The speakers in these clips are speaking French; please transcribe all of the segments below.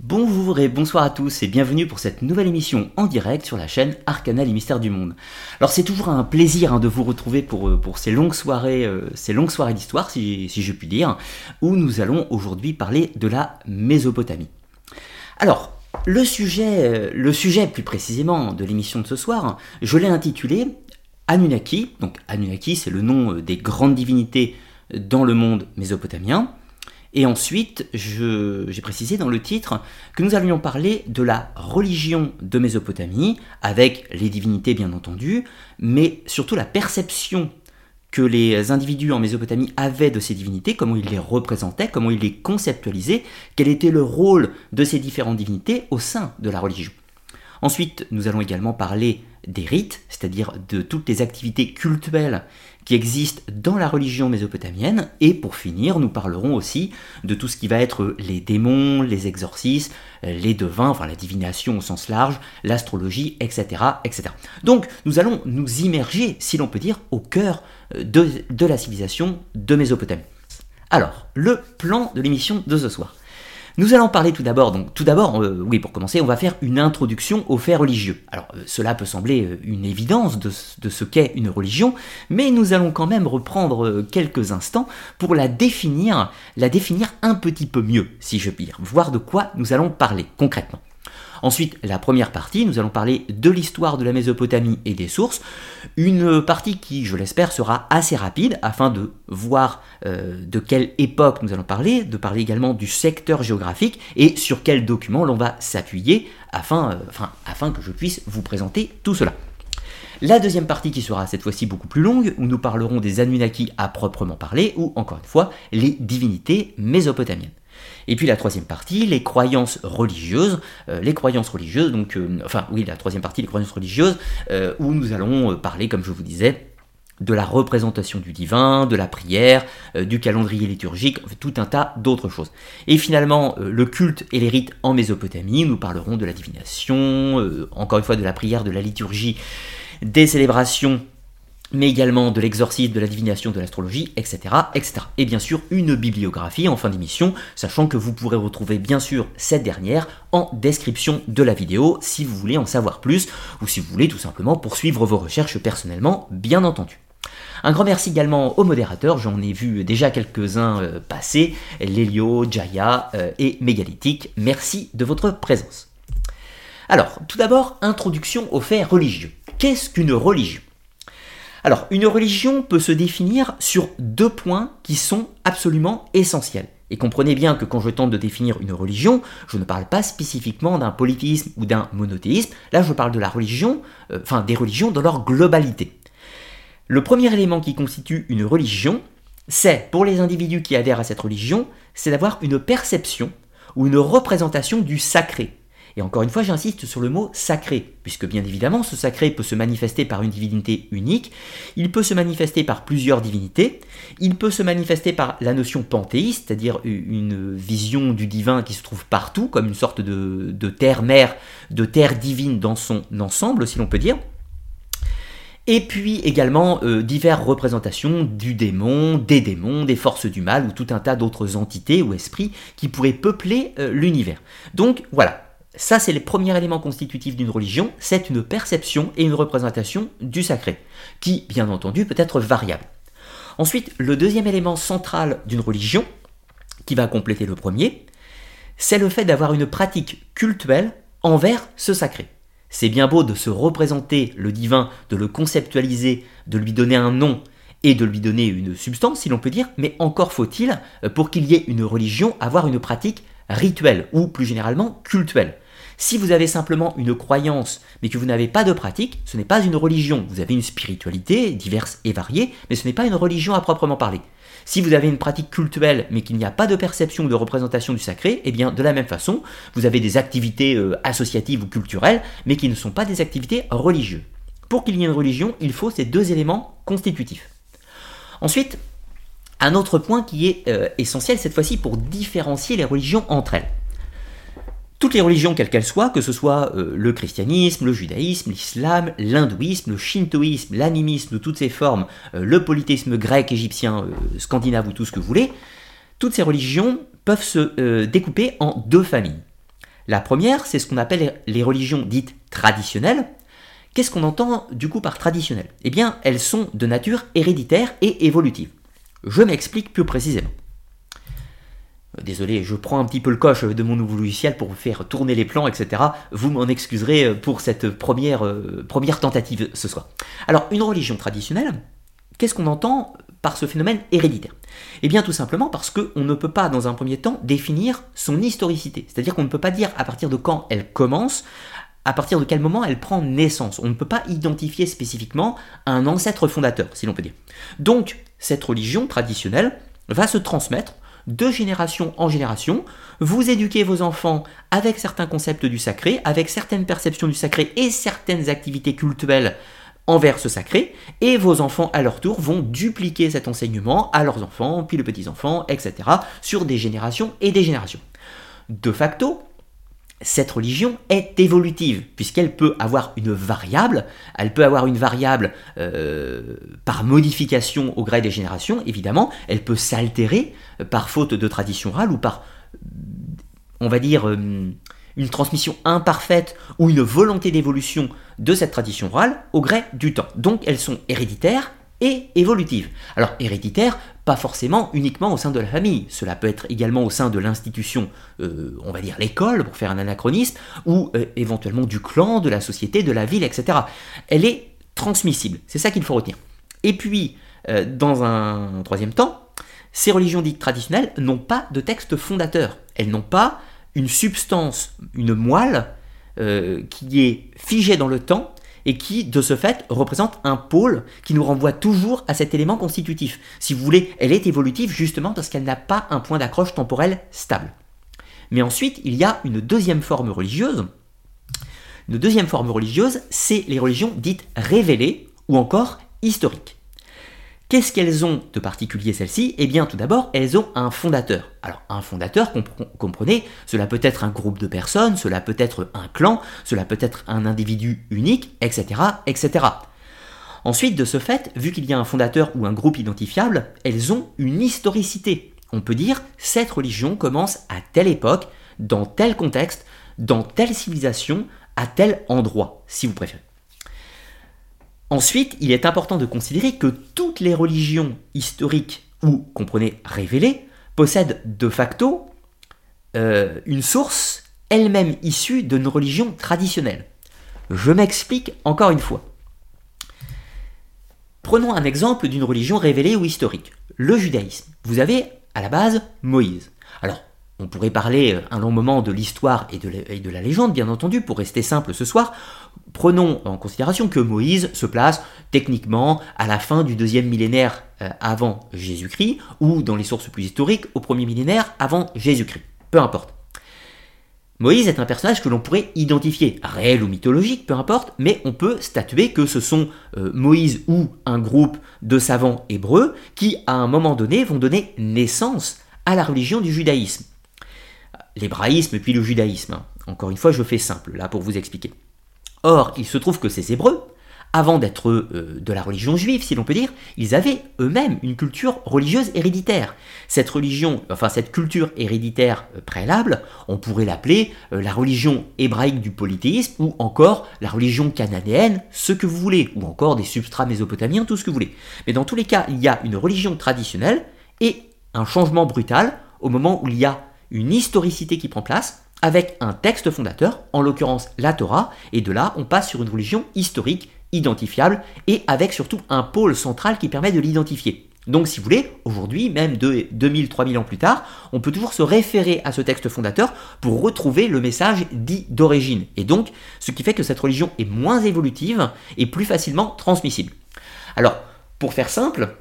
Bonjour et bonsoir à tous et bienvenue pour cette nouvelle émission en direct sur la chaîne Arcana les mystères du monde. Alors c'est toujours un plaisir hein, de vous retrouver pour, euh, ces longues soirées, euh, ces longues soirées d'histoire si, si je puis dire, où nous allons aujourd'hui parler de la Mésopotamie. Alors le sujet, euh, le sujet plus précisément de l'émission de ce soir, je l'ai intitulé Anunnaki. Donc Anunnaki c'est le nom des grandes divinités dans le monde mésopotamien. Et ensuite, j'ai précisé dans le titre que nous allions parler de la religion de Mésopotamie, avec les divinités bien entendu, mais surtout la perception que les individus en Mésopotamie avaient de ces divinités, comment ils les représentaient, comment ils les conceptualisaient, quel était le rôle de ces différentes divinités au sein de la religion. Ensuite, nous allons également parler des rites, c'est-à-dire de toutes les activités cultuelles qui existent dans la religion mésopotamienne. Et pour finir, nous parlerons aussi de tout ce qui va être les démons, les exorcismes, les devins, enfin la divination au sens large, l'astrologie, etc., etc. Donc nous allons nous immerger, si l'on peut dire, au cœur euh, de, de la civilisation de Mésopotamie. Alors, le plan de l'émission de ce soir. Nous allons parler tout d'abord, donc tout d'abord, euh, oui, pour commencer, on va faire une introduction aux faits religieux. Alors, euh, cela peut sembler euh, une évidence de, ce qu'est une religion, mais nous allons quand même reprendre quelques instants pour la définir, la définir un petit peu mieux, si je puis dire, voir de quoi nous allons parler concrètement. Ensuite, la première partie, nous allons parler de l'histoire de la Mésopotamie et des sources. Une partie qui, je l'espère, sera assez rapide afin de voir euh, de quelle époque nous allons parler, de parler également du secteur géographique et sur quel document l'on va s'appuyer afin, euh, afin que je puisse vous présenter tout cela. La deuxième partie qui sera cette fois-ci beaucoup plus longue, où nous parlerons des Anunnaki à proprement parler, ou encore une fois, les divinités mésopotamiennes. Et puis la troisième partie, les croyances religieuses, euh, les croyances religieuses, donc, euh, enfin oui, la troisième partie, les croyances religieuses, euh, où nous allons parler, comme je vous disais, de la représentation du divin, de la prière, du calendrier liturgique, tout un tas d'autres choses. Et finalement, le culte et les rites en Mésopotamie, nous parlerons de la divination, encore une fois de la prière, de la liturgie, des célébrations mais également de l'exorcisme, de la divination, de l'astrologie, etc., etc. Et bien sûr, une bibliographie en fin d'émission, sachant que vous pourrez retrouver bien sûr cette dernière en description de la vidéo si vous voulez en savoir plus, ou si vous voulez tout simplement poursuivre vos recherches personnellement, bien entendu. Un grand merci également aux modérateurs, j'en ai vu déjà quelques-uns euh, passer, Lélio, Jaya euh, et Mégalithique, merci de votre présence. Alors, tout d'abord, introduction aux faits religieux. Qu'est-ce qu'une religion? Alors, une religion peut se définir sur deux points qui sont absolument essentiels. Et comprenez bien que quand je tente de définir une religion, je ne parle pas spécifiquement d'un polythéisme ou d'un monothéisme, là je parle de la religion, euh, enfin des religions dans leur globalité. Le premier élément qui constitue une religion, c'est, pour les individus qui adhèrent à cette religion, c'est d'avoir une perception ou une représentation du sacré, et encore une fois, j'insiste sur le mot sacré, puisque bien évidemment, ce sacré peut se manifester par une divinité unique, il peut se manifester par plusieurs divinités, il peut se manifester par la notion panthéiste, c'est-à-dire une vision du divin qui se trouve partout, comme une sorte de, terre-mère, de terre divine dans son ensemble, si l'on peut dire. Et puis également euh, diverses représentations du démon, des démons, des forces du mal ou tout un tas d'autres entités ou esprits qui pourraient peupler euh, l'univers. Donc voilà, ça, c'est le premier élément constitutif d'une religion, c'est une perception et une représentation du sacré, qui, bien entendu, peut être variable. Ensuite, le deuxième élément central d'une religion, qui va compléter le premier, c'est le fait d'avoir une pratique cultuelle envers ce sacré. C'est bien beau de se représenter le divin, de le conceptualiser, de lui donner un nom et de lui donner une substance, si l'on peut dire, mais encore faut-il, pour qu'il y ait une religion, avoir une pratique rituelle, ou plus généralement cultuelle. Si vous avez simplement une croyance, mais que vous n'avez pas de pratique, ce n'est pas une religion. Vous avez une spiritualité diverse et variée, mais ce n'est pas une religion à proprement parler. Si vous avez une pratique cultuelle, mais qu'il n'y a pas de perception ou de représentation du sacré, eh bien, de la même façon, vous avez des activités euh, associatives ou culturelles, mais qui ne sont pas des activités religieuses. Pour qu'il y ait une religion, il faut ces deux éléments constitutifs. Ensuite, un autre point qui est euh, essentiel cette fois-ci pour différencier les religions entre elles. Toutes les religions, quelles qu'elles soient, que ce soit euh, le christianisme, le judaïsme, l'islam, l'hindouisme, le shintoïsme, l'animisme de toutes ces formes, euh, le polythéisme grec, égyptien, euh, scandinave ou tout ce que vous voulez, toutes ces religions peuvent se découper en deux familles. La première, c'est ce qu'on appelle les religions dites traditionnelles. Qu'est-ce qu'on entend du coup par traditionnelles? Eh bien, elles sont de nature héréditaire et évolutive. Je m'explique plus précisément. Désolé, je prends un petit peu le coche de mon nouveau logiciel pour faire tourner les plans, etc. Vous m'en excuserez pour cette première, euh, première tentative ce soir. Alors, une religion traditionnelle, qu'est-ce qu'on entend par ce phénomène héréditaire? Eh bien, tout simplement parce qu'on ne peut pas, dans un premier temps, définir son historicité. C'est-à-dire qu'on ne peut pas dire à partir de quand elle commence, à partir de quel moment elle prend naissance. On ne peut pas identifier spécifiquement un ancêtre fondateur, si l'on peut dire. Donc, cette religion traditionnelle va se transmettre de génération en génération. Vous éduquez vos enfants avec certains concepts du sacré, avec certaines perceptions du sacré et certaines activités cultuelles envers ce sacré, et vos enfants à leur tour vont dupliquer cet enseignement à leurs enfants, puis les petits-enfants, etc., sur des générations et des générations. De facto, cette religion est évolutive, puisqu'elle peut avoir une variable, elle peut avoir une variable euh, par modification au gré des générations, évidemment, elle peut s'altérer par faute de tradition orale ou par, on va dire, euh, une transmission imparfaite ou une volonté d'évolution de cette tradition orale au gré du temps. Donc elles sont héréditaires et évolutives. Alors héréditaires, pas forcément uniquement au sein de la famille, cela peut être également au sein de l'institution, euh, on va dire l'école, pour faire un anachronisme, ou euh, éventuellement du clan, de la société, de la ville, etc. Elle est transmissible, c'est ça qu'il faut retenir. Et puis, euh, dans un troisième temps, ces religions dites traditionnelles n'ont pas de texte fondateur. Elles n'ont pas une substance, une moelle qui est figée dans le temps et qui, de ce fait, représente un pôle qui nous renvoie toujours à cet élément constitutif. Si vous voulez, elle est évolutive justement parce qu'elle n'a pas un point d'accroche temporel stable. Mais ensuite, il y a une deuxième forme religieuse. Une deuxième forme religieuse, c'est les religions dites révélées ou encore historiques. Qu'est-ce qu'elles ont de particulier celles-ci? Eh bien tout d'abord, elles ont un fondateur. Alors un fondateur, comprenez, cela peut être un groupe de personnes, cela peut être un clan, cela peut être un individu unique, etc. etc. Ensuite, de ce fait, vu qu'il y a un fondateur ou un groupe identifiable, elles ont une historicité. On peut dire, cette religion commence à telle époque, dans tel contexte, dans telle civilisation, à tel endroit, si vous préférez. Ensuite, il est important de considérer que toutes les religions historiques ou, comprenez, révélées, possèdent de facto euh, une source elle-même issue d'une religion traditionnelle. Je m'explique encore une fois. Prenons un exemple d'une religion révélée ou historique, le judaïsme. Vous avez à la base Moïse. Alors, on pourrait parler euh, un long moment de l'histoire et, de la légende, bien entendu, pour rester simple ce soir. Prenons en considération que Moïse se place techniquement à la fin du deuxième millénaire euh, avant Jésus-Christ, ou dans les sources plus historiques, au premier millénaire avant Jésus-Christ. Peu importe. Moïse est un personnage que l'on pourrait identifier, réel ou mythologique, peu importe, mais on peut statuer que ce sont euh, Moïse ou un groupe de savants hébreux qui, à un moment donné, vont donner naissance à la religion du judaïsme l'hébraïsme puis le judaïsme. Encore une fois, je fais simple là pour vous expliquer. Or, il se trouve que ces Hébreux, avant d'être euh, de la religion juive, si l'on peut dire, ils avaient eux-mêmes une culture religieuse héréditaire. Cette religion, enfin cette culture héréditaire euh, préalable, on pourrait l'appeler euh, la religion hébraïque du polythéisme ou encore la religion cananéenne, ce que vous voulez, ou encore des substrats mésopotamiens, tout ce que vous voulez. Mais dans tous les cas, il y a une religion traditionnelle et un changement brutal au moment où il y a une historicité qui prend place avec un texte fondateur, en l'occurrence la Torah, et de là on passe sur une religion historique, identifiable, et avec surtout un pôle central qui permet de l'identifier. Donc si vous voulez, aujourd'hui, même 2000-3000 ans plus tard, on peut toujours se référer à ce texte fondateur pour retrouver le message dit d'origine. Et donc, ce qui fait que cette religion est moins évolutive et plus facilement transmissible. Alors, pour faire simple,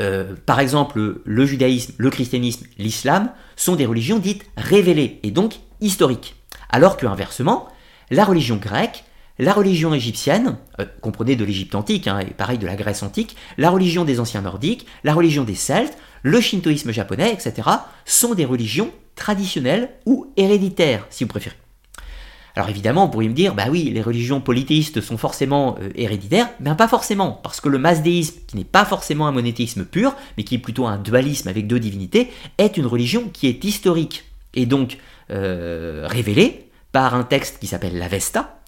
euh, par exemple, le judaïsme, le christianisme, l'islam sont des religions dites révélées et donc historiques. Alors que inversement, la religion grecque, la religion égyptienne, euh, comprenez de l'Égypte antique, hein, et pareil de la Grèce antique, la religion des anciens nordiques, la religion des Celtes, le shintoïsme japonais, etc., sont des religions traditionnelles ou héréditaires, si vous préférez. Alors évidemment, vous pourriez me dire, bah oui, les religions polythéistes sont forcément euh, héréditaires, mais pas forcément, parce que le masdéisme, qui n'est pas forcément un monothéisme pur, mais qui est plutôt un dualisme avec deux divinités, est une religion qui est historique, et donc euh, révélée, par un texte qui s'appelle l'Avesta,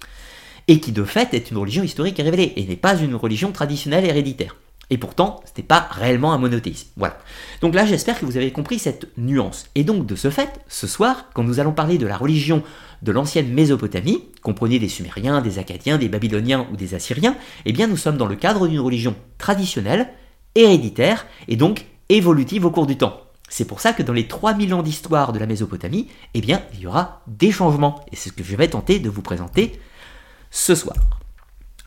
et qui de fait est une religion historique et révélée, et n'est pas une religion traditionnelle héréditaire. Et pourtant, ce n'est pas réellement un monothéisme. Voilà. Donc là, j'espère que vous avez compris cette nuance. Et donc, de ce fait, ce soir, quand nous allons parler de la religion de l'ancienne Mésopotamie, comprenez des Sumériens, des Acadiens, des Babyloniens ou des Assyriens, eh bien, nous sommes dans le cadre d'une religion traditionnelle, héréditaire, et donc évolutive au cours du temps. C'est pour ça que dans les 3000 ans d'histoire de la Mésopotamie, eh bien, il y aura des changements. Et c'est ce que je vais tenter de vous présenter ce soir.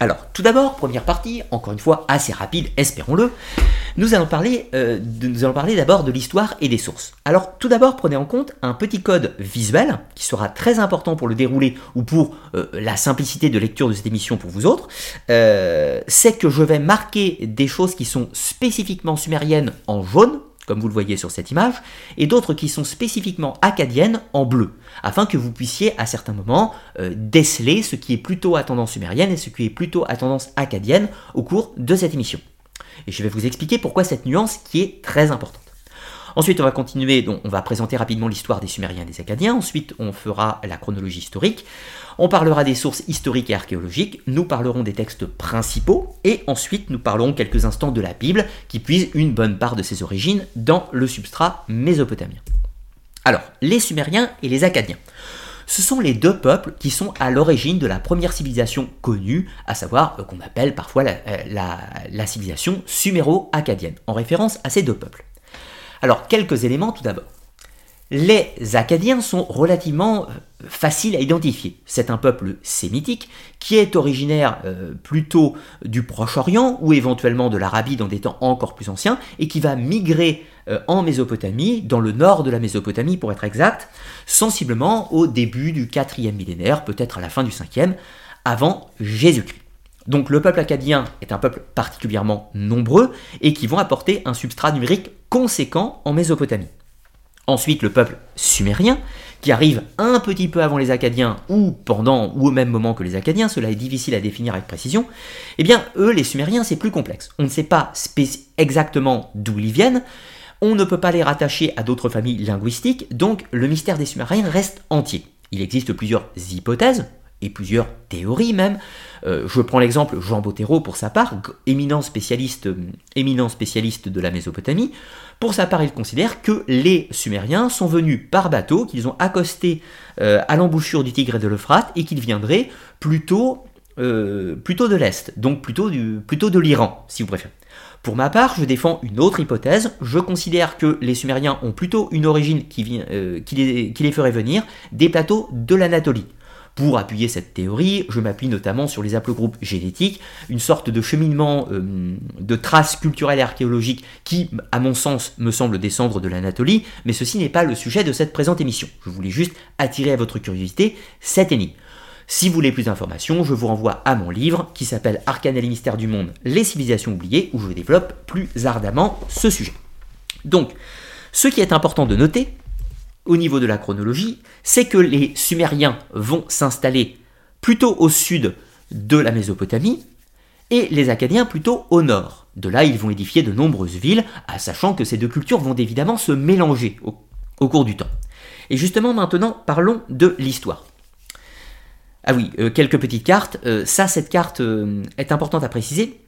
Alors, tout d'abord, première partie, encore une fois assez rapide, espérons-le, nous allons parler, euh, nous d'abord de l'histoire et des sources. Alors, tout d'abord, prenez en compte un petit code visuel qui sera très important pour le dérouler ou pour euh, la simplicité de lecture de cette émission pour vous autres. Euh, c'est que je vais marquer des choses qui sont spécifiquement sumériennes en jaune comme vous le voyez sur cette image, et d'autres qui sont spécifiquement acadiennes en bleu, afin que vous puissiez à certains moments euh, déceler ce qui est plutôt à tendance sumérienne et ce qui est plutôt à tendance acadienne au cours de cette émission. Et je vais vous expliquer pourquoi cette nuance qui est très importante. Ensuite, on va continuer, donc on va présenter rapidement l'histoire des Sumériens et des Acadiens. Ensuite, on fera la chronologie historique. On parlera des sources historiques et archéologiques. Nous parlerons des textes principaux. Et ensuite, nous parlerons quelques instants de la Bible, qui puise une bonne part de ses origines dans le substrat mésopotamien. Alors, les Sumériens et les Acadiens. Ce sont les deux peuples qui sont à l'origine de la première civilisation connue, à savoir euh, qu'on appelle parfois euh, la civilisation suméro-acadienne, en référence à ces deux peuples. Alors, quelques éléments tout d'abord. Les Acadiens sont relativement euh, faciles à identifier. C'est un peuple sémitique qui est originaire euh, plutôt du Proche-Orient ou éventuellement de l'Arabie dans des temps encore plus anciens et qui va migrer euh, en Mésopotamie, dans le nord de la Mésopotamie pour être exact, sensiblement au début du 4e millénaire, peut-être à la fin du 5e, avant Jésus-Christ. Donc le peuple acadien est un peuple particulièrement nombreux et qui vont apporter un substrat numérique conséquent en Mésopotamie. Ensuite, le peuple sumérien, qui arrive un petit peu avant les Acadiens, ou pendant, ou au même moment que les Acadiens, cela est difficile à définir avec précision, eh bien, eux, les Sumériens, c'est plus complexe. On ne sait pas exactement d'où ils viennent, on ne peut pas les rattacher à d'autres familles linguistiques, donc le mystère des Sumériens reste entier. Il existe plusieurs hypothèses, et plusieurs théories même. Euh, je prends l'exemple Jean Bottero pour sa part, éminent spécialiste, euh, éminent spécialiste de la Mésopotamie. Pour sa part, il considère que les Sumériens sont venus par bateau, qu'ils ont accosté euh, à l'embouchure du Tigre et de l'Euphrate, et qu'ils viendraient plutôt, de l'Est, donc plutôt, de l'Iran, si vous préférez. Pour ma part, je défends une autre hypothèse. Je considère que les Sumériens ont plutôt une origine qui, les, qui les ferait venir des plateaux de l'Anatolie. Pour appuyer cette théorie, je m'appuie notamment sur les haplogroupes génétiques, une sorte de cheminement euh, de traces culturelles et archéologiques qui, à mon sens, me semble descendre de l'Anatolie, mais ceci n'est pas le sujet de cette présente émission. Je voulais juste attirer à votre curiosité cette énigme. Si vous voulez plus d'informations, je vous renvoie à mon livre qui s'appelle Arcane et les mystères du monde, les civilisations oubliées, où je développe plus ardemment ce sujet. Donc, ce qui est important de noter, au niveau de la chronologie, c'est que les Sumériens vont s'installer plutôt au sud de la Mésopotamie et les Acadiens plutôt au nord. De là, ils vont édifier de nombreuses villes, sachant que ces deux cultures vont évidemment se mélanger au, cours du temps. Et justement, maintenant, parlons de l'histoire. Ah oui, euh, quelques petites cartes. Euh, ça, cette carte euh, est importante à préciser,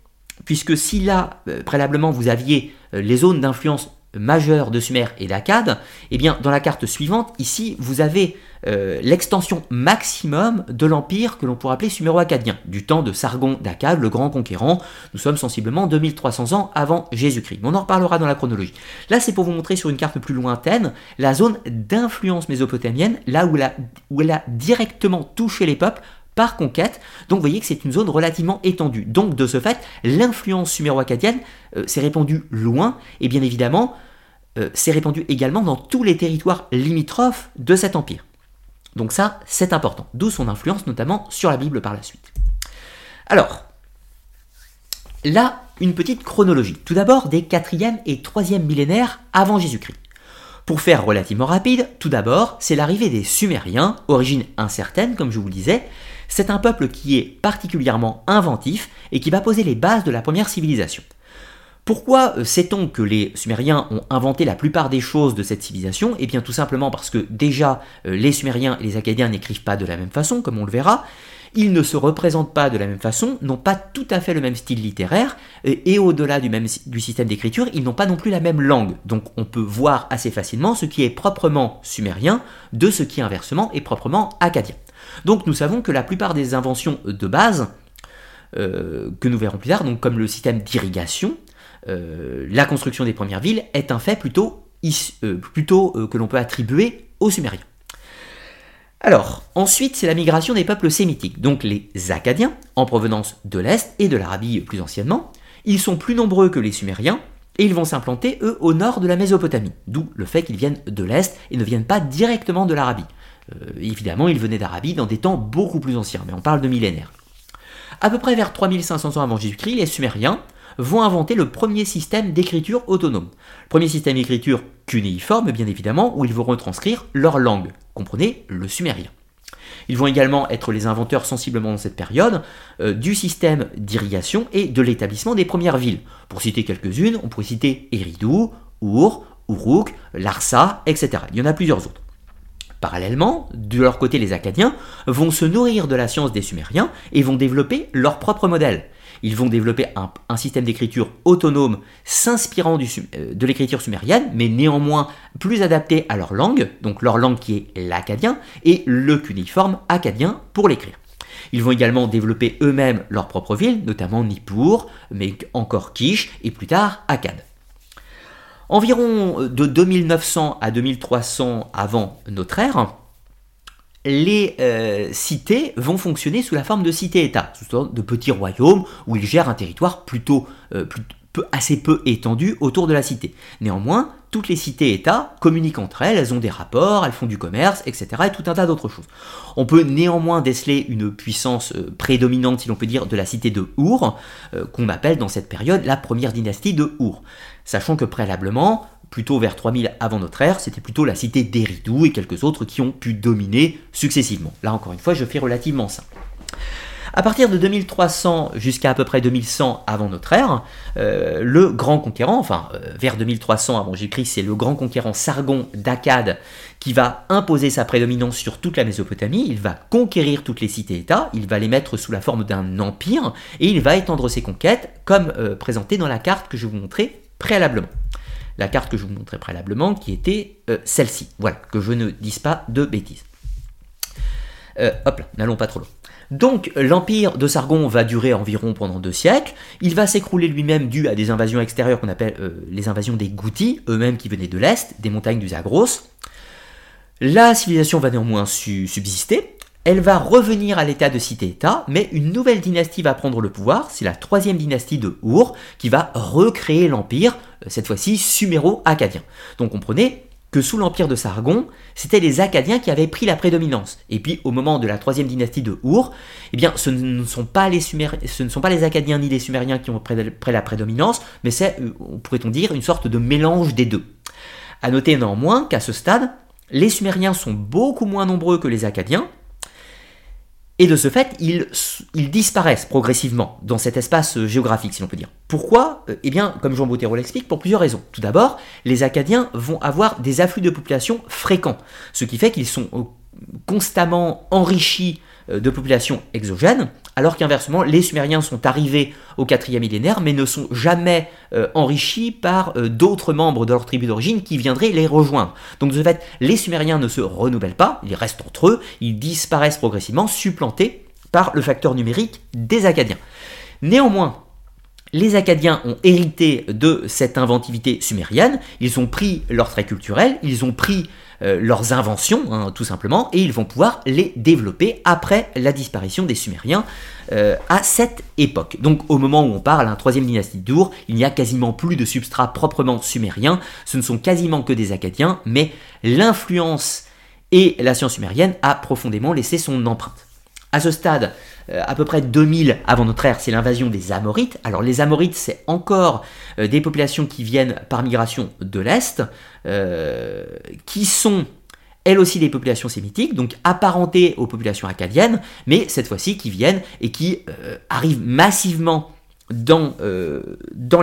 puisque si là, préalablement, vous aviez les zones d'influence majeur de Sumer et d'Akkad, eh bien dans la carte suivante, ici, vous avez euh, l'extension maximum de l'empire que l'on pourrait appeler suméro-akkadien, du temps de Sargon d'Akkad, le grand conquérant. Nous sommes sensiblement 2300 ans avant Jésus-Christ. On en reparlera dans la chronologie. Là, c'est pour vous montrer sur une carte plus lointaine la zone d'influence mésopotamienne, là où, où elle a directement touché les peuples par conquête. Donc vous voyez que c'est une zone relativement étendue. Donc de ce fait, l'influence suméro-acadienne euh, s'est répandue loin et bien évidemment euh, s'est répandue également dans tous les territoires limitrophes de cet empire. Donc ça, c'est important. D'où son influence notamment sur la Bible par la suite. Alors, là, une petite chronologie. Tout d'abord des 4e et 3e millénaires avant Jésus-Christ. Pour faire relativement rapide, tout d'abord, c'est l'arrivée des Sumériens, origine incertaine comme je vous le disais, c'est un peuple qui est particulièrement inventif et qui va poser les bases de la première civilisation. Pourquoi euh, sait-on que les Sumériens ont inventé la plupart des choses de cette civilisation? Eh bien tout simplement parce que déjà euh, les Sumériens et les Acadiens n'écrivent pas de la même façon, comme on le verra, ils ne se représentent pas de la même façon, n'ont pas tout à fait le même style littéraire, et, au-delà du, même, du système d'écriture, ils n'ont pas non plus la même langue. Donc on peut voir assez facilement ce qui est proprement sumérien de ce qui inversement est proprement acadien. Donc nous savons que la plupart des inventions de base, euh, que nous verrons plus tard, donc comme le système d'irrigation, euh, la construction des premières villes, est un fait plutôt, euh, plutôt que l'on peut attribuer aux Sumériens. Alors, ensuite, c'est la migration des peuples sémitiques, donc les Akkadiens, en provenance de l'Est et de l'Arabie plus anciennement. Ils sont plus nombreux que les Sumériens, et ils vont s'implanter, eux, au nord de la Mésopotamie, d'où le fait qu'ils viennent de l'Est et ne viennent pas directement de l'Arabie. Euh, évidemment, ils venaient d'Arabie dans des temps beaucoup plus anciens, mais on parle de millénaires. À peu près vers 3500 ans avant Jésus-Christ, les Sumériens vont inventer le premier système d'écriture autonome. Le premier système d'écriture cunéiforme, bien évidemment, où ils vont retranscrire leur langue, comprenez le sumérien. Ils vont également être les inventeurs sensiblement dans cette période euh, du système d'irrigation et de l'établissement des premières villes. Pour citer quelques-unes, on pourrait citer Eridu, Ur, Uruk, Larsa, etc. Il y en a plusieurs autres. Parallèlement, de leur côté, les Acadiens vont se nourrir de la science des Sumériens et vont développer leur propre modèle. Ils vont développer un, système d'écriture autonome s'inspirant euh, de l'écriture sumérienne, mais néanmoins plus adapté à leur langue, donc leur langue qui est l'acadien, et le cuniforme acadien pour l'écrire. Ils vont également développer eux-mêmes leur propre ville, notamment Nippur, mais encore Kish, et plus tard Akkad. Environ de 2900 à 2300 avant notre ère, les euh, cités vont fonctionner sous la forme de cités-États, sous de petits royaumes où ils gèrent un territoire plutôt euh, assez peu étendu autour de la cité. Néanmoins, toutes les cités-États communiquent entre elles, elles ont des rapports, elles font du commerce, etc. et tout un tas d'autres choses. On peut néanmoins déceler une puissance euh, prédominante, si l'on peut dire, de la cité de Our, qu'on appelle dans cette période la première dynastie de Our. Sachant que préalablement, plutôt vers 3000 avant notre ère, c'était plutôt la cité d'Eridu et quelques autres qui ont pu dominer successivement. Là encore une fois, je fais relativement simple. À partir de 2300 jusqu'à à peu près 2100 avant notre ère, euh, le grand conquérant, enfin euh, vers 2300 avant Jésus-Christ, c'est le grand conquérant Sargon d'Akkad qui va imposer sa prédominance sur toute la Mésopotamie, il va conquérir toutes les cités-États, il va les mettre sous la forme d'un empire, et il va étendre ses conquêtes comme euh, présenté dans la carte que je vous montrais préalablement la carte que je vous montrais préalablement, qui était celle-ci. Voilà, que je ne dise pas de bêtises. Hop là, n'allons pas trop loin. Donc l'empire de Sargon va durer environ pendant deux siècles. Il va s'écrouler lui-même dû à des invasions extérieures qu'on appelle euh, les invasions des Goutis, eux-mêmes qui venaient de l'est, des montagnes du Zagros. La civilisation va néanmoins subsister. Elle va revenir à l'état de cité-État, mais une nouvelle dynastie va prendre le pouvoir, c'est la troisième dynastie de Our, qui va recréer l'empire, euh, cette fois-ci suméro-acadien. Donc comprenez que sous l'empire de Sargon, c'était les Acadiens qui avaient pris la prédominance. Et puis au moment de la troisième dynastie de Our, eh bien ce ne sont pas les, Acadiens ni les Sumériens qui ont pris la prédominance, mais c'est, euh, pourrait-on dire, une sorte de mélange des deux. A noter néanmoins qu'à ce stade, les Sumériens sont beaucoup moins nombreux que les Acadiens, et de ce fait, ils, disparaissent progressivement dans cet espace euh, géographique, si l'on peut dire. Pourquoi? Euh, Eh bien, comme Jean Bottero l'explique, pour plusieurs raisons. Tout d'abord, les Acadiens vont avoir des afflux de population fréquents, ce qui fait qu'ils sont euh, constamment enrichis de populations exogènes, alors qu'inversement, les Sumériens sont arrivés au quatrième millénaire, mais ne sont jamais euh, enrichis par euh, d'autres membres de leur tribu d'origine qui viendraient les rejoindre. Donc de fait, les Sumériens ne se renouvellent pas, ils restent entre eux, ils disparaissent progressivement, supplantés par le facteur numérique des Acadiens. Néanmoins, les Acadiens ont hérité de cette inventivité sumérienne, ils ont pris leurs traits culturels, ils ont pris euh, leurs inventions, hein, tout simplement, et ils vont pouvoir les développer après la disparition des Sumériens euh, à cette époque. Donc au moment où on parle, la troisième dynastie d'Our, il n'y a quasiment plus de substrat proprement sumérien, ce ne sont quasiment que des Acadiens, mais l'influence et la science sumérienne a profondément laissé son empreinte. À ce stade, à peu près 2000 avant notre ère, c'est l'invasion des Amorites. Alors les Amorites, c'est encore euh, des populations qui viennent par migration de l'Est, euh, qui sont elles aussi des populations sémitiques, donc apparentées aux populations acadiennes, mais cette fois-ci qui viennent et qui arrivent massivement dans,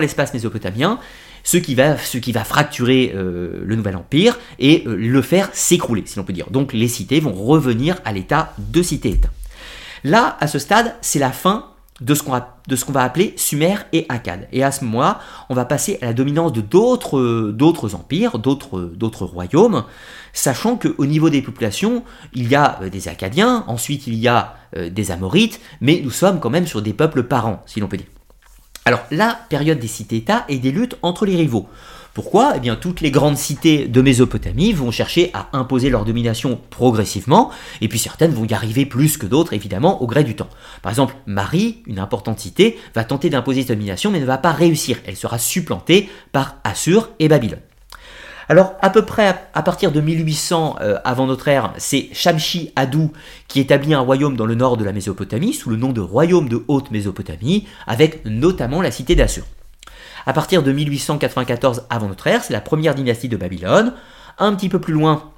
l'espace mésopotamien, ce qui va, ce qui va fracturer le nouvel empire et le faire s'écrouler, si l'on peut dire. Donc les cités vont revenir à l'état de cité-état. Là, à ce stade, c'est la fin de ce qu'on va, appeler Sumer et Akkad. Et à ce moment-là, on va passer à la dominance de d'autres empires, d'autres royaumes, sachant qu'au niveau des populations, il y a euh, des Akkadiens, ensuite il y a euh, des Amorites, mais nous sommes quand même sur des peuples parents, si l'on peut dire. Alors la période des cités-États et des luttes entre les rivaux. Pourquoi Eh bien, toutes les grandes cités de Mésopotamie vont chercher à imposer leur domination progressivement, et puis certaines vont y arriver plus que d'autres, évidemment, au gré du temps. Par exemple, Marie, une importante cité, va tenter d'imposer cette domination, mais ne va pas réussir. Elle sera supplantée par Assur et Babylone. Alors, à peu près à partir de 1800 euh, avant notre ère, c'est Shamshi Adou qui établit un royaume dans le nord de la Mésopotamie sous le nom de royaume de Haute Mésopotamie, avec notamment la cité d'Assur. À partir de 1894 avant notre ère, c'est la première dynastie de Babylone. Un petit peu plus loin,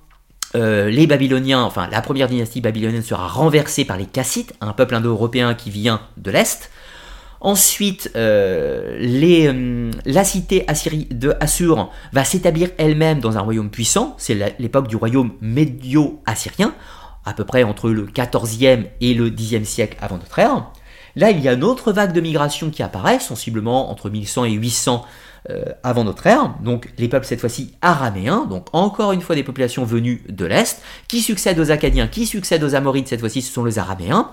euh, les Babyloniens, enfin la première dynastie babylonienne sera renversée par les Kassites, un peuple indo-européen qui vient de l'Est. Ensuite, euh, euh, la cité Assyrie de Assur va s'établir elle-même dans un royaume puissant, c'est l'époque du royaume médio-assyrien, à peu près entre le 14e et le 10e siècle avant notre ère. Là, il y a une autre vague de migration qui apparaît, sensiblement entre 1100 et 800 euh, avant notre ère. Donc les peuples cette fois-ci araméens, donc encore une fois des populations venues de l'Est, qui succèdent aux Acadiens, qui succèdent aux Amorites, cette fois-ci ce sont les Araméens.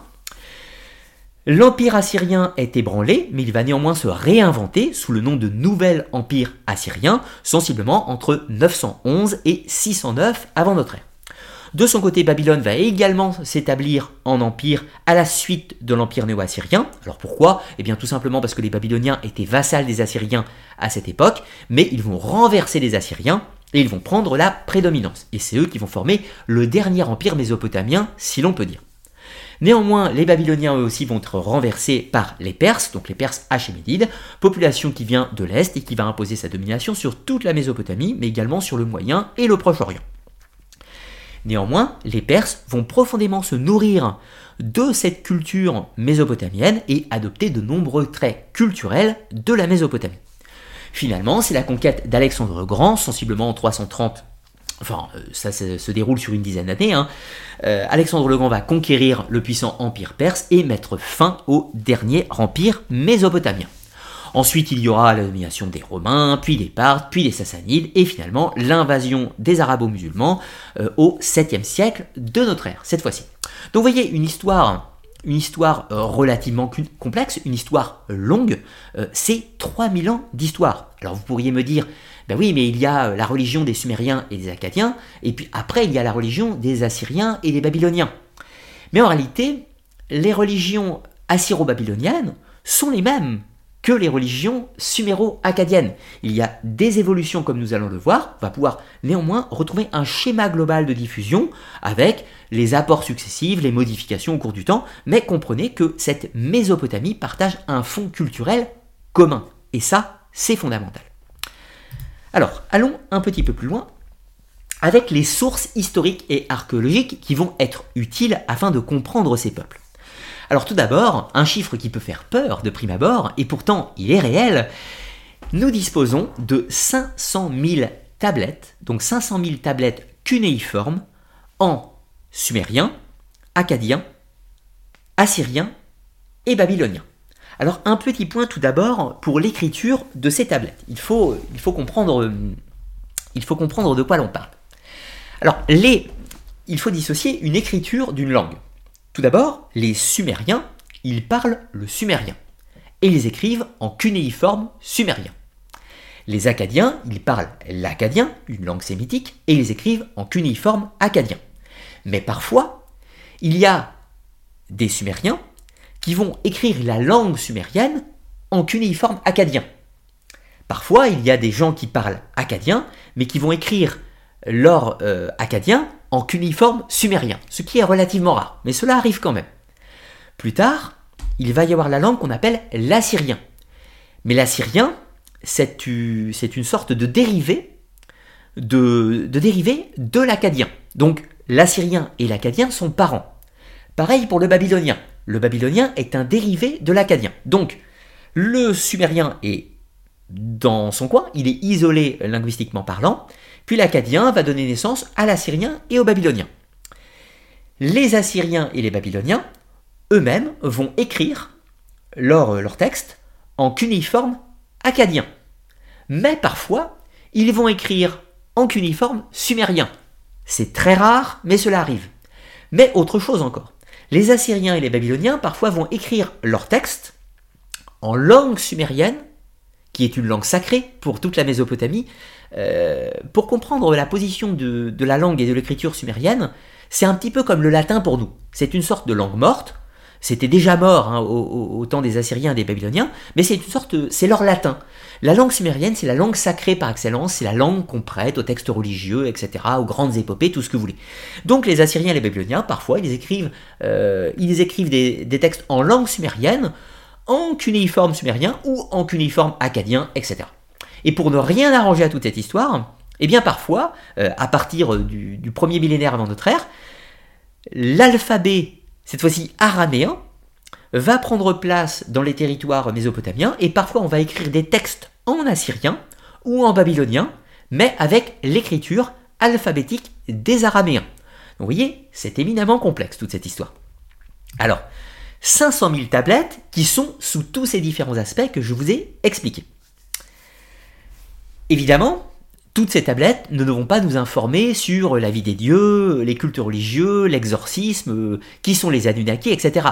L'empire assyrien est ébranlé, mais il va néanmoins se réinventer sous le nom de Nouvel Empire assyrien, sensiblement entre 911 et 609 avant notre ère. De son côté, Babylone va également s'établir en empire à la suite de l'empire néo-assyrien. Alors pourquoi? Eh bien tout simplement parce que les Babyloniens étaient vassals des Assyriens à cette époque, mais ils vont renverser les Assyriens et ils vont prendre la prédominance. Et c'est eux qui vont former le dernier empire mésopotamien, si l'on peut dire. Néanmoins, les Babyloniens eux aussi vont être renversés par les Perses, donc les Perses Hachémédides, population qui vient de l'Est et qui va imposer sa domination sur toute la Mésopotamie, mais également sur le Moyen et le Proche-Orient. Néanmoins, les Perses vont profondément se nourrir de cette culture mésopotamienne et adopter de nombreux traits culturels de la Mésopotamie. Finalement, c'est la conquête d'Alexandre le Grand, sensiblement en 330 Enfin, euh, ça, se déroule sur une dizaine d'années. Hein. Euh, Alexandre le Grand va conquérir le puissant empire perse et mettre fin au dernier empire mésopotamien. Ensuite, il y aura la domination des Romains, puis des Parthes, puis des Sassanides, et finalement l'invasion des Arabo-musulmans euh, au 7e siècle de notre ère, cette fois-ci. Donc vous voyez, une histoire une histoire euh, relativement complexe, une histoire longue, euh, c'est 3000 ans d'histoire. Alors vous pourriez me dire, ben oui, mais il y a la religion des Sumériens et des Akkadiens, et puis après il y a la religion des Assyriens et des Babyloniens. Mais en réalité, les religions assyro-babyloniennes sont les mêmes que les religions suméro-acadiennes. Il y a des évolutions comme nous allons le voir, on va pouvoir néanmoins retrouver un schéma global de diffusion avec les apports successifs, les modifications au cours du temps, mais comprenez que cette Mésopotamie partage un fond culturel commun. Et ça, c'est fondamental. Alors, allons un petit peu plus loin avec les sources historiques et archéologiques qui vont être utiles afin de comprendre ces peuples. Alors tout d'abord, un chiffre qui peut faire peur de prime abord, et pourtant il est réel, nous disposons de 500 000 tablettes, donc 500 000 tablettes cunéiformes en sumérien, acadien, assyrien et babylonien. Alors un petit point tout d'abord pour l'écriture de ces tablettes. Il faut, il faut, comprendre, il faut comprendre de quoi l'on parle. Alors les, il faut dissocier une écriture d'une langue. Tout d'abord, les Sumériens, ils parlent le sumérien et ils écrivent en cunéiforme sumérien. Les Acadiens, ils parlent l'acadien, une langue sémitique, et ils écrivent en cunéiforme acadien. Mais parfois, il y a des Sumériens qui vont écrire la langue sumérienne en cunéiforme acadien. Parfois, il y a des gens qui parlent acadien, mais qui vont écrire leur acadien en cuniforme sumérien, ce qui est relativement rare, mais cela arrive quand même. Plus tard, il va y avoir la langue qu'on appelle l'assyrien. Mais l'assyrien, c'est une sorte de dérivé de, de l'acadien. Donc l'assyrien et l'acadien sont parents. Pareil pour le babylonien. Le babylonien est un dérivé de l'acadien. Donc Le sumérien est dans son coin, il est isolé linguistiquement parlant, puis l'acadien va donner naissance à l'assyrien et au babylonien. Les Assyriens et les Babyloniens, eux-mêmes, vont écrire leur, leur texte en cuniforme acadien. Mais parfois, ils vont écrire en cuniforme sumérien. C'est très rare, mais cela arrive. Mais autre chose encore. Les Assyriens et les Babyloniens parfois vont écrire leur texte en langue sumérienne, qui est une langue sacrée pour toute la Mésopotamie. Euh, pour comprendre la position de, la langue et de l'écriture sumérienne, c'est un petit peu comme le latin pour nous. C'est une sorte de langue morte. C'était déjà mort hein, au, temps des Assyriens et des Babyloniens, mais c'est une sorte, c'est leur latin. La langue sumérienne, c'est la langue sacrée par excellence, c'est la langue qu'on prête aux textes religieux, etc., aux grandes épopées, tout ce que vous voulez. Donc les Assyriens et les Babyloniens, parfois, ils écrivent, euh, ils écrivent des, des, textes en langue sumérienne, en cunéiforme sumérien ou en cunéiforme acadien, etc. Et pour ne rien arranger à toute cette histoire, eh bien parfois, euh, à partir du, premier millénaire avant notre ère, l'alphabet, cette fois-ci araméen, va prendre place dans les territoires mésopotamiens et parfois on va écrire des textes en assyrien ou en babylonien, mais avec l'écriture alphabétique des araméens. vous voyez, c'est éminemment complexe toute cette histoire. Alors, 500 000 tablettes qui sont sous tous ces différents aspects que je vous ai expliqués. Évidemment, toutes ces tablettes ne vont pas nous informer sur la vie des dieux, les cultes religieux, l'exorcisme, qui sont les Anunnaki, etc.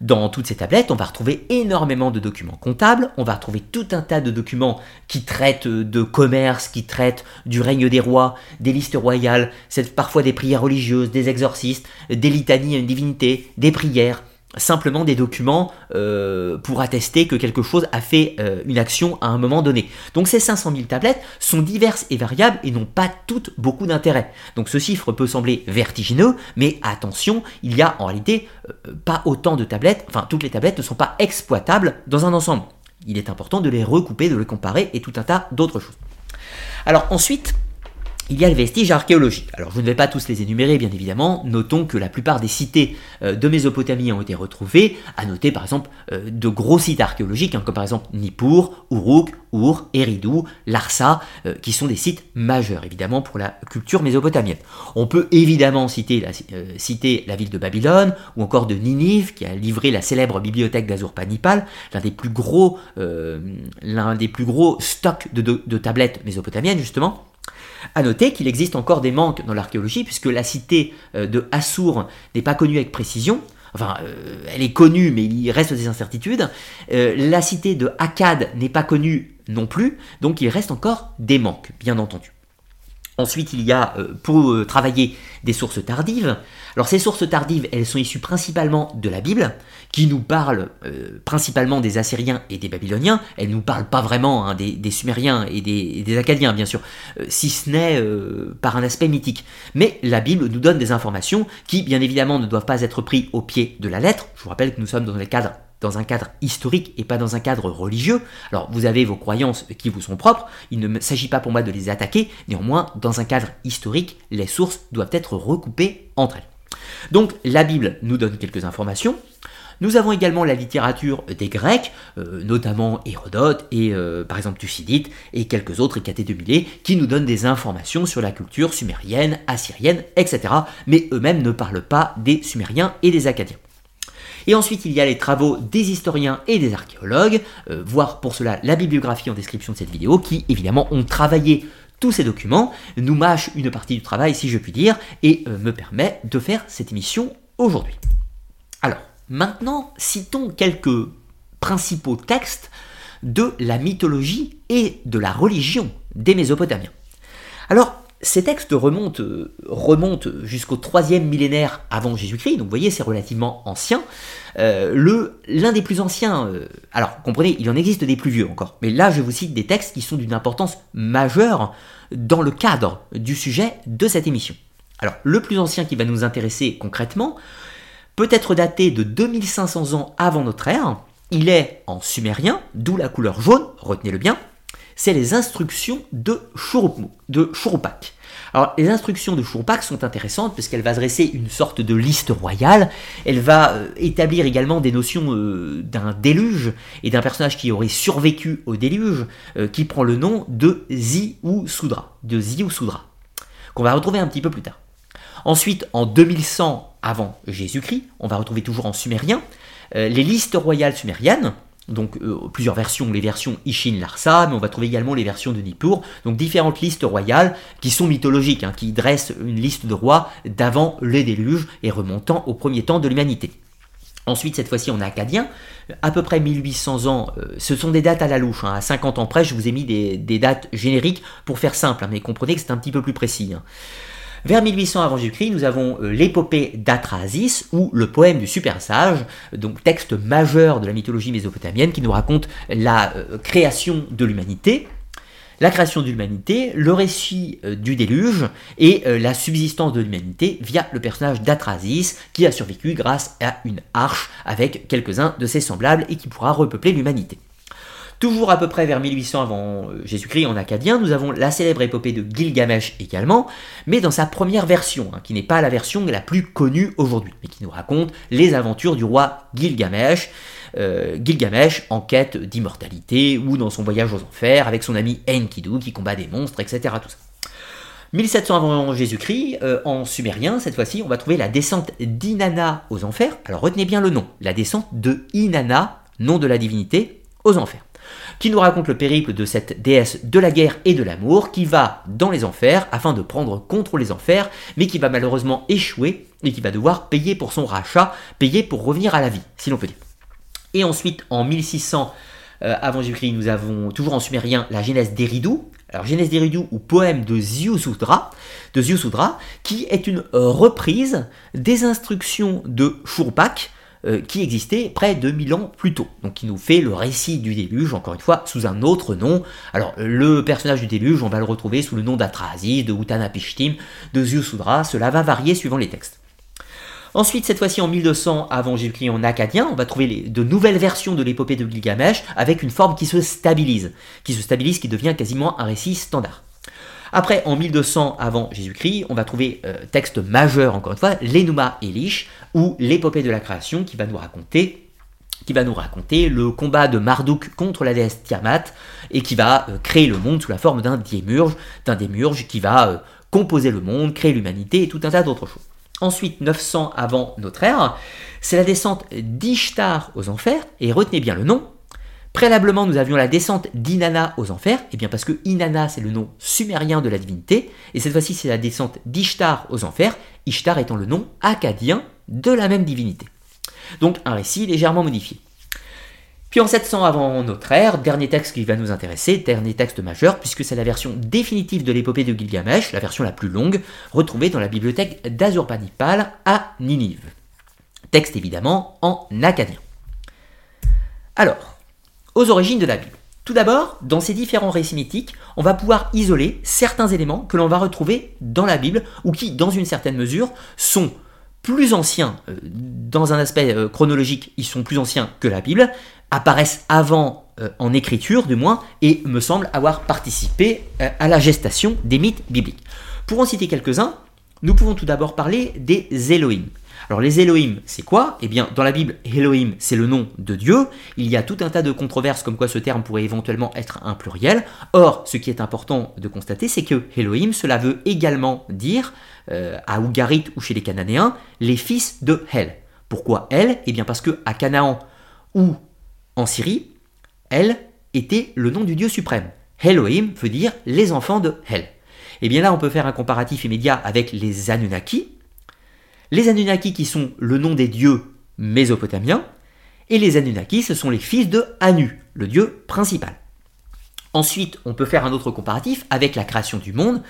Dans toutes ces tablettes, on va retrouver énormément de documents comptables, on va retrouver tout un tas de documents qui traitent de commerce, qui traitent du règne des rois, des listes royales, parfois des prières religieuses, des exorcistes, des litanies à une divinité, des prières, simplement des documents euh, pour attester que quelque chose a fait euh, une action à un moment donné. Donc ces 500 000 tablettes sont diverses et variables et n'ont pas toutes beaucoup d'intérêt. Donc ce chiffre peut sembler vertigineux, mais attention, il y a en réalité euh, pas autant de tablettes, enfin toutes les tablettes ne sont pas exploitables dans un ensemble. Il est important de les recouper, de les comparer et tout un tas d'autres choses. Alors ensuite, il y a le vestige archéologique. Alors je ne vais pas tous les énumérer bien évidemment, notons que la plupart des cités euh, de Mésopotamie ont été retrouvées, à noter par exemple euh, de gros sites archéologiques, hein, comme par exemple Nippur, Uruk, Ur, Eridu, Larsa, euh, qui sont des sites majeurs évidemment pour la culture mésopotamienne. On peut évidemment citer la, ville de Babylone, ou encore de Ninive, qui a livré la célèbre bibliothèque d'Azurbanipal, l'un l'un des plus gros stocks de tablettes mésopotamiennes justement. A noter qu'il existe encore des manques dans l'archéologie, puisque la cité euh, de Assur n'est pas connue avec précision. Enfin, euh, elle est connue, mais il reste des incertitudes. Euh, la cité de Akkad n'est pas connue non plus, donc il reste encore des manques, bien entendu. Ensuite, il y a, euh, pour euh, travailler, des sources tardives. Alors ces sources tardives, elles sont issues principalement de la Bible, qui nous parle euh, principalement des Assyriens et des Babyloniens. Elles ne nous parlent pas vraiment hein, des, Sumériens et des, Acadiens, bien sûr, si ce n'est par un aspect mythique. Mais la Bible nous donne des informations qui, bien évidemment, ne doivent pas être prises au pied de la lettre. Je vous rappelle que nous sommes dans les cadres dans un cadre historique et pas dans un cadre religieux. Alors vous avez vos croyances qui vous sont propres, il ne s'agit pas pour moi de les attaquer, néanmoins dans un cadre historique, les sources doivent être recoupées entre elles. Donc la Bible nous donne quelques informations. Nous avons également la littérature des Grecs, euh, notamment Hérodote et euh, par exemple Thucydide et quelques autres, Hécaté de qui nous donnent des informations sur la culture sumérienne, assyrienne, etc. Mais eux-mêmes ne parlent pas des Sumériens et des Acadiens. Et ensuite, il y a les travaux des historiens et des archéologues, euh, voir pour cela la bibliographie en description de cette vidéo, qui évidemment ont travaillé tous ces documents, nous mâchent une partie du travail, si je puis dire, et euh, me permet de faire cette émission aujourd'hui. Alors, maintenant, citons quelques principaux textes de la mythologie et de la religion des Mésopotamiens. Alors, ces textes remontent, euh, jusqu'au troisième millénaire avant Jésus-Christ, donc vous voyez, c'est relativement ancien. Euh, l'un des plus anciens, euh, alors comprenez, il en existe des plus vieux encore, mais là je vous cite des textes qui sont d'une importance majeure dans le cadre du sujet de cette émission. Alors, le plus ancien qui va nous intéresser concrètement peut être daté de 2500 ans avant notre ère. Il est en sumérien, d'où la couleur jaune, retenez-le bien, c'est les instructions de, Shurupak. Alors, les instructions de Shurpak sont intéressantes parce qu'elle va dresser une sorte de liste royale. Elle va euh, établir également des notions euh, d'un déluge et d'un personnage qui aurait survécu au déluge, euh, qui prend le nom de Zi ou Soudra, de Soudra, qu'on va retrouver un petit peu plus tard. Ensuite, en 2100 avant Jésus-Christ, on va retrouver toujours en sumérien les listes royales sumériennes donc euh, plusieurs versions, les versions Ishin Larsa, mais on va trouver également les versions de Nippur, donc différentes listes royales qui sont mythologiques, hein, qui dressent une liste de rois d'avant les déluges et remontant au premier temps de l'humanité. Ensuite, cette fois-ci en acadien, à peu près 1800 ans, euh, ce sont des dates à la louche, hein. à 50 ans près, je vous ai mis des, dates génériques pour faire simple, hein, mais comprenez que c'est un petit peu plus précis. Vers 1800 avant Jésus-Christ, nous avons euh, l'épopée d'Atrasis ou le poème du super sage, donc texte majeur de la mythologie mésopotamienne qui nous raconte la euh, création de l'humanité, la création de l'humanité, le récit euh, du déluge et la subsistance de l'humanité via le personnage d'Atrasis qui a survécu grâce à une arche avec quelques-uns de ses semblables et qui pourra repeupler l'humanité. Toujours à peu près vers 1800 avant euh, Jésus-Christ en acadien, nous avons la célèbre épopée de Gilgamesh également, mais dans sa première version, hein, qui n'est pas la version la plus connue aujourd'hui, mais qui nous raconte les aventures du roi Gilgamesh. Euh, Gilgamesh en quête d'immortalité ou dans son voyage aux enfers avec son ami Enkidu qui combat des monstres, etc. Tout ça. 1700 avant Jésus-Christ, euh, en sumérien, cette fois-ci, on va trouver la descente d'Inanna aux enfers. Alors retenez bien le nom, la descente de Inanna, nom de la divinité, aux enfers qui nous raconte le périple de cette déesse de la guerre et de l'amour qui va dans les enfers afin de prendre contre les enfers, mais qui va malheureusement échouer et qui va devoir payer pour son rachat, payer pour revenir à la vie, si l'on peut dire. Et ensuite, en 1600 euh, avant Jésus-Christ, nous avons toujours en sumérien la Genèse d'Eridu. Alors Genèse d'Eridu ou poème de Ziusudra, de Ziusudra, qui est une reprise des instructions de Shurpak, euh, qui existait près de 1000 ans plus tôt. Donc qui nous fait le récit du déluge, encore une fois, sous un autre nom. Alors le personnage du déluge, on va le retrouver sous le nom d'Atrasis, de Utanapishtim, de Ziusudra, cela va varier suivant les textes. Ensuite, cette fois-ci en 1200 avant Jésus-Christ en acadien, on va trouver de nouvelles versions de l'épopée de Gilgamesh avec une forme qui se stabilise, qui se stabilise, qui devient quasiment un récit standard. Après, en 1200 avant Jésus-Christ, on va trouver euh, texte majeur, encore une fois, l'Enuma Elish, ou l'épopée de la création qui va nous raconter qui va nous raconter le combat de Marduk contre la déesse Tiamat et qui va euh, créer le monde sous la forme d'un démurge, d'un démurge qui va euh, composer le monde, créer l'humanité et tout un tas d'autres choses. Ensuite, 900 avant notre ère, c'est la descente d'Ishtar aux enfers, et retenez bien le nom, Préalablement, nous avions la descente d'Inanna aux enfers, et eh bien parce que Inanna c'est le nom sumérien de la divinité, et cette fois-ci c'est la descente d'Ishtar aux enfers, Ishtar étant le nom acadien de la même divinité. Donc un récit légèrement modifié. Puis en 700 avant notre ère, dernier texte qui va nous intéresser, dernier texte majeur, puisque c'est la version définitive de l'épopée de Gilgamesh, la version la plus longue, retrouvée dans la bibliothèque d'Azurbanipal à Ninive. Texte évidemment en acadien. Alors, aux origines de la Bible. Tout d'abord, dans ces différents récits mythiques, on va pouvoir isoler certains éléments que l'on va retrouver dans la Bible ou qui, dans une certaine mesure, sont plus anciens, euh, dans un aspect euh, chronologique, ils sont plus anciens que la Bible, apparaissent avant euh, en écriture du moins, et me semblent avoir participé à la gestation des mythes bibliques. Pour en citer quelques-uns, nous pouvons tout d'abord parler des Elohim. Alors les Elohim, c'est quoi? Eh bien, dans la Bible, Elohim, c'est le nom de Dieu. Il y a tout un tas de controverses comme quoi ce terme pourrait éventuellement être un pluriel. Or, ce qui est important de constater, c'est que Elohim, cela veut également dire, euh, à Ougarit ou chez les Cananéens, les fils de Hel. Pourquoi El Eh bien parce que à Canaan ou en Syrie, El était le nom du Dieu suprême. Elohim veut dire les enfants de Hel. Et eh bien là, on peut faire un comparatif immédiat avec les Anunnaki, les Anunnaki qui sont le nom des dieux mésopotamiens, et les Anunnaki ce sont les fils de Anu, le dieu principal. Ensuite, on peut faire un autre comparatif avec la création du monde.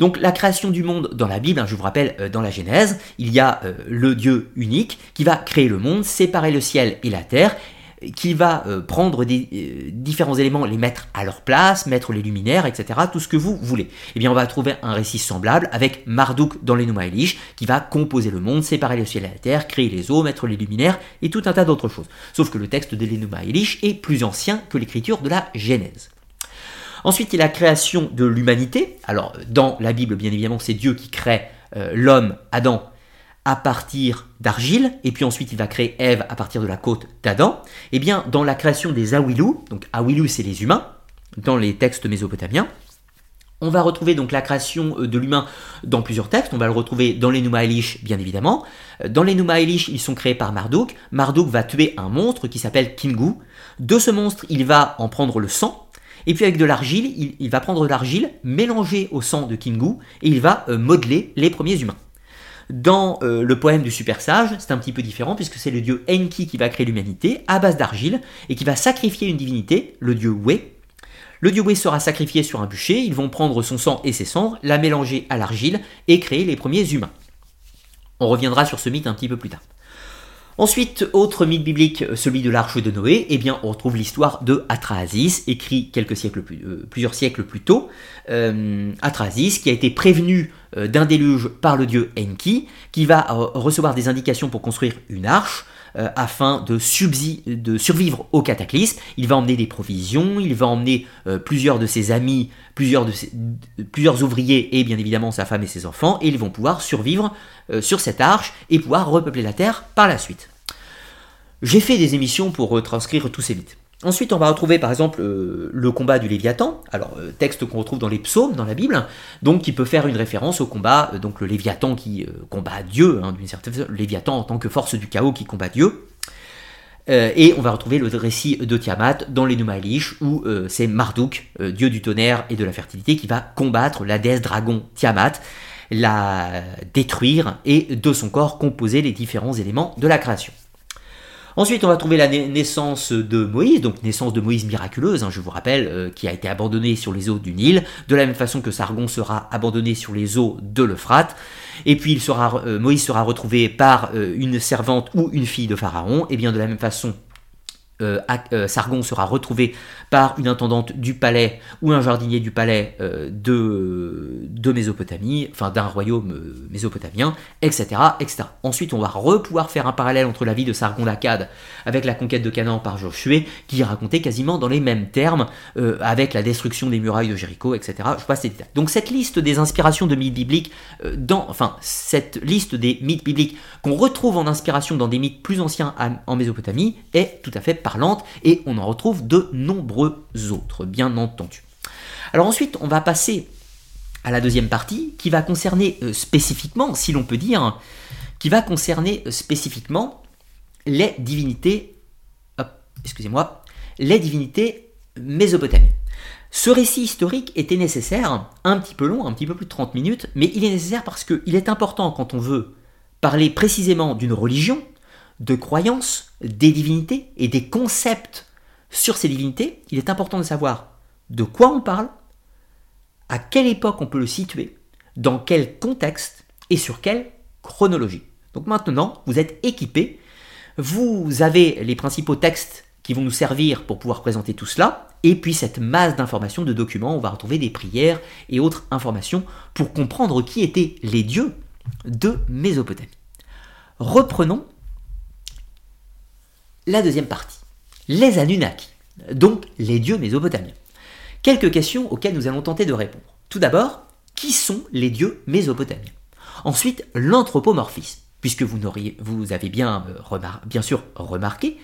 Donc la création du monde dans la Bible, hein, je vous rappelle, euh, dans la Genèse, il y a euh, le Dieu unique qui va créer le monde, séparer le ciel et la terre, qui va euh, prendre des euh, différents éléments, les mettre à leur place, mettre les luminaires, etc., tout ce que vous voulez. Eh bien, on va trouver un récit semblable avec Marduk dans les Elish, qui va composer le monde, séparer le ciel et la terre, créer les eaux, mettre les luminaires, et tout un tas d'autres choses. Sauf que le texte de l'Enuma Elish est plus ancien que l'écriture de la Genèse. Ensuite, il y a la création de l'humanité. Alors, dans la Bible, bien évidemment, c'est Dieu qui crée euh, l'homme, Adam, à partir d'argile, et puis ensuite il va créer Ève à partir de la côte d'Adam. Eh bien, dans la création des Awilou, donc Awilou, c'est les humains, dans les textes mésopotamiens, on va retrouver donc la création euh, de l'humain dans plusieurs textes. On va le retrouver dans les Numa Elish, bien évidemment. Euh, dans les Numa Elish, ils sont créés par Marduk. Marduk va tuer un monstre qui s'appelle Kingu. De ce monstre, il va en prendre le sang. Et puis avec de l'argile, il, va prendre de l'argile mélangée au sang de Kingu et il va euh, modeler les premiers humains. Dans le poème du super sage, c'est un petit peu différent puisque c'est le dieu Enki qui va créer l'humanité à base d'argile et qui va sacrifier une divinité, le dieu We, le dieu sera sacrifié sur un bûcher, ils vont prendre son sang et ses cendres, la mélanger à l'argile et créer les premiers humains. On reviendra sur ce mythe un petit peu plus tard. Ensuite, autre mythe biblique, celui de l'arche de Noé, eh bien, on retrouve l'histoire de Atrahasis, écrit quelques siècles euh, plusieurs siècles plus tôt. Euh, qui a été prévenu euh, d'un déluge par le dieu Enki, qui va recevoir des indications pour construire une arche. Euh, afin de, survivre au cataclysme. Il va emmener des provisions, il va emmener euh, plusieurs de ses amis, plusieurs, de plusieurs ouvriers et bien évidemment sa femme et ses enfants, et ils vont pouvoir survivre euh, sur cette arche et pouvoir repeupler la Terre par la suite. J'ai fait des émissions pour retranscrire tous ces mythes. Ensuite, on va retrouver par exemple euh, le combat du Léviathan, alors euh, texte qu'on retrouve dans les psaumes, dans la Bible, donc qui peut faire une référence au combat, euh, donc le Léviathan qui combat Dieu, hein, d'une certaine façon, Léviathan en tant que force du chaos qui combat Dieu. et on va retrouver le récit de Tiamat dans les Numa où c'est Marduk, dieu du tonnerre et de la fertilité, qui va combattre la déesse dragon Tiamat, la détruire et de son corps composer les différents éléments de la création. Ensuite, on va trouver la naissance de Moïse, donc naissance de Moïse miraculeuse, hein, je vous rappelle, euh, qui a été abandonné sur les eaux du Nil, de la même façon que Sargon sera abandonné sur les eaux de l'Euphrate. Et puis euh, Moïse sera retrouvé par euh, une servante ou une fille de Pharaon, et bien de la même façon euh, euh, Sargon sera retrouvé par une intendante du palais ou un jardinier du palais euh, de, Mésopotamie, enfin d'un royaume mésopotamien, etc.. Ensuite, on va pouvoir faire un parallèle entre la vie de Sargon d'Akkad avec la conquête de Canaan par Josué, qui est quasiment dans les mêmes termes, avec la destruction des murailles de Jéricho, etc. Je passe. Donc cette liste des inspirations de mythes bibliques, dans, enfin cette liste des mythes bibliques qu'on retrouve en inspiration dans des mythes plus anciens en Mésopotamie est tout à fait et on en retrouve de nombreux autres, bien entendu. Alors ensuite, on va passer à la deuxième partie qui va concerner euh, spécifiquement, si l'on peut dire, qui va concerner euh, spécifiquement les divinités, excusez-moi, les divinités mésopotamiennes. Ce récit historique était nécessaire, un petit peu long, un petit peu plus de 30 minutes, mais il est nécessaire parce qu'il est important quand on veut parler précisément d'une religion, de croyances, des divinités et des concepts sur ces divinités, il est important de savoir de quoi on parle, à quelle époque on peut le situer, dans quel contexte et sur quelle chronologie. Donc maintenant, vous êtes équipé, vous avez les principaux textes qui vont nous servir pour pouvoir présenter tout cela, et puis cette masse d'informations, de documents, on va retrouver des prières et autres informations pour comprendre qui étaient les dieux de Mésopotamie. Reprenons la deuxième partie. Les Anunnaki, donc les dieux mésopotamiens. Quelques questions auxquelles nous allons tenter de répondre. Tout d'abord, qui sont les dieux mésopotamiens? Ensuite, l'anthropomorphisme, puisque vous, avez bien, euh, bien sûr remarqué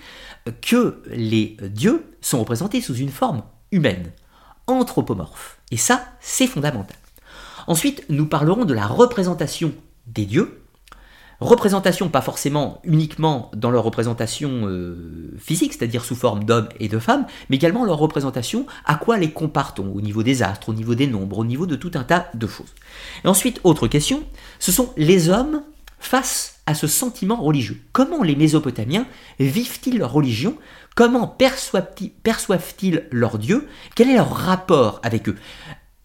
que les dieux sont représentés sous une forme humaine, anthropomorphe. Et ça, c'est fondamental. Ensuite, nous parlerons de la représentation des dieux représentation pas forcément uniquement dans leur représentation euh, physique, c'est-à-dire sous forme d'hommes et de femmes, mais également leur représentation, à quoi les compare-t-on au niveau des astres, au niveau des nombres, au niveau de tout un tas de choses. Et ensuite, autre question, ce sont les hommes face à ce sentiment religieux. Comment les Mésopotamiens vivent-ils leur religion? Comment perçoivent-ils leur Dieu? Quel est leur rapport avec eux?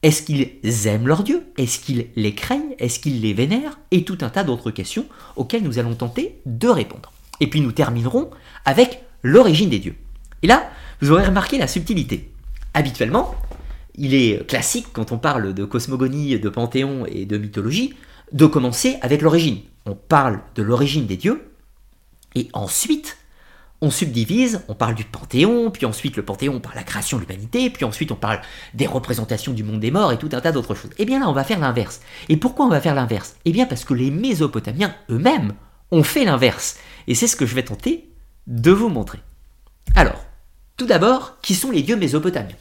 Est-ce qu'ils aiment leur Dieu Est-ce qu'ils les craignent? Est-ce qu'ils les vénèrent? Et tout un tas d'autres questions auxquelles nous allons tenter de répondre. Et puis nous terminerons avec l'origine des dieux. Et là, vous aurez remarqué la subtilité. Habituellement, il est classique quand on parle de cosmogonie, de panthéon et de mythologie, de commencer avec l'origine. On parle de l'origine des dieux, et ensuite, on subdivise, on parle du panthéon, puis ensuite le panthéon, on parle de la création de l'humanité, puis ensuite on parle des représentations du monde des morts et tout un tas d'autres choses. Eh bien là, on va faire l'inverse. Et pourquoi on va faire l'inverse? Eh bien parce que les Mésopotamiens eux-mêmes ont fait l'inverse. Et c'est ce que je vais tenter de vous montrer. Alors, tout d'abord, qui sont les dieux mésopotamiens?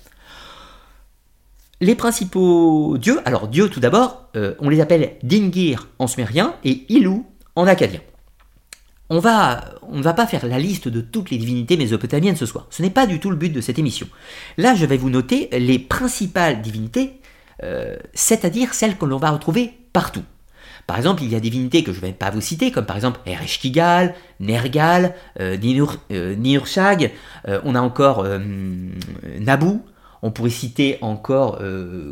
Les principaux dieux, alors dieux tout d'abord, euh, on les appelle Dingir en sumérien et Ilou en acadien. On, va, ne va pas faire la liste de toutes les divinités mésopotamiennes ce soir. Ce n'est pas du tout le but de cette émission. Là, je vais vous noter les principales divinités, euh, c'est-à-dire celles que l'on va retrouver partout. Par exemple, il y a des divinités que je ne vais pas vous citer, comme par exemple Ereshkigal, Nergal, euh, Nirshag, euh, on a encore Nabu, on pourrait citer encore,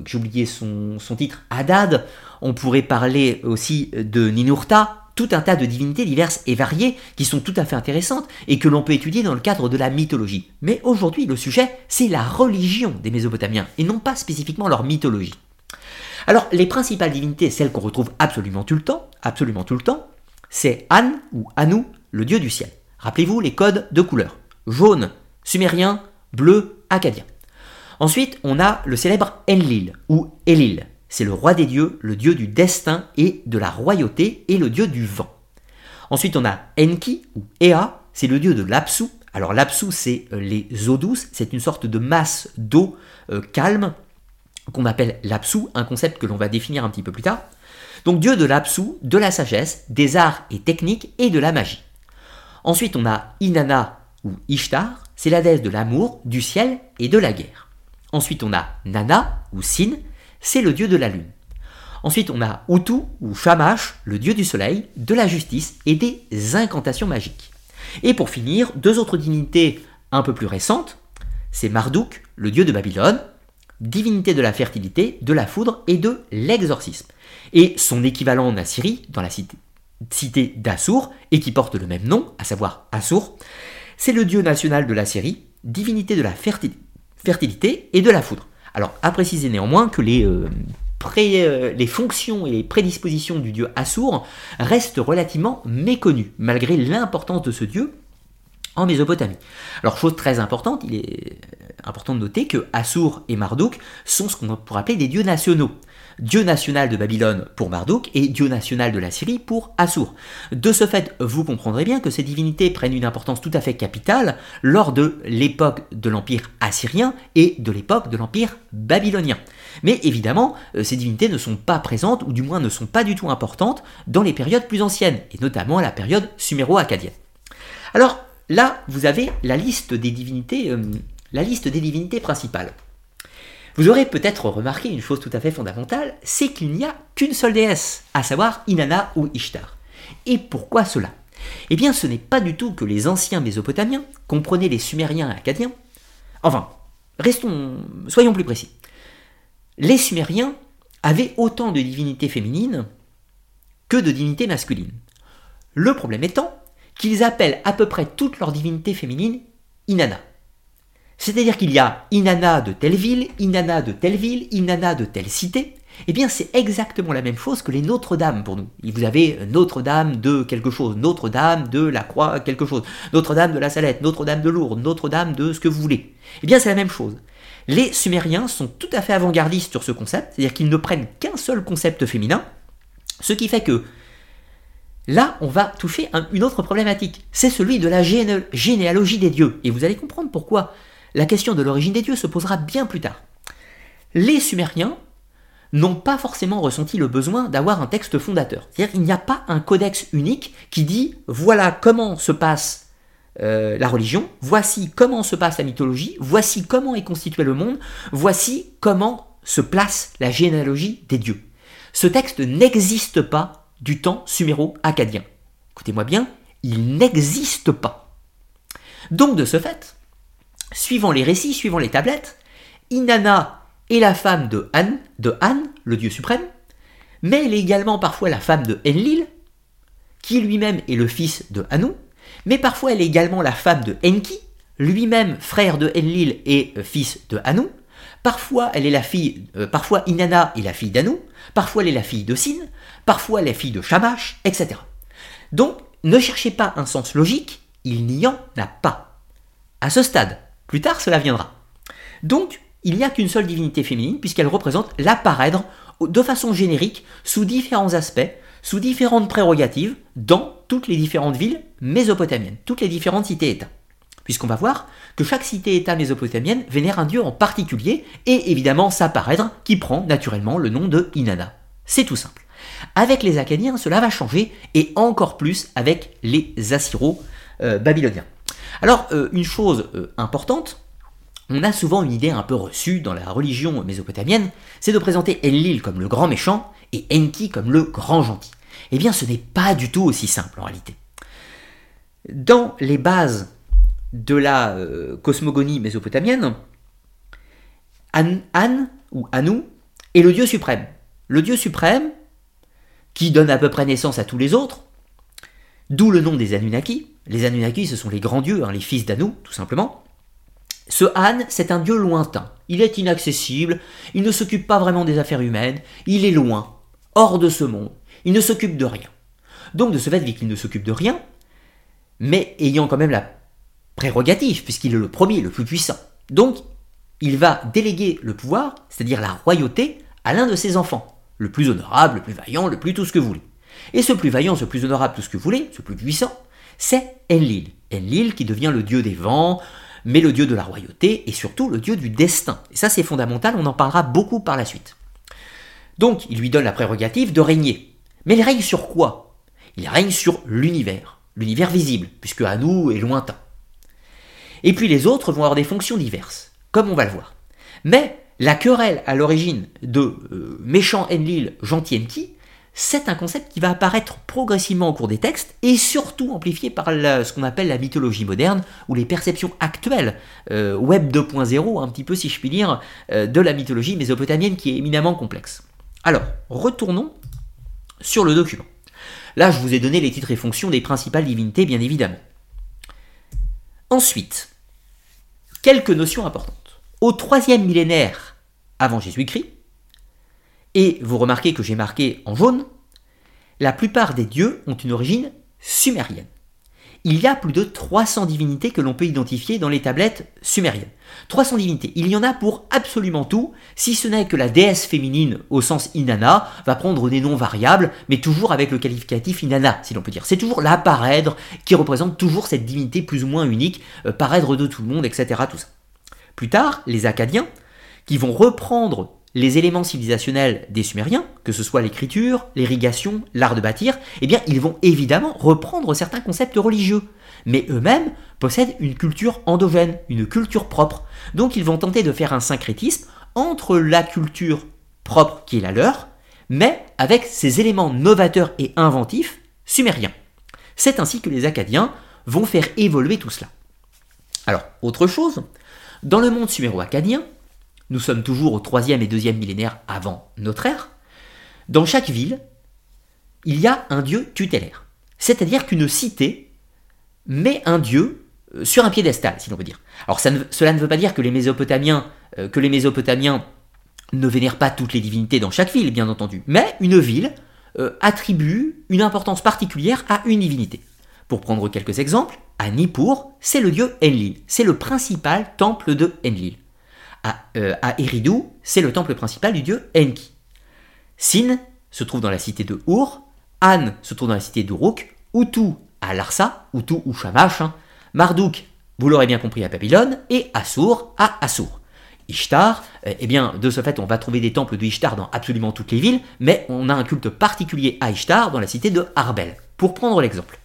j'ai oublié son, son, titre, Hadad, on pourrait parler aussi de Ninurta, tout un tas de divinités diverses et variées qui sont tout à fait intéressantes et que l'on peut étudier dans le cadre de la mythologie. Mais aujourd'hui, le sujet, c'est la religion des Mésopotamiens et non pas spécifiquement leur mythologie. Alors, les principales divinités, celles qu'on retrouve absolument tout le temps, absolument tout le temps, c'est An ou Anu, le dieu du ciel. Rappelez-vous les codes de couleur. Jaune, sumérien, bleu, acadien. Ensuite, on a le célèbre Enlil ou Elil. C'est le roi des dieux, le dieu du destin et de la royauté et le dieu du vent. Ensuite, on a Enki ou Ea, c'est le dieu de l'Apsu. Alors l'Apsu, c'est euh, les eaux douces, c'est une sorte de masse d'eau euh, calme qu'on appelle l'Apsu, un concept que l'on va définir un petit peu plus tard. Donc dieu de l'Apsu, de la sagesse, des arts et techniques et de la magie. Ensuite, on a Inanna ou Ishtar, c'est la déesse de l'amour, du ciel et de la guerre. Ensuite, on a Nana ou Sin, c'est le dieu de la lune. Ensuite, on a Utu ou Shamash, le dieu du soleil, de la justice et des incantations magiques. Et pour finir, deux autres divinités un peu plus récentes, c'est Marduk, le dieu de Babylone, divinité de la fertilité, de la foudre et de l'exorcisme. Et son équivalent en Assyrie, dans la cité, cité d'Assur, et qui porte le même nom, à savoir Assur, c'est le dieu national de la Syrie, divinité de la fertilité et de la foudre. Alors, à préciser néanmoins que les, euh, euh, les fonctions et les prédispositions du dieu Assur restent relativement méconnues, malgré l'importance de ce dieu en Mésopotamie. Alors, chose très importante, il est important de noter que Assur et Marduk sont ce qu'on pourrait appeler des dieux nationaux. Dieu national de Babylone pour Marduk et Dieu national de la Syrie pour Assur. De ce fait, vous comprendrez bien que ces divinités prennent une importance tout à fait capitale lors de l'époque de l'Empire assyrien et de l'époque de l'Empire babylonien. Mais évidemment, euh, ces divinités ne sont pas présentes, ou du moins ne sont pas du tout importantes, dans les périodes plus anciennes, et notamment la période suméro-acadienne. Alors là, vous avez la liste des divinités, euh, la liste des divinités principales. Vous aurez peut-être remarqué une chose tout à fait fondamentale, c'est qu'il n'y a qu'une seule déesse, à savoir Inanna ou Ishtar. Et pourquoi cela? Eh bien, ce n'est pas du tout que les anciens Mésopotamiens, comprenaient les Sumériens et Acadiens. Enfin, restons, soyons plus précis. Les Sumériens avaient autant de divinités féminines que de divinités masculines. Le problème étant qu'ils appellent à peu près toutes leurs divinités féminines Inanna. C'est-à-dire qu'il y a Inanna de telle ville, Inanna de telle ville, Inanna de telle cité. Eh bien, c'est exactement la même chose que les Notre-Dame pour nous. Vous avez Notre-Dame de quelque chose, Notre-Dame de la Croix, quelque chose, Notre-Dame de la Salette, Notre-Dame de Lourdes, Notre-Dame de ce que vous voulez. Eh bien, c'est la même chose. Les Sumériens sont tout à fait avant-gardistes sur ce concept, c'est-à-dire qu'ils ne prennent qu'un seul concept féminin, ce qui fait que là, on va toucher une autre problématique. C'est celui de la généalogie des dieux. Et vous allez comprendre pourquoi la question de l'origine des dieux se posera bien plus tard. Les Sumériens n'ont pas forcément ressenti le besoin d'avoir un texte fondateur. C'est-à-dire qu'il n'y a pas un codex unique qui dit voilà comment se passe euh, la religion, voici comment se passe la mythologie, voici comment est constitué le monde, voici comment se place la généalogie des dieux. Ce texte n'existe pas du temps suméro-acadien. Écoutez-moi bien, il n'existe pas. Donc de ce fait, suivant les récits, suivant les tablettes, Inanna est la femme de Han, de Han, le dieu suprême, mais elle est également parfois la femme de Enlil, qui lui-même est le fils de Anu, mais parfois elle est également la femme de Enki, lui-même frère de Enlil et euh, fils de Anu. Parfois elle est la fille, euh, parfois Inanna est la fille d'Anu, parfois elle est la fille de Sin, parfois elle est la fille de Shamash, etc. Donc ne cherchez pas un sens logique, il n'y en a pas. À ce stade, plus tard cela viendra. Donc, il n'y a qu'une seule divinité féminine puisqu'elle représente la parèdre de façon générique sous différents aspects, sous différentes prérogatives dans toutes les différentes villes mésopotamiennes, toutes les différentes cités-États. Puisqu'on va voir que chaque cité-État mésopotamienne vénère un dieu en particulier et évidemment sa parèdre qui prend naturellement le nom de Inanna. C'est tout simple. Avec les Akkadiens, cela va changer et encore plus avec les Assyro-Babyloniens. Alors, euh, une chose euh, importante, on a souvent une idée un peu reçue dans la religion mésopotamienne, c'est de présenter Enlil comme le grand méchant et Enki comme le grand gentil. Eh bien, ce n'est pas du tout aussi simple en réalité. Dans les bases de la euh, cosmogonie mésopotamienne, An, ou Anu est le dieu suprême. Le dieu suprême qui donne à peu près naissance à tous les autres, d'où le nom des Anunnaki. Les Anunnaki, ce sont les grands dieux, hein, les fils d'Anu, tout simplement. Ce Han, c'est un dieu lointain. Il est inaccessible, il ne s'occupe pas vraiment des affaires humaines, il est loin, hors de ce monde, il ne s'occupe de rien. Donc de ce fait, vu qu'il ne s'occupe de rien, mais ayant quand même la prérogative, puisqu'il est le premier, le plus puissant. Donc, il va déléguer le pouvoir, c'est-à-dire la royauté, à l'un de ses enfants, le plus honorable, le plus vaillant, le plus tout ce que vous voulez. Et ce plus vaillant, ce plus honorable, tout ce que vous voulez, ce plus puissant, c'est Enlil. Enlil qui devient le dieu des vents, mais le dieu de la royauté et surtout le dieu du destin. Et ça c'est fondamental, on en parlera beaucoup par la suite. Donc il lui donne la prérogative de régner. Mais il règne sur quoi? Il règne sur l'univers, l'univers visible, puisque à nous est lointain. Et puis les autres vont avoir des fonctions diverses, comme on va le voir. Mais la querelle à l'origine de euh, méchant Enlil, gentil Enki, c'est un concept qui va apparaître progressivement au cours des textes et surtout amplifié par ce qu'on appelle la mythologie moderne ou les perceptions actuelles, euh, Web 2.0 un petit peu si je puis dire, euh, de la mythologie mésopotamienne qui est éminemment complexe. Alors, retournons sur le document. Là, je vous ai donné les titres et fonctions des principales divinités, bien évidemment. Ensuite, quelques notions importantes. Au troisième millénaire avant Jésus-Christ, et vous remarquez que j'ai marqué en jaune, la plupart des dieux ont une origine sumérienne. Il y a plus de 300 divinités que l'on peut identifier dans les tablettes sumériennes. 300 divinités, il y en a pour absolument tout, si ce n'est que la déesse féminine au sens Inanna va prendre des noms variables, mais toujours avec le qualificatif Inanna, si l'on peut dire. C'est toujours la parèdre qui représente toujours cette divinité plus ou moins unique, euh, parèdre de tout le monde, etc. Tout ça. Plus tard, les Acadiens, qui vont reprendre les éléments civilisationnels des Sumériens, que ce soit l'écriture, l'irrigation, l'art de bâtir, eh bien, ils vont évidemment reprendre certains concepts religieux. Mais eux-mêmes possèdent une culture endogène, une culture propre. Donc, ils vont tenter de faire un syncrétisme entre la culture propre qui est la leur, mais avec ces éléments novateurs et inventifs sumériens. C'est ainsi que les Acadiens vont faire évoluer tout cela. Alors, autre chose, dans le monde suméro-acadien, nous sommes toujours au troisième et deuxième millénaire avant notre ère, dans chaque ville, il y a un dieu tutélaire. C'est-à-dire qu'une cité met un dieu euh, sur un piédestal, si l'on veut dire. Alors cela ne veut pas dire que les Mésopotamiens, euh, que les Mésopotamiens ne vénèrent pas toutes les divinités dans chaque ville, bien entendu, mais une ville euh, attribue une importance particulière à une divinité. Pour prendre quelques exemples, à Nippur, c'est le dieu Enlil, c'est le principal temple de Enlil à, euh, Eridu, c'est le temple principal du dieu Enki. Sin se trouve dans la cité de Ur, An se trouve dans la cité d'Uruk, Utu à Larsa, Utu ou Shamash, hein. Marduk, vous l'aurez bien compris, à Babylone, et Assur à Assur. Ishtar, euh, eh bien, de ce fait, on va trouver des temples de Ishtar dans absolument toutes les villes, mais on a un culte particulier à Ishtar dans la cité de Arbel, pour prendre l'exemple.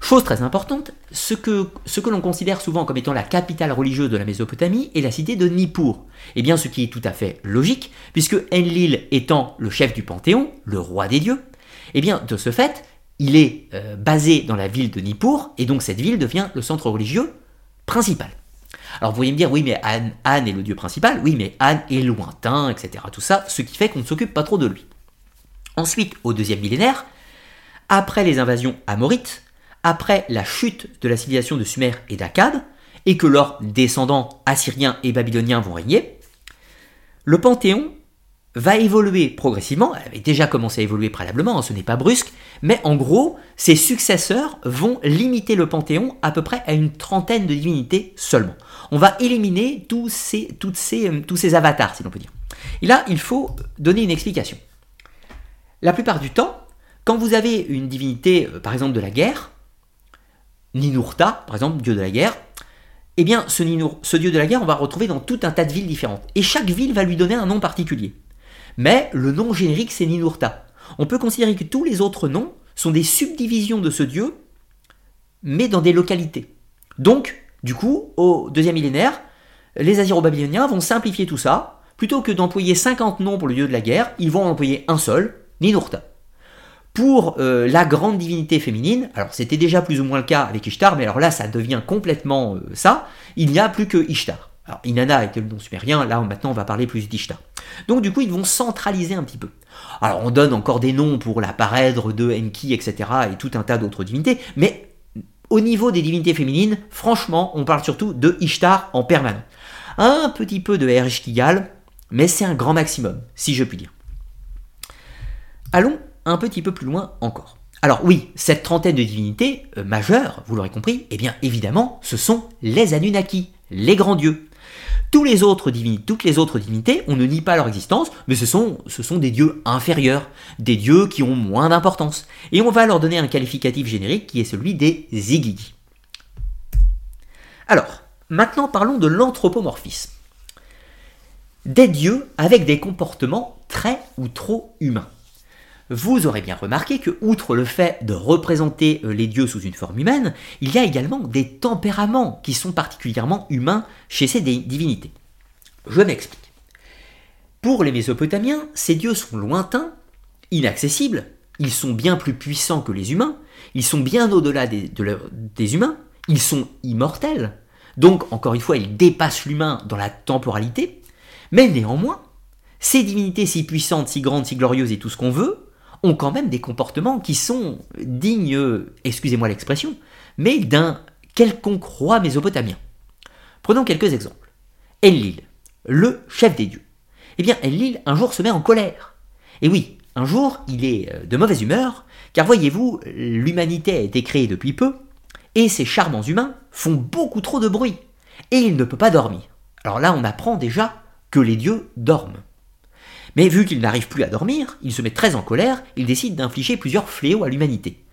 Chose très importante, ce que, ce que l'on considère souvent comme étant la capitale religieuse de la Mésopotamie est la cité de Nippur. Et eh bien ce qui est tout à fait logique, puisque Enlil étant le chef du Panthéon, le roi des dieux, et eh bien de ce fait, il est euh, basé dans la ville de Nippur, et donc cette ville devient le centre religieux principal. Alors vous pourriez me dire, oui, mais Anne, Anne est le dieu principal, oui, mais Anne est lointain, etc. Tout ça, ce qui fait qu'on ne s'occupe pas trop de lui. Ensuite, au deuxième millénaire, après les invasions amorites, après la chute de la civilisation de Sumer et d'Akkad, et que leurs descendants assyriens et babyloniens vont régner, le panthéon va évoluer progressivement, elle avait déjà commencé à évoluer préalablement, hein, ce n'est pas brusque, mais en gros, ses successeurs vont limiter le panthéon à peu près à une trentaine de divinités seulement. On va éliminer tous ces, euh, tous ces avatars, si l'on peut dire. Et là, il faut donner une explication. La plupart du temps, quand vous avez une divinité, euh, par exemple de la guerre, Ninurta, par exemple, dieu de la guerre, eh bien, ce, dieu de la guerre, on va retrouver dans tout un tas de villes différentes. Et chaque ville va lui donner un nom particulier. Mais le nom générique, c'est Ninurta. On peut considérer que tous les autres noms sont des subdivisions de ce dieu, mais dans des localités. Donc, du coup, au deuxième millénaire, les Assyro-Babyloniens vont simplifier tout ça. Plutôt que d'employer 50 noms pour le dieu de la guerre, ils vont en employer un seul, Ninurta. Pour euh, la grande divinité féminine, alors c'était déjà plus ou moins le cas avec Ishtar, mais alors là ça devient complètement euh, ça, il n'y a plus que Ishtar. Alors Inanna était le nom sumérien, là maintenant on va parler plus d'Ishtar. Donc du coup ils vont centraliser un petit peu. Alors on donne encore des noms pour la parèdre de Enki, etc. et tout un tas d'autres divinités, mais au niveau des divinités féminines, franchement on parle surtout de Ishtar en permanence. Un petit peu de Erishkigal, mais c'est un grand maximum, si je puis dire. Allons un petit peu plus loin encore. Alors oui, cette trentaine de divinités euh, majeures, vous l'aurez compris, eh bien évidemment, ce sont les Anunnaki, les grands dieux. Tous les autres divinités, toutes les autres divinités, on ne nie pas leur existence, mais ce sont, ce sont des dieux inférieurs, des dieux qui ont moins d'importance. Et on va leur donner un qualificatif générique qui est celui des Zigigi. Alors, maintenant parlons de l'anthropomorphisme. Des dieux avec des comportements très ou trop humains. Vous aurez bien remarqué que, outre le fait de représenter euh, les dieux sous une forme humaine, il y a également des tempéraments qui sont particulièrement humains chez ces divinités. Je m'explique. Pour les Mésopotamiens, ces dieux sont lointains, inaccessibles, ils sont bien plus puissants que les humains, ils sont bien au-delà des, des humains, ils sont immortels, donc encore une fois, ils dépassent l'humain dans la temporalité, mais néanmoins, ces divinités si puissantes, si grandes, si glorieuses et tout ce qu'on veut, ont quand même des comportements qui sont dignes, excusez-moi l'expression, mais d'un quelconque roi mésopotamien. Prenons quelques exemples. Enlil, le chef des dieux. Eh bien, Enlil, un jour, se met en colère. Et oui, un jour, il est euh, de mauvaise humeur, car voyez-vous, l'humanité a été créée depuis peu, et ces charmants humains font beaucoup trop de bruit, et il ne peut pas dormir. Alors là, on apprend déjà que les dieux dorment. Mais vu qu'il n'arrive plus à dormir, il se met très en colère, il décide d'infliger plusieurs fléaux à l'humanité.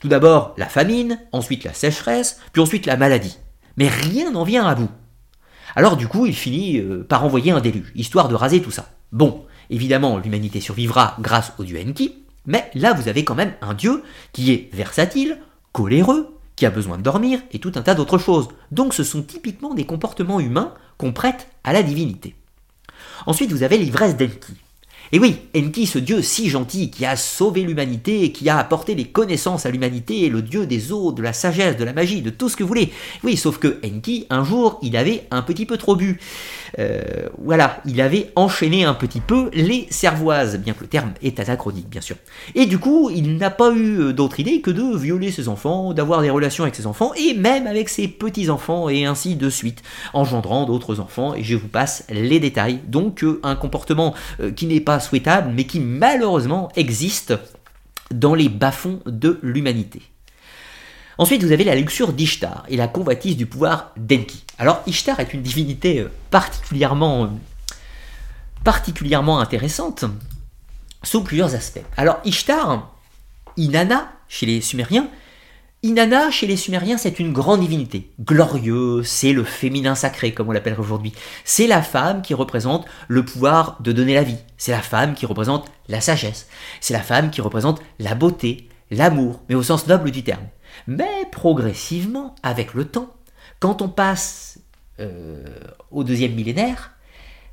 Tout d'abord la famine, ensuite la sécheresse, puis ensuite la maladie. Mais rien n'en vient à bout. Alors du coup, il finit euh, par envoyer un déluge, histoire de raser tout ça. Bon, évidemment, l'humanité survivra grâce au dieu Enki, mais là vous avez quand même un dieu qui est versatile, coléreux, qui a besoin de dormir et tout un tas d'autres choses. Donc ce sont typiquement des comportements humains qu'on prête à la divinité. Ensuite, vous avez l'ivresse d'Enki. Et oui, Enki, ce dieu si gentil qui a sauvé l'humanité, qui a apporté les connaissances à l'humanité, le dieu des eaux, de la sagesse, de la magie, de tout ce que vous voulez. Oui, sauf que Enki, un jour, il avait un petit peu trop bu. Euh, voilà, il avait enchaîné un petit peu les cervoises, bien que le terme est anachronique, bien sûr. Et du coup, il n'a pas eu euh, d'autre idée que de violer ses enfants, d'avoir des relations avec ses enfants, et même avec ses petits-enfants, et ainsi de suite, engendrant d'autres enfants, et je vous passe les détails. Donc, euh, un comportement qui n'est pas souhaitable, mais qui malheureusement existe dans les bas-fonds de l'humanité. Ensuite, vous avez la luxure d'Ishtar et la convoitise du pouvoir d'Enki. Alors, Ishtar est une divinité euh, particulièrement, particulièrement intéressante sous plusieurs aspects. Alors, Ishtar, Inanna, chez les Sumériens, Inanna, chez les Sumériens, c'est une grande divinité, glorieuse, c'est le féminin sacré, comme on l'appelle aujourd'hui. C'est la femme qui représente le pouvoir de donner la vie. C'est la femme qui représente la sagesse. C'est la femme qui représente la beauté, l'amour, mais au sens noble du terme. Mais progressivement, avec le temps, quand on passe euh, au deuxième millénaire,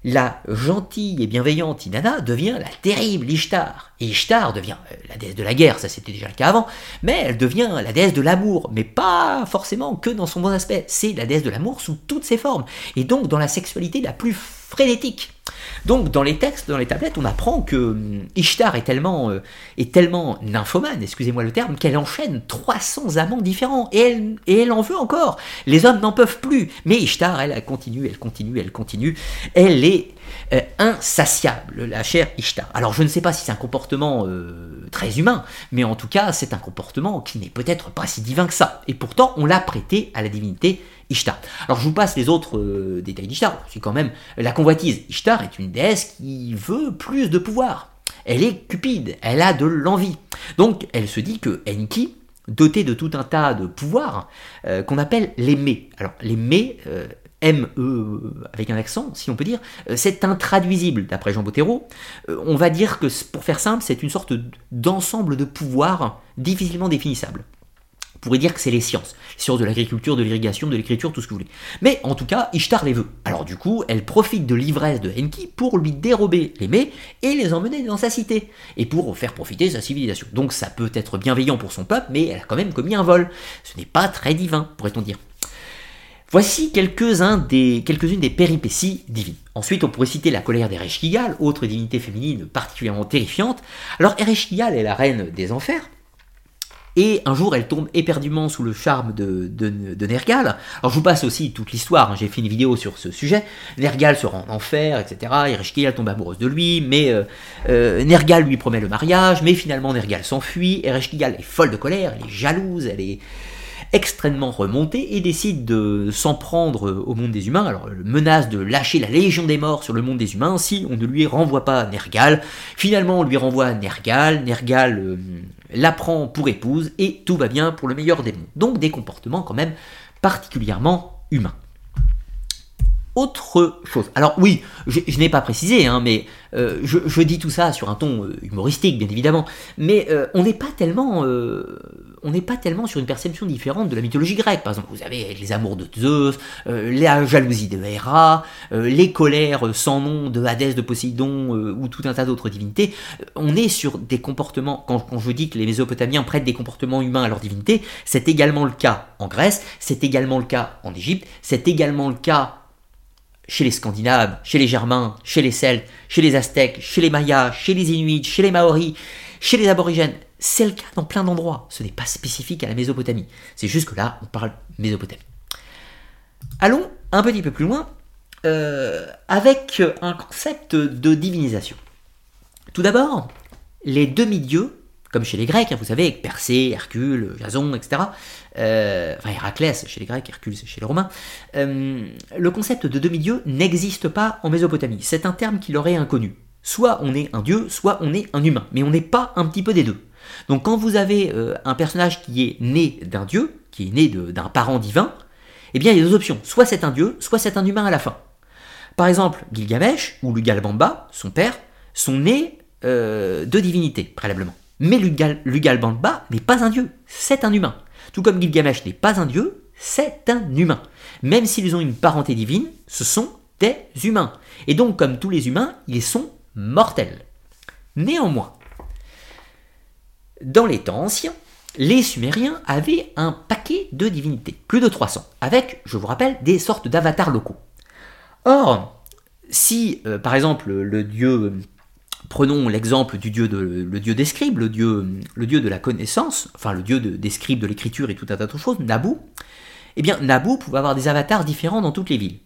la gentille et bienveillante Inanna devient la terrible Ishtar. Et Ishtar devient euh, la déesse de la guerre, ça c'était déjà le cas avant, mais elle devient la déesse de l'amour, mais pas forcément que dans son bon aspect. C'est la déesse de l'amour sous toutes ses formes. Et donc dans la sexualité la plus Donc dans les textes, dans les tablettes, on apprend que hum, Ishtar est tellement, euh, tellement nymphomane, excusez-moi le terme, qu'elle enchaîne 300 amants différents et elle, en veut encore. Les hommes n'en peuvent plus, mais Ishtar, elle, elle continue, elle continue, elle continue. Elle est euh, insatiable, la chère Ishtar. Alors je ne sais pas si c'est un comportement euh, très humain, mais en tout cas c'est un comportement qui n'est peut-être pas si divin que ça. Et pourtant on l'a prêté à la divinité Ishtar. Alors je vous passe les autres euh, détails d'Ishtar. C'est quand même la convoitise. Ishtar est une déesse qui veut plus de pouvoir. Elle est cupide, elle a de l'envie. Donc elle se dit que Enki, doté de tout un tas de pouvoirs qu'on appelle les mets. Alors les mets, M-E avec un accent, si on peut dire, euh, c'est intraduisible d'après Jean Bottero. Euh, on va dire que, pour faire simple, c'est une sorte d'ensemble de pouvoirs difficilement définissables. Pourrait dire que c'est les sciences, les sciences de l'agriculture, de l'irrigation, de l'écriture, tout ce que vous voulez. Mais en tout cas, Ishtar les veut. Alors du coup, elle profite de l'ivresse de Enki pour lui dérober les mets et les emmener dans sa cité, et pour faire profiter sa civilisation. Donc ça peut être bienveillant pour son peuple, mais elle a quand même commis un vol. Ce n'est pas très divin, pourrait-on dire. Voici quelques-unes des, des péripéties divines. Ensuite, on pourrait citer la colère d'Ereshkigal, autre divinité féminine particulièrement terrifiante. Alors, Ereshkigal est la reine des enfers, et un jour, elle tombe éperdument sous le charme de, Nergal. Alors, je vous passe aussi toute l'histoire, hein, j'ai fait une vidéo sur ce sujet. Nergal se rend en enfer, etc. Ereshkigal tombe amoureuse de lui, mais euh, euh, Nergal lui promet le mariage, mais finalement Nergal s'enfuit. Ereshkigal est folle de colère, elle est jalouse, elle est extrêmement remonté et décide de s'en prendre au monde des humains. Alors, menace de lâcher la Légion des Morts sur le monde des humains si on ne lui renvoie pas Nergal. Finalement, on lui renvoie Nergal. Nergal euh, la prend pour épouse et tout va bien pour le meilleur des mondes. Donc, des comportements quand même particulièrement humains. Autre chose. Alors oui, je, n'ai pas précisé, hein, mais euh, je, dis tout ça sur un ton euh, humoristique, bien évidemment. Mais on n'est pas tellement on n'est pas tellement sur une perception différente de la mythologie grecque. Par exemple, vous avez les amours de Zeus, euh, la jalousie de Héra, euh, les colères sans nom de Hadès, de Poséidon euh, ou tout un tas d'autres divinités. On est sur des comportements, quand, je dis que les Mésopotamiens prêtent des comportements humains à leur divinité, c'est également le cas en Grèce, c'est également le cas en Égypte, c'est également le cas chez les Scandinaves, chez les Germains, chez les Celtes, chez les Aztèques, chez les Mayas, chez les Inuits, chez les Maoris, chez les Aborigènes. C'est le cas dans plein d'endroits. Ce n'est pas spécifique à la Mésopotamie. C'est juste que là, on parle Mésopotamie. Allons un petit peu plus loin euh, avec un concept de divinisation. Tout d'abord, les demi-dieux, comme chez les Grecs, hein, vous savez, avec Persée, Hercule, Jason, etc. Euh, enfin, Héraclès chez les Grecs, Hercule chez les Romains. Euh, le concept de demi-dieu n'existe pas en Mésopotamie. C'est un terme qui leur est inconnu. Soit on est un dieu, soit on est un humain. Mais on n'est pas un petit peu des deux. Donc quand vous avez euh, un personnage qui est né d'un dieu, qui est né d'un parent divin, eh bien il y a deux options. Soit c'est un dieu, soit c'est un humain à la fin. Par exemple, Gilgamesh ou Lugalbamba, son père, sont nés euh, de divinité, préalablement. Mais Lugalbamba n'est pas un dieu, c'est un humain. Tout comme Gilgamesh n'est pas un dieu, c'est un humain. Même s'ils ont une parenté divine, ce sont des humains. Et donc, comme tous les humains, ils sont mortels. Néanmoins, dans les temps anciens, les Sumériens avaient un paquet de divinités, plus de 300, avec, je vous rappelle, des sortes d'avatars locaux. Or, si, euh, par exemple, le dieu, prenons l'exemple du dieu, de, le dieu des scribes, le dieu, le dieu de la connaissance, enfin le dieu des scribes, de l'écriture et tout un tas de choses, Nabu, eh bien, Nabu pouvait avoir des avatars différents dans toutes les villes.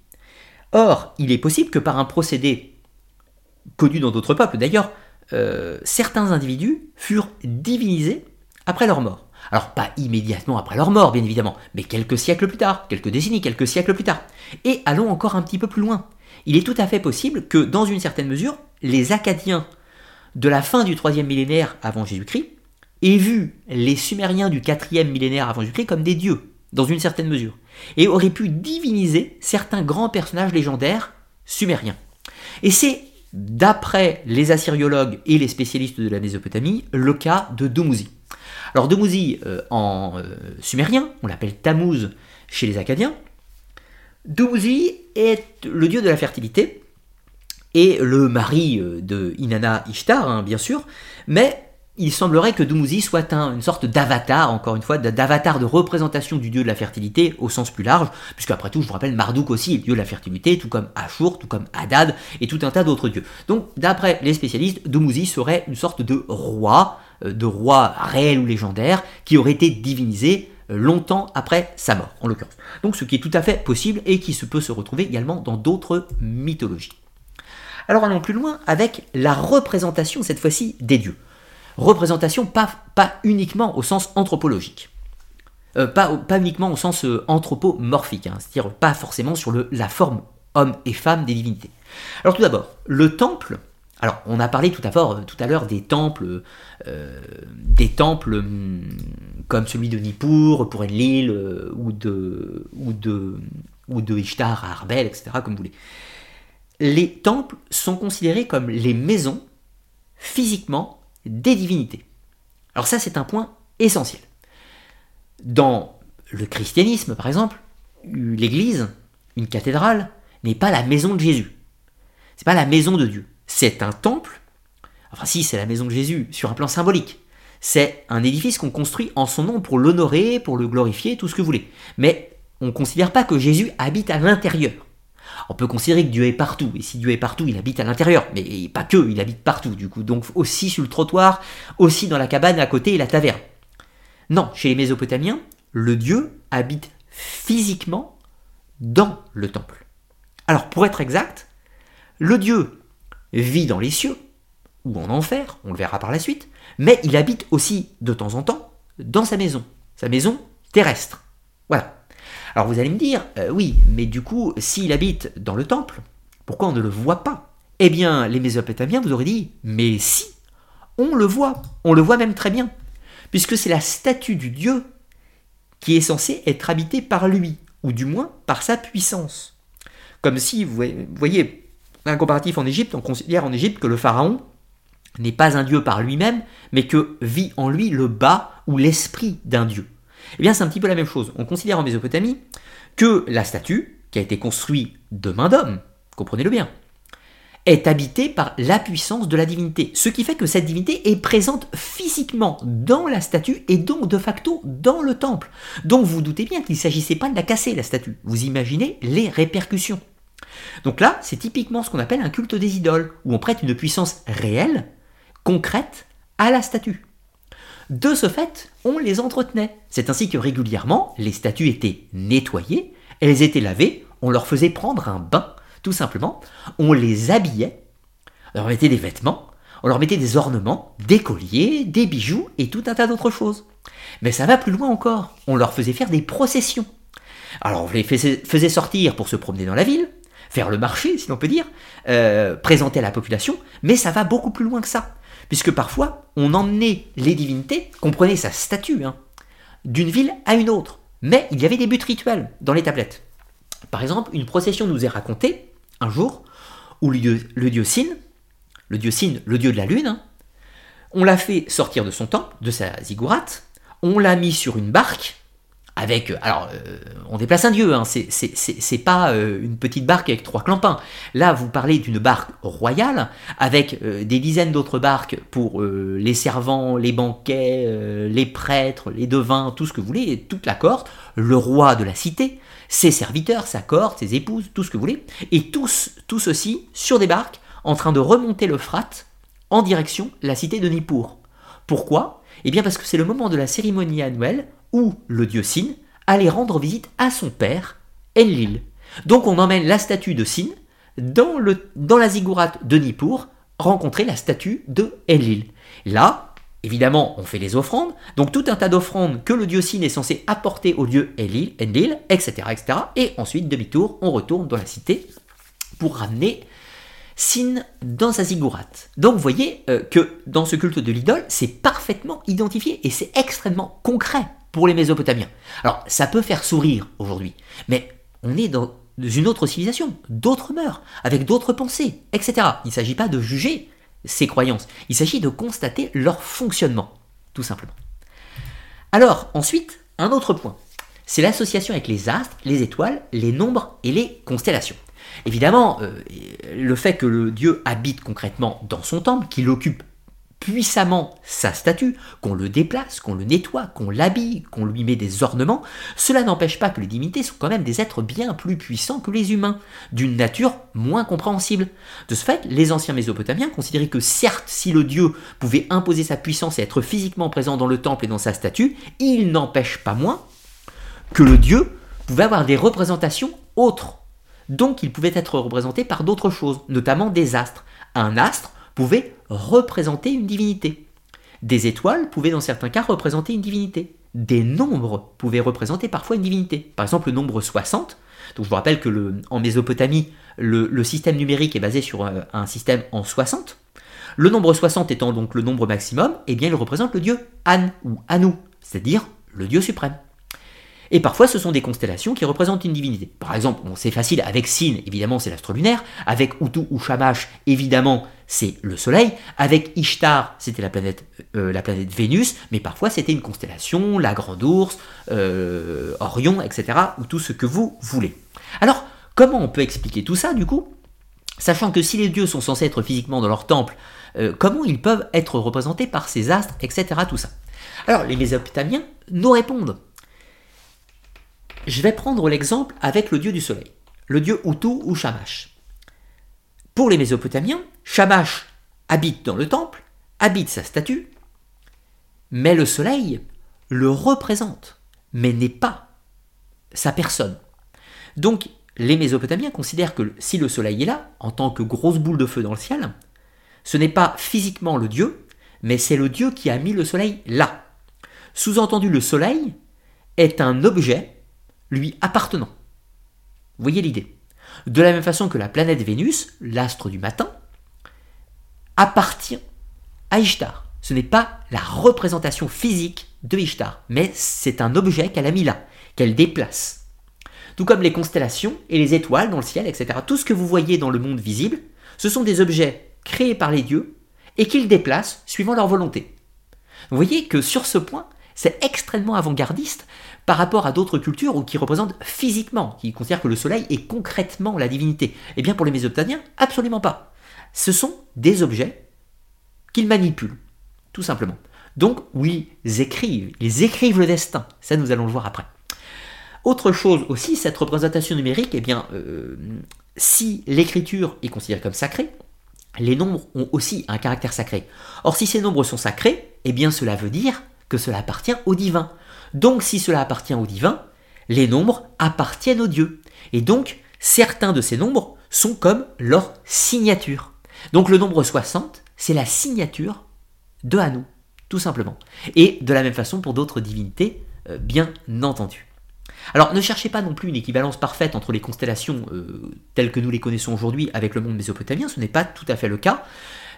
Or, il est possible que par un procédé connu dans d'autres peuples, d'ailleurs, euh, certains individus furent divinisés après leur mort. Alors pas immédiatement après leur mort, bien évidemment, mais quelques siècles plus tard, quelques décennies, quelques siècles plus tard. Et allons encore un petit peu plus loin. Il est tout à fait possible que, dans une certaine mesure, les Acadiens de la fin du 3 millénaire avant Jésus-Christ aient vu les Sumériens du 4 millénaire avant Jésus-Christ comme des dieux, dans une certaine mesure, et auraient pu diviniser certains grands personnages légendaires sumériens. Et c'est d'après les assyriologues et les spécialistes de la Mésopotamie, le cas de Dumuzi. Alors Dumuzi, euh, en euh, sumérien, on l'appelle Tammuz chez les Acadiens. Dumuzi est le dieu de la fertilité et le mari euh, de Inanna Ishtar, hein, bien sûr, mais il semblerait que Dumuzi soit une sorte d'avatar, encore une fois, d'avatar de représentation du dieu de la fertilité au sens plus large, puisque après tout, je vous rappelle, Marduk aussi est dieu de la fertilité, tout comme Ashur, tout comme Hadad, et tout un tas d'autres dieux. Donc, d'après les spécialistes, Dumuzi serait une sorte de roi, euh, de roi réel ou légendaire, qui aurait été divinisé longtemps après sa mort, en l'occurrence. Donc, ce qui est tout à fait possible et qui se peut se retrouver également dans d'autres mythologies. Alors allons plus loin avec la représentation, cette fois-ci, des dieux représentation pas, uniquement au sens anthropologique. Euh, pas, pas, uniquement au sens euh, anthropomorphique, hein, c'est-à-dire pas forcément sur le, la forme homme et femme des divinités. Alors tout d'abord, le temple, alors on a parlé tout à à l'heure des temples, euh, des temples hum, comme celui de Nippur pour Enlil ou de ou de ou de Ishtar à Arbel, etc. comme vous voulez. Les temples sont considérés comme les maisons physiquement des divinités. Alors ça, c'est un point essentiel. Dans le christianisme, par exemple, l'église, une cathédrale, n'est pas la maison de Jésus. C'est pas la maison de Dieu. C'est un temple. Enfin, si, c'est la maison de Jésus sur un plan symbolique. C'est un édifice qu'on construit en son nom pour l'honorer, pour le glorifier, tout ce que vous voulez. Mais on ne considère pas que Jésus habite à l'intérieur. On peut considérer que Dieu est partout, et si Dieu est partout, il habite à l'intérieur, mais pas que, il habite partout du coup, donc aussi sur le trottoir, aussi dans la cabane à côté et la taverne. Non, chez les Mésopotamiens, le Dieu habite physiquement dans le temple. Alors pour être exact, le Dieu vit dans les cieux, ou en enfer, on le verra par la suite, mais il habite aussi de temps en temps dans sa maison, sa maison terrestre. Voilà. Alors vous allez me dire, euh, oui, mais du coup, s'il habite dans le temple, pourquoi on ne le voit pas? Eh bien, les Mésopotamiens vous auraient dit, mais si, on le voit, on le voit même très bien, puisque c'est la statue du Dieu qui est censée être habitée par lui, ou du moins par sa puissance. Comme si, vous voyez, un comparatif en Égypte, on considère en Égypte que le pharaon n'est pas un dieu par lui-même, mais que vit en lui le bas ou l'esprit d'un dieu. Eh bien, c'est un petit peu la même chose. On considère en Mésopotamie que la statue, qui a été construite de main d'homme, comprenez-le bien, est habitée par la puissance de la divinité. Ce qui fait que cette divinité est présente physiquement dans la statue et donc de facto dans le temple. Donc vous, vous doutez bien qu'il ne s'agissait pas de la casser, la statue. Vous imaginez les répercussions. Donc là, c'est typiquement ce qu'on appelle un culte des idoles, où on prête une puissance réelle, concrète, à la statue. De ce fait, on les entretenait. C'est ainsi que régulièrement, les statues étaient nettoyées, elles étaient lavées, on leur faisait prendre un bain, tout simplement, on les habillait, on leur mettait des vêtements, on leur mettait des ornements, des colliers, des bijoux et tout un tas d'autres choses. Mais ça va plus loin encore, on leur faisait faire des processions. Alors on les faisait sortir pour se promener dans la ville, faire le marché, si l'on peut dire, euh, présenter à la population, mais ça va beaucoup plus loin que ça puisque parfois on emmenait les divinités, comprenez sa statue, hein, d'une ville à une autre. Mais il y avait des buts rituels dans les tablettes. Par exemple, une procession nous est racontée un jour où le dieu, le dieu le dieu Sin, le dieu de la lune, hein, on l'a fait sortir de son temple, de sa ziggourate, on l'a mis sur une barque, avec, euh, alors, euh, on déplace un dieu, hein, c'est pas euh, une petite barque avec trois clampins. Là, vous parlez d'une barque royale, avec des dizaines d'autres barques pour les servants, les banquets, les prêtres, les devins, tout ce que vous voulez, toute la cohorte, le roi de la cité, ses serviteurs, sa cohorte, ses épouses, tout ce que vous voulez, et tous, tout ceci sur des barques, en train de remonter le en direction la cité de Nippur. Pourquoi? Eh bien parce que c'est le moment de la cérémonie annuelle où le dieu Sin allait rendre visite à son père, Enlil. Donc on emmène la statue de Sin dans, la ziggourate de Nippur, rencontrer la statue de Enlil. Là, évidemment, on fait les offrandes, donc tout un tas d'offrandes que le dieu Sin est censé apporter au dieu Enlil, Enlil etc., etc. Et ensuite, demi-tour, on retourne dans la cité pour ramener Sin dans sa ziggourate. Donc vous voyez euh, que dans ce culte de l'idole, c'est parfaitement identifié et c'est extrêmement concret pour les Mésopotamiens. Alors, ça peut faire sourire aujourd'hui, mais on est dans une autre civilisation, d'autres mœurs, avec d'autres pensées, etc. Il ne s'agit pas de juger ces croyances, il s'agit de constater leur fonctionnement, tout simplement. Alors, ensuite, un autre point, c'est l'association avec les astres, les étoiles, les nombres et les constellations. Évidemment, euh, le fait que le dieu habite concrètement dans son temple, qu'il occupe puissamment sa statue, qu'on le déplace, qu'on le nettoie, qu'on l'habille, qu'on lui met des ornements, cela n'empêche pas que les divinités sont quand même des êtres bien plus puissants que les humains, d'une nature moins compréhensible. De ce fait, les anciens Mésopotamiens considéraient que certes, si le dieu pouvait imposer sa puissance et être physiquement présent dans le temple et dans sa statue, il n'empêche pas moins que le dieu pouvait avoir des représentations autres. Donc il pouvait être représenté par d'autres choses, notamment des astres. Un astre pouvait représenter une divinité. Des étoiles pouvaient dans certains cas représenter une divinité. Des nombres pouvaient représenter parfois une divinité. Par exemple, le nombre 60. Donc je vous rappelle que en Mésopotamie, le, système numérique est basé sur un, un, système en 60. Le nombre 60 étant donc le nombre maximum, eh bien il représente le dieu An ou Anu, c'est-à-dire le dieu suprême. Et parfois, ce sont des constellations qui représentent une divinité. Par exemple, c'est facile, avec Sin, évidemment, c'est l'astre lunaire. Avec Utu ou Shamash, évidemment, c'est le Soleil. Avec Ishtar, c'était la planète, euh, Vénus. Mais parfois, c'était une constellation, la Grande Ourse, euh, Orion, etc. Ou tout ce que vous voulez. Alors, comment on peut expliquer tout ça, du coup? Sachant que si les dieux sont censés être physiquement dans leur temple, euh, comment ils peuvent être représentés par ces astres, etc. Tout ça? Alors, les Mésopotamiens nous répondent je vais prendre l'exemple avec le dieu du soleil, le dieu Utu ou Shamash. Pour les Mésopotamiens, Shamash habite dans le temple, habite sa statue, mais le soleil le représente, mais n'est pas sa personne. Donc les Mésopotamiens considèrent que si le soleil est là, en tant que grosse boule de feu dans le ciel, ce n'est pas physiquement le dieu, mais c'est le dieu qui a mis le soleil là. Sous-entendu, le soleil est un objet lui appartenant. Vous voyez l'idée De la même façon que la planète Vénus, l'astre du matin, appartient à Ishtar. Ce n'est pas la représentation physique de Ishtar, mais c'est un objet qu'elle a mis là, qu'elle déplace. Tout comme les constellations et les étoiles dans le ciel, etc. Tout ce que vous voyez dans le monde visible, ce sont des objets créés par les dieux et qu'ils déplacent suivant leur volonté. Vous voyez que sur ce point, c'est extrêmement avant-gardiste par rapport à d'autres cultures où qui représentent physiquement, qui considèrent que le soleil est concrètement la divinité. Eh bien pour les Mésopotamiens, absolument pas. Ce sont des objets qu'ils manipulent, tout simplement. Donc oui, ils écrivent, ils écrivent le destin. Ça nous allons le voir après. Autre chose aussi, cette représentation numérique, eh bien, euh, si l'écriture est considérée comme sacrée, les nombres ont aussi un caractère sacré. Or, si ces nombres sont sacrés, eh bien, cela veut dire que cela appartient au divin. Donc si cela appartient au divin, les nombres appartiennent au Dieu. Et donc certains de ces nombres sont comme leur signature. Donc le nombre 60, c'est la signature de Hanou, tout simplement. Et de la même façon pour d'autres divinités, euh, bien entendu. Alors ne cherchez pas non plus une équivalence parfaite entre les constellations euh, telles que nous les connaissons aujourd'hui avec le monde mésopotamien, ce n'est pas tout à fait le cas.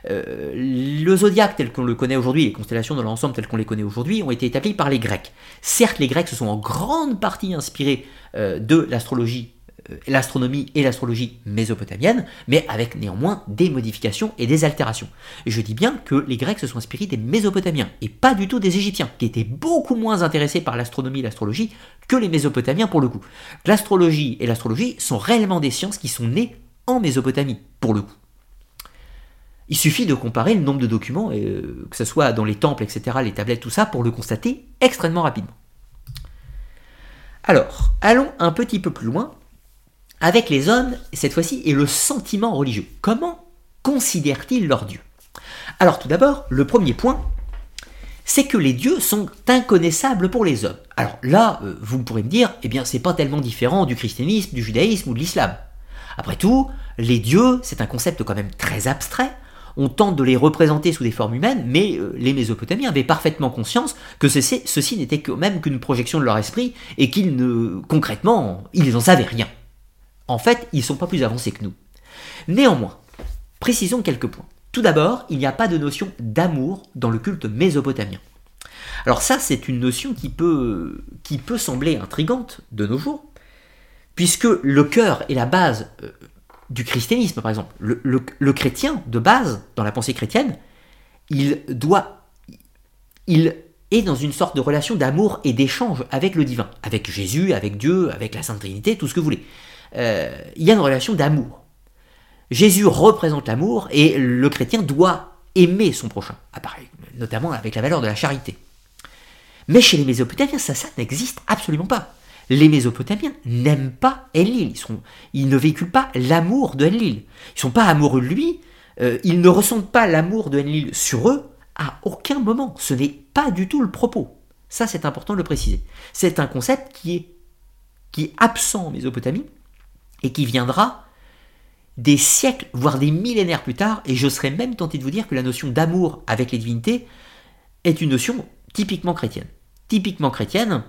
Euh, le zodiaque tel qu'on le connaît aujourd'hui, les constellations dans l'ensemble telles qu'on les connaît aujourd'hui, ont été établies par les Grecs. Certes, les Grecs se sont en grande partie inspirés euh, de l'astrologie euh, l'astronomie et l'astrologie mésopotamienne, mais avec néanmoins des modifications et des altérations. Je dis bien que les Grecs se sont inspirés des Mésopotamiens, et pas du tout des Égyptiens, qui étaient beaucoup moins intéressés par l'astronomie et l'astrologie que les Mésopotamiens pour le coup. L'astrologie et l'astrologie sont réellement des sciences qui sont nées en Mésopotamie, pour le coup. Il suffit de comparer le nombre de documents, euh, que ce soit dans les temples, etc., les tablettes, tout ça, pour le constater extrêmement rapidement. Alors, allons un petit peu plus loin avec les hommes, cette fois-ci, et le sentiment religieux. Comment considèrent-ils leur Dieu Alors tout d'abord, le premier point, c'est que les dieux sont inconnaissables pour les hommes. Alors là, euh, vous pourrez me dire, eh bien c'est pas tellement différent du christianisme, du judaïsme ou de l'islam. Après tout, les dieux, c'est un concept quand même très abstrait, on tente de les représenter sous des formes humaines, mais euh, les Mésopotamiens avaient parfaitement conscience que ceci, n'était même qu'une projection de leur esprit et qu'ils ne, concrètement, ils n'en savaient rien. En fait, ils ne sont pas plus avancés que nous. Néanmoins, précisons quelques points. Tout d'abord, il n'y a pas de notion d'amour dans le culte mésopotamien. Alors ça, c'est une notion qui peut, qui peut sembler intrigante de nos jours, puisque le cœur et la base euh, du christianisme, par exemple. Le, chrétien, de base, dans la pensée chrétienne, il doit. Il est dans une sorte de relation d'amour et d'échange avec le divin, avec Jésus, avec Dieu, avec la Sainte Trinité, tout ce que vous voulez. Euh, il y a une relation d'amour. Jésus représente l'amour et le chrétien doit aimer son prochain, notamment avec la valeur de la charité. Mais chez les Mésopotamiens, ça, ça n'existe absolument pas. Les Mésopotamiens n'aiment pas Enlil, ils, ils ne véhiculent pas l'amour de Enlil. Ils ne sont pas amoureux de lui, euh, ils ne ressentent pas l'amour de Enlil sur eux à aucun moment. Ce n'est pas du tout le propos. Ça, c'est important de le préciser. C'est un concept qui est, qui est absent en Mésopotamie et qui viendra des siècles, voire des millénaires plus tard, et je serais même tenté de vous dire que la notion d'amour avec les divinités est une notion typiquement chrétienne. Typiquement chrétienne,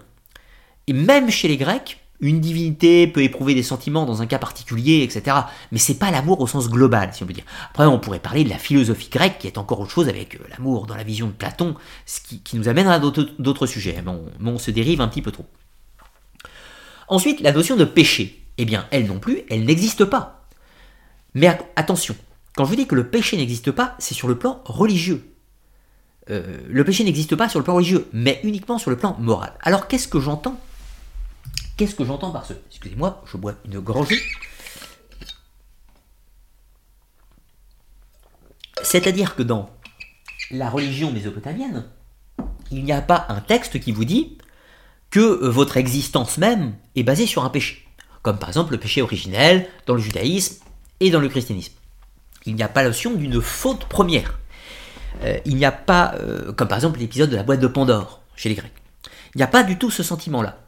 et même chez les Grecs, une divinité peut éprouver des sentiments dans un cas particulier, etc. Mais c'est pas l'amour au sens global, si on peut dire. Après, on pourrait parler de la philosophie grecque, qui est encore autre chose avec euh, l'amour dans la vision de Platon, ce qui, nous amène à d'autres sujets. Mais on, se dérive un petit peu trop. Ensuite, la notion de péché. Eh bien, elle non plus, elle n'existe pas. Mais attention, quand je vous dis que le péché n'existe pas, c'est sur le plan religieux. Euh, le péché n'existe pas sur le plan religieux, mais uniquement sur le plan moral. Alors qu'est-ce que j'entends Qu'est-ce que j'entends par ce Excusez-moi, je bois une gorgée. C'est-à-dire que dans la religion mésopotamienne, il n'y a pas un texte qui vous dit que euh, votre existence même est basée sur un péché. Comme par exemple le péché originel dans le judaïsme et dans le christianisme. Il n'y a pas la notion d'une faute première. Euh, il n'y a pas, euh, comme par exemple l'épisode de la boîte de Pandore chez les Grecs. Il n'y a pas du tout ce sentiment-là.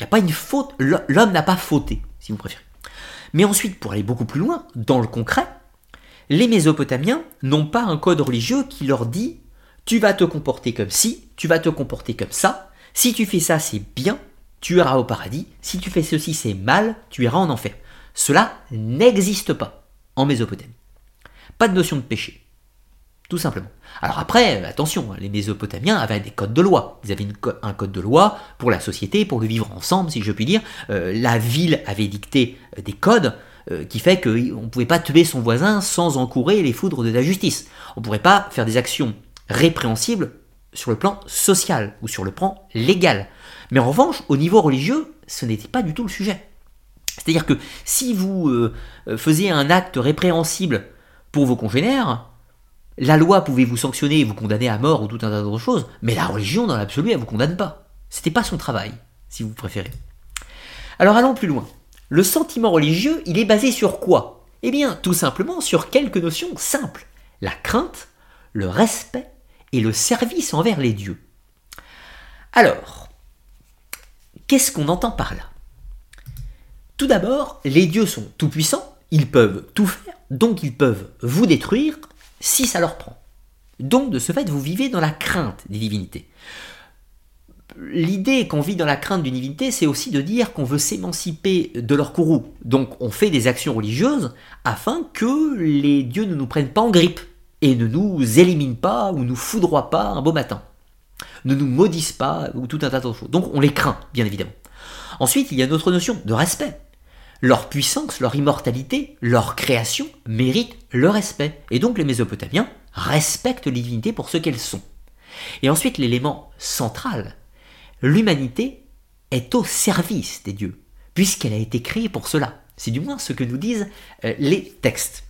Il n'y a pas une faute, l'homme n'a pas fauté, si vous préférez. Mais ensuite, pour aller beaucoup plus loin, dans le concret, les Mésopotamiens n'ont pas un code religieux qui leur dit tu vas te comporter comme ci, tu vas te comporter comme ça, si tu fais ça c'est bien, tu iras au paradis, si tu fais ceci c'est mal, tu iras en enfer. Cela n'existe pas en Mésopotamie. Pas de notion de péché. Tout simplement. Alors après, attention, hein, les Mésopotamiens avaient des codes de loi. Ils avaient un code de loi pour la société, pour le vivre ensemble, si je puis dire. Euh, la ville avait dicté euh, des codes euh, qui fait qu'on ne pouvait pas tuer son voisin sans encourir les foudres de la justice. On ne pourrait pas faire des actions répréhensibles sur le plan social ou sur le plan légal. Mais en revanche, au niveau religieux, ce n'était pas du tout le sujet. C'est-à-dire que si vous faisiez un acte répréhensible pour vos congénères, la loi pouvait vous sanctionner et vous condamner à mort ou tout un tas d'autres choses, mais la religion, dans l'absolu, elle vous condamne pas. C'était pas son travail, si vous préférez. Alors allons plus loin. Le sentiment religieux, il est basé sur quoi? Eh bien, tout simplement sur quelques notions simples. La crainte, le respect et le service envers les dieux. Alors, qu'est-ce qu'on entend par là? Tout d'abord, les dieux sont tout-puissants, ils peuvent tout faire, donc ils peuvent vous détruire si ça leur prend. Donc de ce fait, vous vivez dans la crainte des divinités. L'idée qu'on vit dans la crainte d'une divinité, c'est aussi de dire qu'on veut s'émanciper de leur courroux. Donc on fait des actions religieuses afin que les dieux ne nous prennent pas en grippe et ne nous éliminent pas ou nous foudroient pas un beau matin. Ne nous maudissent pas ou tout un tas d'autres choses. Donc on les craint, bien évidemment. Ensuite, il y a notre notion de respect. Leur puissance, leur immortalité, leur création méritent le respect. Et donc les Mésopotamiens respectent les divinités pour ce qu'elles sont. Et ensuite, l'élément central, l'humanité est au service des dieux, puisqu'elle a été créée pour cela. C'est du moins ce que nous disent euh, les textes.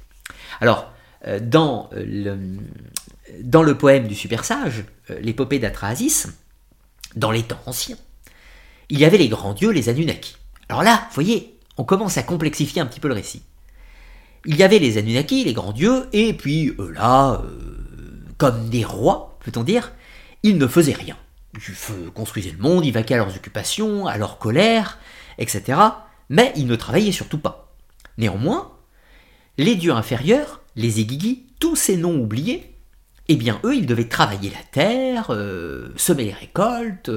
Alors, euh, dans, euh, le, dans le poème du super sage, l'épopée d'Atrahasis, dans les temps anciens, il y avait les grands dieux, les Anunnaki. Alors là, vous voyez, on commence à complexifier un petit peu le récit. Il y avait les Anunnaki, les grands dieux, et puis eux là, euh, comme des rois, peut-on dire, ils ne faisaient rien. Ils construisaient le monde, ils vaquaient à leurs occupations, à leur colère, etc. Mais ils ne travaillaient surtout pas. Néanmoins, les dieux inférieurs, les Igigi, tous ces noms oubliés, eh bien eux, ils devaient travailler la terre, euh, semer les récoltes,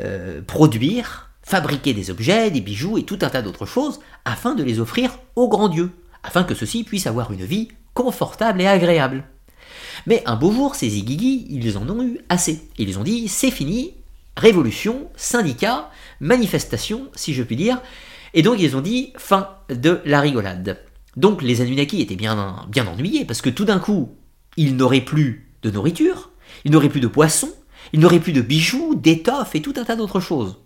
euh, produire, fabriquer des objets, des bijoux et tout un tas d'autres choses afin de les offrir aux grands dieux, afin que ceux-ci puissent avoir une vie confortable et agréable. Mais un beau jour, ces Igigi, ils en ont eu assez. Ils ont dit c'est fini, révolution, syndicat, manifestation, si je puis dire. Et donc ils ont dit fin de la rigolade. Donc les Anunnaki étaient bien, bien ennuyés parce que tout d'un coup, ils n'auraient plus de nourriture, ils n'auraient plus de poissons, ils n'auraient plus de bijoux, d'étoffes et tout un tas d'autres choses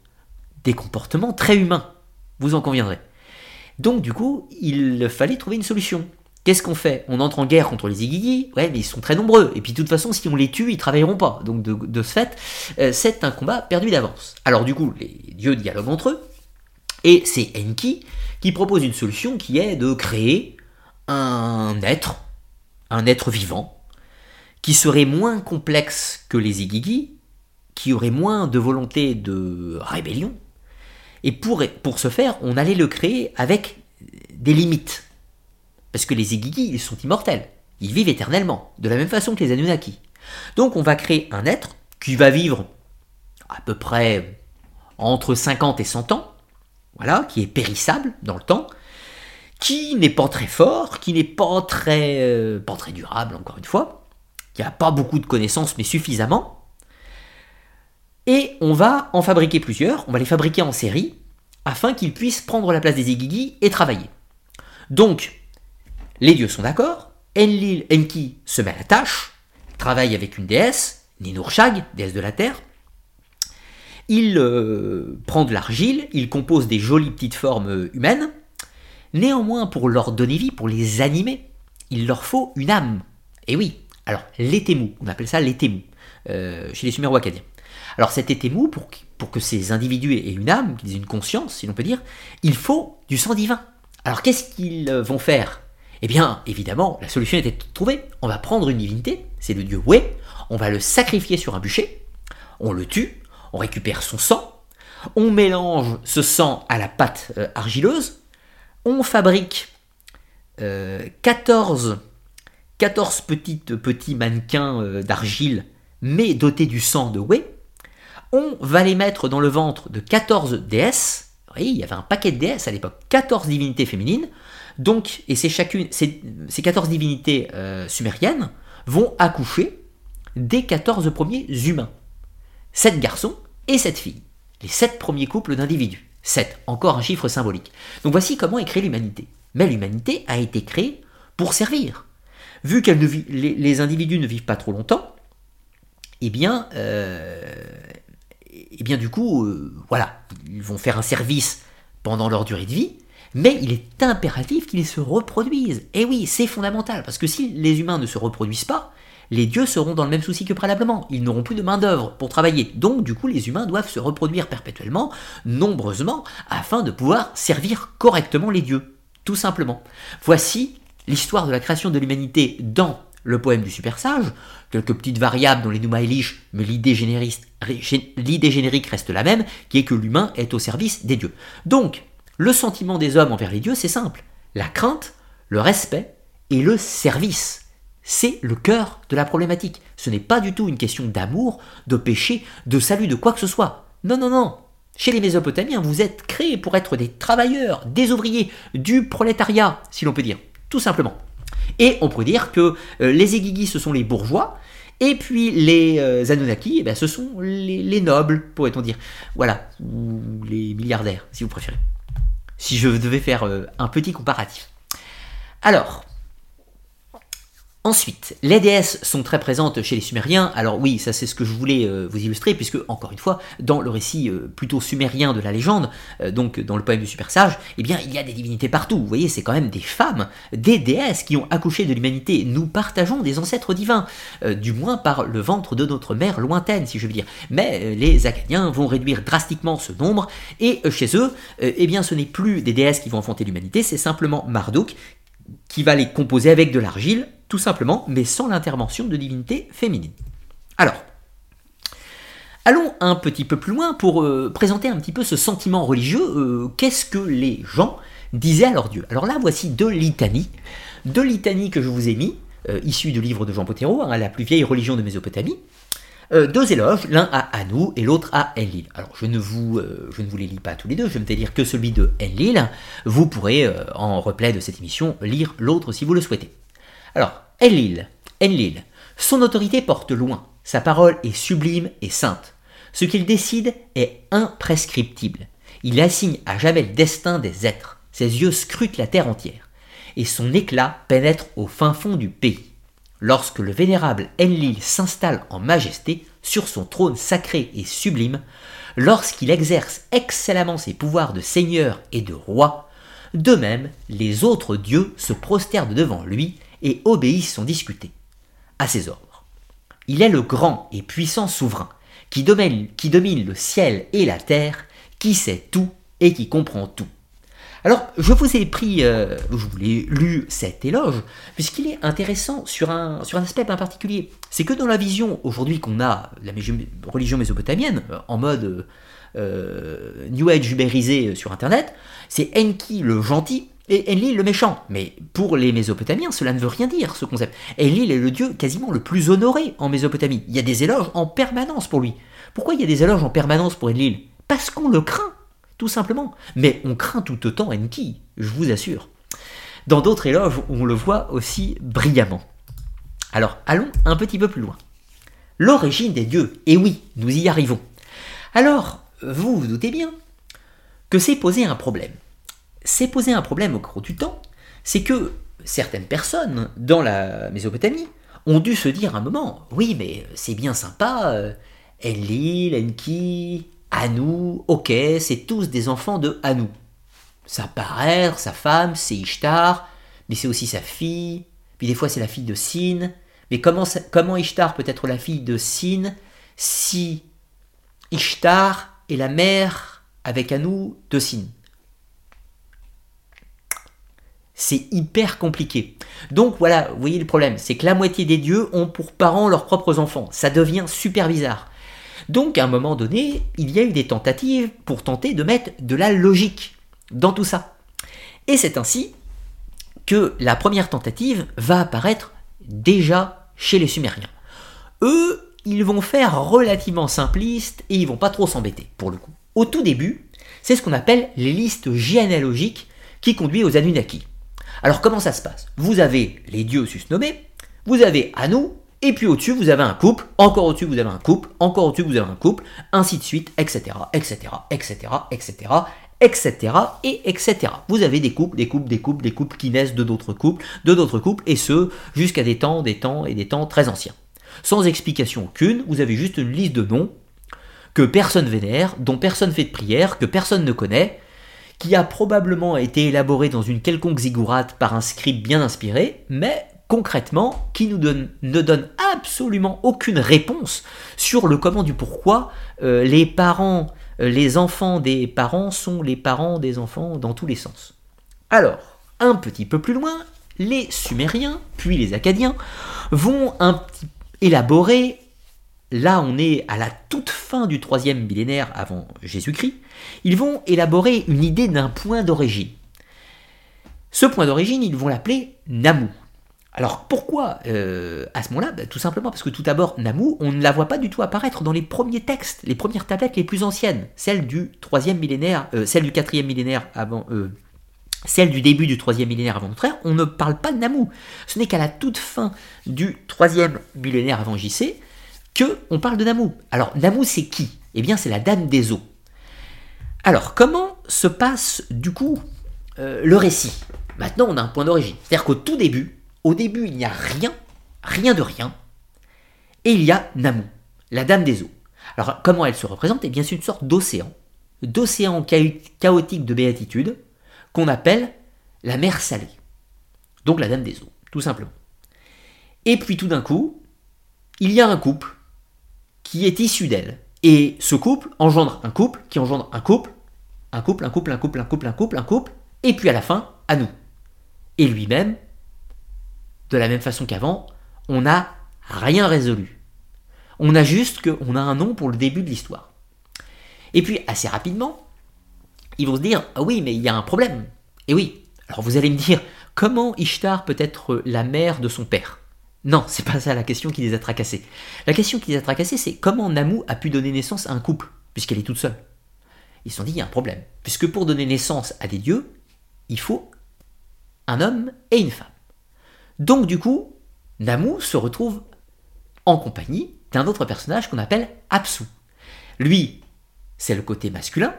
des comportements très humains, vous en conviendrez. Donc du coup, il fallait trouver une solution. Qu'est-ce qu'on fait? On entre en guerre contre les Igigi, ouais, mais ils sont très nombreux. Et puis de toute façon, si on les tue, ils travailleront pas. Donc de, ce fait, euh, c'est un combat perdu d'avance. Alors du coup, les dieux dialoguent entre eux. Et c'est Enki qui propose une solution qui est de créer un être, un être vivant, qui serait moins complexe que les Igigi, qui aurait moins de volonté de rébellion. Et pour, pour ce faire, on allait le créer avec des limites. Parce que les Igigi, ils sont immortels. Ils vivent éternellement, de la même façon que les Anunnaki. Donc on va créer un être qui va vivre à peu près entre 50 et 100 ans, voilà, qui est périssable dans le temps, qui n'est pas très fort, qui n'est pas très, euh, pas très durable, encore une fois, qui n'a pas beaucoup de connaissances, mais suffisamment. Et on va en fabriquer plusieurs, on va les fabriquer en série, afin qu'ils puissent prendre la place des Igigi et travailler. Donc, les dieux sont d'accord, Enlil Enki se met à la tâche, travaille avec une déesse, Ninurshag, déesse de la terre. Il euh, prend de l'argile, il compose des jolies petites formes humaines. Néanmoins, pour leur donner vie, pour les animer, il leur faut une âme. Et oui, alors l'étémou, on appelle ça l'étémou, euh, chez les Suméro acadiens. Alors cet étémou, pour, pour que ces individus aient une âme, qu'ils aient une conscience, si l'on peut dire, il faut du sang divin. Alors qu'est-ce qu'ils vont faire? Eh bien, évidemment, la solution était trouvée. On va prendre une divinité, c'est le dieu Wei, on va le sacrifier sur un bûcher, on le tue, on récupère son sang, on mélange ce sang à la pâte euh, argileuse, on fabrique 14, euh, petits mannequins euh, d'argile, mais dotés du sang de Wei. On va les mettre dans le ventre de 14 déesses. Il y avait un paquet de déesses à l'époque, 14 divinités féminines. Donc, et c'est chacune, ces, 14 divinités euh, sumériennes vont accoucher des 14 premiers humains. 7 garçons et 7 filles. Les 7 premiers couples d'individus. 7, encore un chiffre symbolique. Donc voici comment est créée l'humanité. Mais l'humanité a été créée pour servir. Vu que les, individus ne vivent pas trop longtemps, eh bien, euh, eh bien du coup, euh, voilà, ils vont faire un service pendant leur durée de vie, mais il est impératif qu'ils se reproduisent. Et oui, c'est fondamental, parce que si les humains ne se reproduisent pas, les dieux seront dans le même souci que préalablement. Ils n'auront plus de main-d'œuvre pour travailler. Donc, du coup, les humains doivent se reproduire perpétuellement, nombreusement, afin de pouvoir servir correctement les dieux. Tout simplement. Voici l'histoire de la création de l'humanité dans le poème du super sage, quelques petites variables dans les Numa Elish, mais l'idée générique reste la même, qui est que l'humain est au service des dieux. Donc, le sentiment des hommes envers les dieux, c'est simple. La crainte, le respect et le service. C'est le cœur de la problématique. Ce n'est pas du tout une question d'amour, de péché, de salut, de quoi que ce soit. Non, non, non. Chez les Mésopotamiens, vous êtes créés pour être des travailleurs, des ouvriers, du prolétariat, si l'on peut dire. Tout simplement. Et on peut dire que euh, les Egigi, ce sont les bourgeois, et puis les euh, Anunnaki, eh ben, ce sont les, les nobles, pourrait-on dire. Voilà, ou les milliardaires, si vous préférez si je devais faire euh, un petit comparatif. Alors, Ensuite, les déesses sont très présentes chez les Sumériens. Alors oui, ça c'est ce que je voulais euh, vous illustrer, puisque encore une fois, dans le récit euh, plutôt sumérien de la légende, euh, donc dans le poème du super sage, eh bien il y a des divinités partout. Vous voyez, c'est quand même des femmes, des déesses qui ont accouché de l'humanité. Nous partageons des ancêtres divins, du moins par le ventre de notre mère lointaine, si je veux dire. Mais les Acadiens vont réduire drastiquement ce nombre, et chez eux, eh bien ce n'est plus des déesses qui vont enfanter l'humanité, c'est simplement Marduk qui va les composer avec de l'argile tout simplement, mais sans l'intervention de divinités féminines. Alors, allons un petit peu plus loin pour euh, présenter un petit peu ce sentiment religieux. Euh, qu'est-ce que les gens disaient à leur Dieu Alors là, voici deux litanies, deux litanies que je vous ai mis, euh, issues du livre de Jean Potero, hein, la plus vieille religion de Mésopotamie. Deux éloges, l'un à Anou et l'autre à Enlil. Alors je ne, vous, je ne vous les lis pas tous les deux, je vais me dire que celui de Enlil. Vous pourrez, en replay de cette émission, lire l'autre si vous le souhaitez. Alors, Enlil, Enlil, son autorité porte loin, sa parole est sublime et sainte. Ce qu'il décide est imprescriptible. Il assigne à jamais le destin des êtres. Ses yeux scrutent la terre entière, et son éclat pénètre au fin fond du pays. Lorsque le vénérable Enlil s'installe en majesté sur son trône sacré et sublime, lorsqu'il exerce excellemment ses pouvoirs de seigneur et de roi, De même, les autres dieux se prosternent devant lui et obéissent sans discuter à ses ordres. Il est le grand et puissant souverain qui domine, qui domine le ciel et la terre, qui sait tout et qui comprend tout. Alors, je vous ai pris, euh, je vous l'ai lu cet éloge, puisqu'il est intéressant sur un, sur un aspect particulier. C'est que dans la vision aujourd'hui qu'on a de la religion mésopotamienne, euh, en mode euh, New Age ubérisé sur Internet, c'est Enki le gentil et Enlil le méchant. Mais pour les Mésopotamiens, cela ne veut rien dire, ce concept. Enlil est le dieu quasiment le plus honoré en Mésopotamie. Il y a des éloges en permanence pour lui. Pourquoi il y a des éloges en permanence pour Enlil? Parce qu'on le craint tout simplement. Mais on craint tout autant Enki, je vous assure. Dans d'autres éloges, on le voit aussi brillamment. Alors, allons un petit peu plus loin. L'origine des dieux, et oui, nous y arrivons. Alors, vous vous doutez bien que c'est poser un problème. C'est poser un problème au cours du temps, c'est que certaines personnes dans la Mésopotamie ont dû se dire un moment, oui mais c'est bien sympa, euh, Enlil, Enki, Anou, ok, c'est tous des enfants de Anou. Sa parère, sa femme, c'est Ishtar, mais c'est aussi sa fille, puis des fois c'est la fille de Sin. Mais comment, comment Ishtar peut être la fille de Sin si Ishtar est la mère avec Anou de Sin? C'est hyper compliqué. Donc voilà, vous voyez le problème, c'est que la moitié des dieux ont pour parents leurs propres enfants. Ça devient super bizarre. Donc à un moment donné, il y a eu des tentatives pour tenter de mettre de la logique dans tout ça. Et c'est ainsi que la première tentative va apparaître déjà chez les Sumériens. Eux, ils vont faire relativement simpliste et ils vont pas trop s'embêter pour le coup. Au tout début, c'est ce qu'on appelle les listes généalogiques qui conduisent aux Anunnaki. Alors comment ça se passe? Vous avez les dieux susnommés, vous avez Anu, et puis au-dessus, vous avez un couple, encore au-dessus, vous avez un couple, encore au-dessus, vous avez un couple, ainsi de suite, etc., etc., etc., etc., etc., et etc. Vous avez des couples, des couples, des couples, des couples qui naissent de d'autres couples, de d'autres couples, et ce, jusqu'à des temps, des temps et des temps très anciens. Sans explication aucune, vous avez juste une liste de noms que personne vénère, dont personne fait de prière, que personne ne connaît, qui a probablement été élaboré dans une quelconque ziggourate par un scribe bien inspiré, mais concrètement qui nous donne, ne donne absolument aucune réponse sur le comment du pourquoi euh, les parents, euh, les enfants des parents sont les parents des enfants dans tous les sens. Alors, un petit peu plus loin, les Sumériens, puis les Acadiens, vont élaborer, là on est à la toute fin du troisième millénaire avant Jésus-Christ, ils vont élaborer une idée d'un point d'origine. Ce point d'origine, ils vont l'appeler Namu. Alors pourquoi euh, à ce moment-là? Bah, Tout simplement parce que tout d'abord, Namu, on ne la voit pas du tout apparaître dans les premiers textes, les premières tablettes les plus anciennes, celles du troisième millénaire, euh, celle du quatrième millénaire avant, euh, celle du début du troisième millénaire avant notre ère. On ne parle pas de Namu. Ce n'est qu'à la toute fin du troisième millénaire avant JC que on parle de Namu. Alors Namu, c'est qui? Eh bien, c'est la Dame des eaux. Alors comment se passe du coup le récit? Maintenant, on a un point d'origine. C'est-à-dire qu'au tout début, au début, il n'y a rien, rien de rien, et il y a Namu, la dame des eaux. Alors, comment elle se représente? Eh bien, c'est une sorte d'océan, d'océan chaotique de béatitude, qu'on appelle la mer salée. Donc la dame des eaux, tout simplement. Et puis tout d'un coup, il y a un couple qui est issu d'elle. Et ce couple engendre un couple, qui engendre un couple, un couple, un couple, un couple, un couple, un couple, un couple, et puis à la fin, à nous. Et lui-même de la même façon qu'avant, on n'a rien résolu. On a juste qu'on a un nom pour le début de l'histoire. Et puis, assez rapidement, ils vont se dire Ah oui, mais il y a un problème. Et oui, alors vous allez me dire Comment Ishtar peut être la mère de son père? Non, c'est pas ça la question qui les a tracassés. La question qui les a tracassés, c'est comment Namu a pu donner naissance à un couple, puisqu'elle est toute seule? Ils se sont dit Il y a un problème. Puisque pour donner naissance à des dieux, il faut un homme et une femme. Donc du coup, Namu se retrouve en compagnie d'un autre personnage qu'on appelle Apsu. Lui, c'est le côté masculin,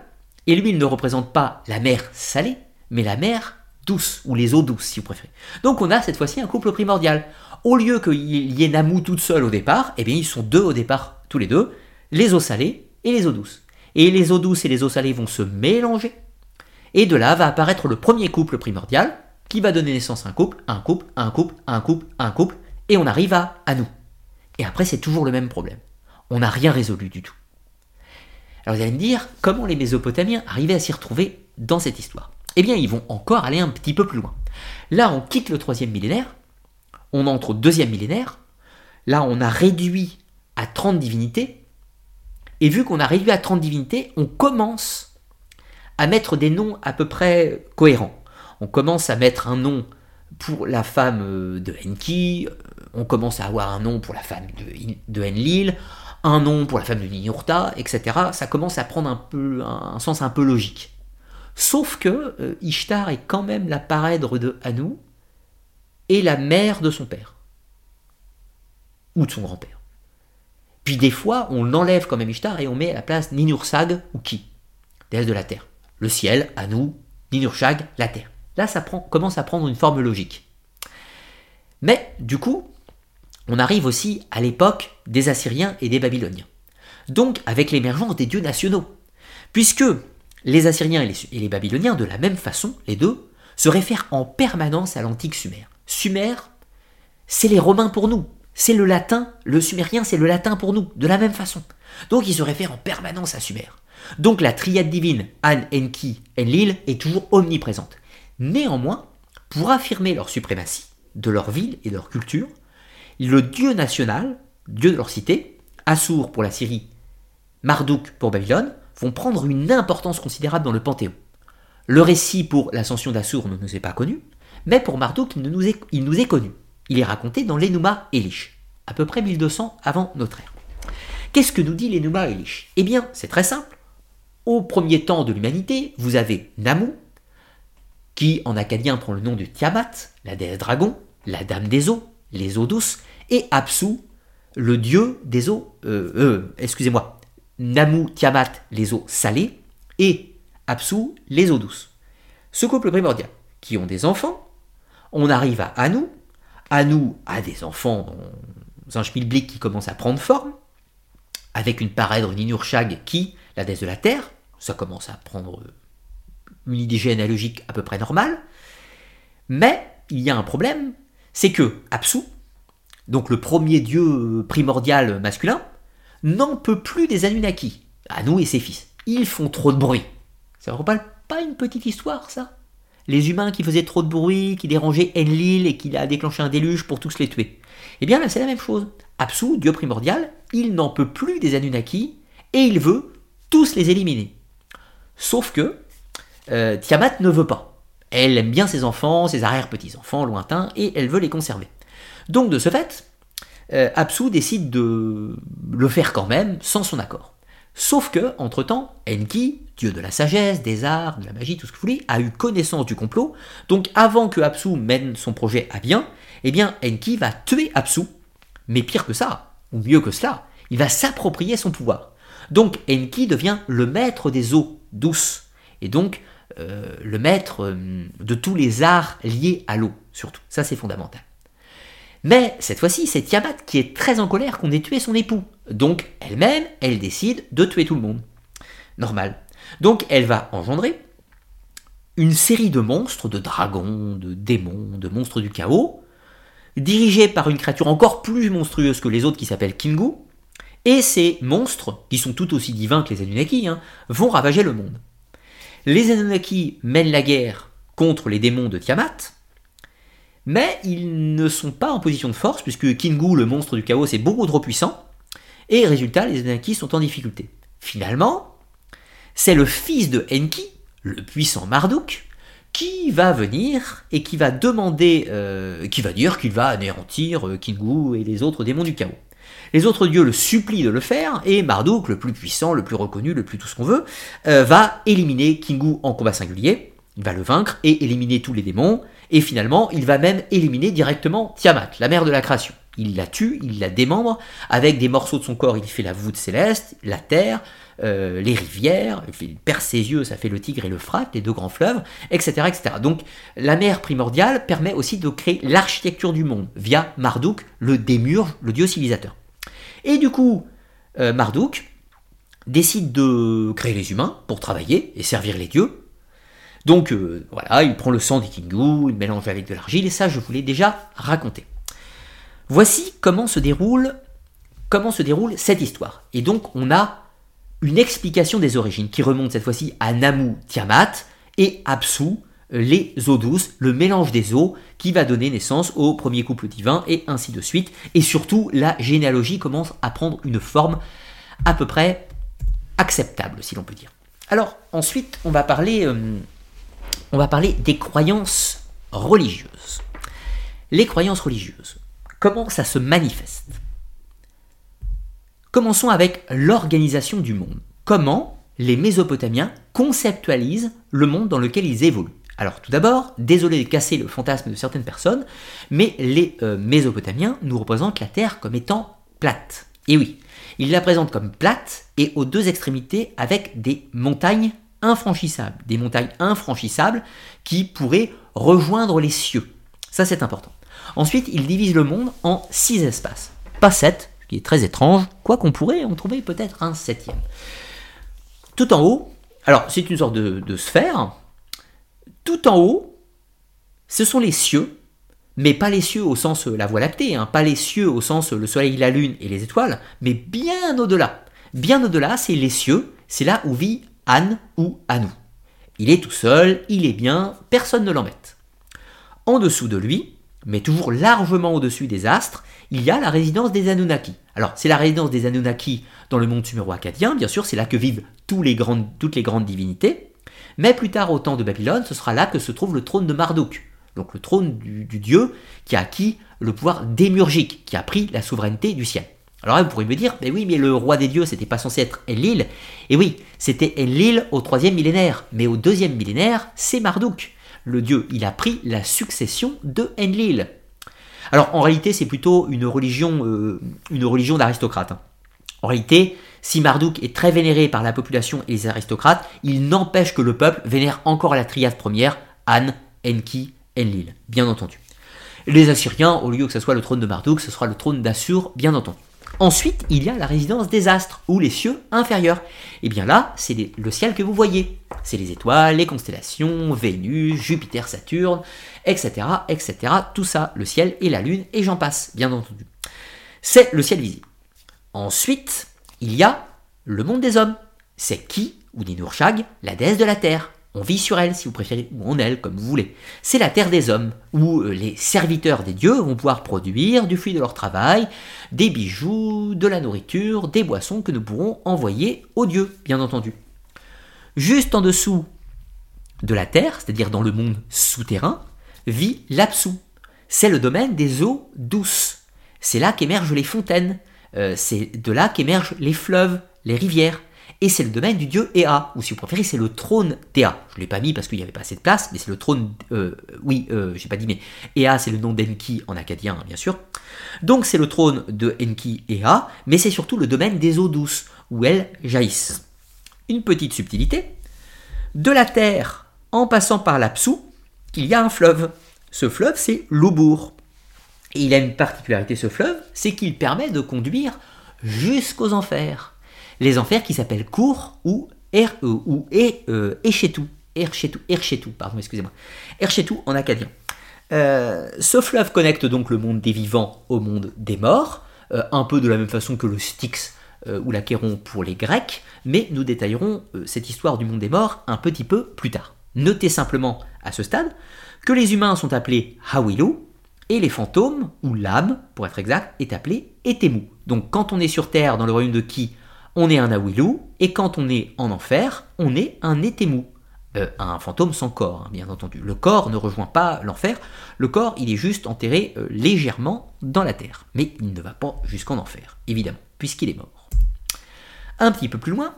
et lui, il ne représente pas la mer salée, mais la mer douce, ou les eaux douces, si vous préférez. Donc on a cette fois-ci un couple primordial. Au lieu qu'il y ait Namu toute seule au départ, eh bien ils sont deux au départ, tous les deux, les eaux salées et les eaux douces. Et les eaux douces et les eaux salées vont se mélanger, Et de là va apparaître le premier couple primordial, qui va donner naissance à un couple, un couple, un couple, un couple, un couple, et on arrive à, nous. Et après, c'est toujours le même problème. On n'a rien résolu du tout. Alors vous allez me dire, comment les Mésopotamiens arrivaient à s'y retrouver dans cette histoire? Eh bien, ils vont encore aller un petit peu plus loin. Là, on quitte le troisième millénaire, on entre au deuxième millénaire, là, on a réduit à 30 divinités, et vu qu'on a réduit à 30 divinités, on commence à mettre des noms à peu près cohérents. On commence à mettre un nom pour la femme de Enki, on commence à avoir un nom pour la femme de, Enlil, un nom pour la femme de Ninurta, etc. Ça commence à prendre un, peu, un, sens un peu logique. Sauf que euh, Ishtar est quand même la parèdre de Anu et la mère de son père. Ou de son grand-père. Puis des fois, on l'enlève quand même Ishtar et on met à la place Ninursag ou Ki, déesse de la terre. Le ciel, Anu, Ninurshag, la terre. Là, ça commence à prendre une forme logique. Mais du coup, on arrive aussi à l'époque des Assyriens et des Babyloniens. Donc avec l'émergence des dieux nationaux. Puisque les Assyriens et les, Babyloniens, de la même façon, les deux, se réfèrent en permanence à l'antique Sumer. Sumer, c'est les Romains pour nous. C'est le latin, le sumérien, c'est le latin pour nous, de la même façon. Donc ils se réfèrent en permanence à Sumer. Donc la triade divine An, Enki, Enlil est toujours omniprésente. Néanmoins, pour affirmer leur suprématie de leur ville et de leur culture, le dieu national, dieu de leur cité, Assur pour la Syrie, Marduk pour Babylone, vont prendre une importance considérable dans le panthéon. Le récit pour l'ascension d'Assur ne nous est pas connu, mais pour Marduk, il nous est, connu. Il est raconté dans l'Enuma Elish, à peu près 1200 avant notre ère. Qu'est-ce que nous dit l'Enuma Elish? Eh bien, c'est très simple. Au premier temps de l'humanité, vous avez Namu, qui en acadien prend le nom de Tiamat, la déesse dragon, la dame des eaux, les eaux douces, et Apsu, le dieu des eaux, euh, euh, excusez-moi, Namu Tiamat, les eaux salées, et Apsu, les eaux douces. Ce couple primordial, qui ont des enfants, on arrive à Anu, Anu a des enfants dans un schmilblick qui commence à prendre forme, avec une parèdre Ninurshag qui, la déesse de la terre, ça commence à prendre une idée généalogique à peu près normale, mais il y a un problème, c'est que Apsu, donc le premier dieu primordial masculin, n'en peut plus des Anunnaki, Anu et ses fils. Ils font trop de bruit. Ça ne rappelle pas une petite histoire, ça? Les humains qui faisaient trop de bruit, qui dérangeaient Enlil et qui a déclenché un déluge pour tous les tuer. Eh bien là, c'est la même chose. Apsu, dieu primordial, il n'en peut plus des Anunnaki et il veut tous les éliminer. Sauf que euh, Tiamat ne veut pas. Elle aime bien ses enfants, ses arrière-petits-enfants lointains, et elle veut les conserver. Donc de ce fait, euh, Apsu décide de le faire quand même, sans son accord. Sauf que, entre-temps, Enki, dieu de la sagesse, des arts, de la magie, tout ce que vous voulez, a eu connaissance du complot. Donc avant que Apsu mène son projet à bien, eh bien Enki va tuer Apsu. Mais pire que ça, ou mieux que cela, il va s'approprier son pouvoir. Donc Enki devient le maître des eaux douces. Et donc euh, le maître euh, de tous les arts liés à l'eau, surtout. Ça, c'est fondamental. Mais cette fois-ci, c'est Tiamat qui est très en colère qu'on ait tué son époux. Donc, elle-même, elle décide de tuer tout le monde. Normal. Donc, elle va engendrer une série de monstres, de dragons, de démons, de monstres du chaos, dirigés par une créature encore plus monstrueuse que les autres qui s'appelle Kingu. Et ces monstres, qui sont tout aussi divins que les Anunnaki, hein, vont ravager le monde. Les Anunnaki mènent la guerre contre les démons de Tiamat, mais ils ne sont pas en position de force, puisque Kingu, le monstre du chaos, est beaucoup trop puissant, et résultat, les Anunnaki sont en difficulté. Finalement, c'est le fils de Enki, le puissant Marduk, qui va venir et qui va demander, euh, qui va dire qu'il va anéantir euh, Kingu et les autres démons du chaos. Les autres dieux le supplient de le faire, et Marduk, le plus puissant, le plus reconnu, le plus tout ce qu'on veut, euh, va éliminer Kingu en combat singulier, il va le vaincre et éliminer tous les démons, et finalement, il va même éliminer directement Tiamat, la mère de la création. Il la tue, il la démembre, avec des morceaux de son corps, il fait la voûte céleste, la terre, euh, les rivières, il perce ses yeux, ça fait le Tigre et le Frat, les deux grands fleuves, etc., etc. Donc la mer primordiale permet aussi de créer l'architecture du monde via Marduk, le démurge, le dieu civilisateur. Et du coup, euh, Marduk décide de créer les humains pour travailler et servir les dieux. Donc euh, voilà, il prend le sang des Kingu, il mélange avec de l'argile, et ça je vous l'ai déjà raconté. Voici comment se déroule, cette histoire. Et donc on a une explication des origines qui remonte cette fois-ci à Namu Tiamat et Apsu, les eaux douces, le mélange des eaux qui va donner naissance au premier couple divin et ainsi de suite. Et surtout, la généalogie commence à prendre une forme à peu près acceptable, si l'on peut dire. Alors ensuite, on va parler, euh, on va parler des croyances religieuses. Les croyances religieuses. Comment ça se manifeste? Commençons avec l'organisation du monde. Comment les Mésopotamiens conceptualisent le monde dans lequel ils évoluent? Alors tout d'abord, désolé de casser le fantasme de certaines personnes, mais les euh, Mésopotamiens nous représentent la Terre comme étant plate. Et oui, ils la présentent comme plate et aux deux extrémités avec des montagnes infranchissables. Des montagnes infranchissables qui pourraient rejoindre les cieux. Ça c'est important. Ensuite, ils divisent le monde en six espaces. Pas sept, qui est très étrange, quoi qu'on pourrait en trouver peut-être un septième. Tout en haut, alors c'est une sorte de, sphère, tout en haut, ce sont les cieux, mais pas les cieux au sens la voie lactée, hein, pas les cieux au sens le soleil, la lune et les étoiles, mais bien au-delà. Bien au-delà, c'est les cieux, c'est là où vit Anne ou Anou. Il est tout seul, il est bien, personne ne l'embête. En dessous de lui, mais toujours largement au-dessus des astres, il y a la résidence des Anunnaki. Alors, c'est la résidence des Anunnaki dans le monde suméro-acadien, bien sûr, c'est là que vivent toutes les grandes divinités, mais plus tard, au temps de Babylone, ce sera là que se trouve le trône de Marduk, donc le trône du, dieu qui a acquis le pouvoir démurgique, qui a pris la souveraineté du ciel. Alors là, vous pourriez me dire, mais oui, mais le roi des dieux, c'était pas censé être Enlil. Et oui, c'était Enlil au troisième millénaire, mais au deuxième millénaire, c'est Marduk. Le dieu, il a pris la succession de Enlil. Alors en réalité, c'est plutôt une religion, euh, une religion d'aristocrates. Hein. En réalité, si Marduk est très vénéré par la population et les aristocrates, il n'empêche que le peuple vénère encore la triade première, An, Enki, Enlil, bien entendu. Les Assyriens, au lieu que ce soit le trône de Marduk, ce sera le trône d'Assur, bien entendu. Ensuite, il y a la résidence des astres, ou les cieux inférieurs. Et bien là, c'est le ciel que vous voyez. C'est les étoiles, les constellations, Vénus, Jupiter, Saturne, etc., etc. Tout ça, le ciel et la lune, et j'en passe, bien entendu. C'est le ciel visible. Ensuite, il y a le monde des hommes. C'est qui, ou Ninurshag, la déesse de la terre? On vit sur elle, si vous préférez, ou en elle, comme vous voulez. C'est la terre des hommes, où euh, les serviteurs des dieux vont pouvoir produire du fruit de leur travail, des bijoux, de la nourriture, des boissons que nous pourrons envoyer aux dieux, bien entendu. Juste en dessous de la terre, c'est-à-dire dans le monde souterrain, vit l'Apsu. C'est le domaine des eaux douces. C'est là qu'émergent les fontaines. Euh, c'est de là qu'émergent les fleuves, les rivières et c'est le domaine du dieu Ea, ou si vous préférez, c'est le trône d'Ea. Je ne l'ai pas mis parce qu'il n'y avait pas assez de place, mais c'est le trône. Euh, oui, euh, j'ai pas dit, mais Ea, c'est le nom d'Enki en acadien, bien sûr. Donc c'est le trône de Enki Ea, mais c'est surtout le domaine des eaux douces, où elles jaillissent. Une petite subtilité de la terre, en passant par l'Apsu, il y a un fleuve. Ce fleuve, c'est l'Oubour. Et il a une particularité, ce fleuve, c'est qu'il permet de conduire jusqu'aux enfers les enfers qui s'appellent Kour ou R -E, ou e, Echetou. Erchetou, pardon, excusez-moi. Erchetou en acadien. Euh, ce fleuve connecte donc le monde des vivants au monde des morts, euh, un peu de la même façon que le Styx euh, ou l'Achéron pour les Grecs, mais nous détaillerons cette histoire du monde des morts un petit peu plus tard. Notez simplement à ce stade que les humains sont appelés Hawilu et les fantômes, ou l'âme pour être exact, est appelé Etemu. Donc quand on est sur Terre dans le royaume de Ki, on est un Awilou, et quand on est en enfer, on est un Etemu. Euh, un fantôme sans corps, hein, bien entendu. Le corps ne rejoint pas l'enfer, le corps, il est juste enterré euh, légèrement dans la terre. Mais il ne va pas jusqu'en enfer, évidemment, puisqu'il est mort. Un petit peu plus loin,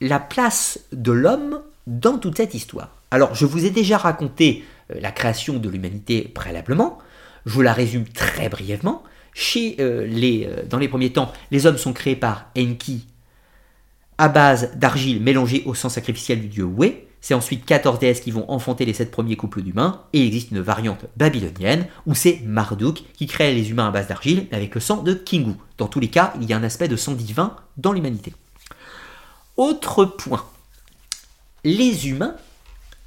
la place de l'homme dans toute cette histoire. Alors, je vous ai déjà raconté euh, la création de l'humanité préalablement, je vous la résume très brièvement. Chez, euh, les, euh, dans les premiers temps, les hommes sont créés par Enki à base d'argile mélangée au sang sacrificiel du dieu We. C'est ensuite 14 déesses qui vont enfanter les 7 premiers couples d'humains, et il existe une variante babylonienne où c'est Marduk qui crée les humains à base d'argile avec le sang de Kingu. Dans tous les cas, il y a un aspect de sang divin dans l'humanité. Autre point, les humains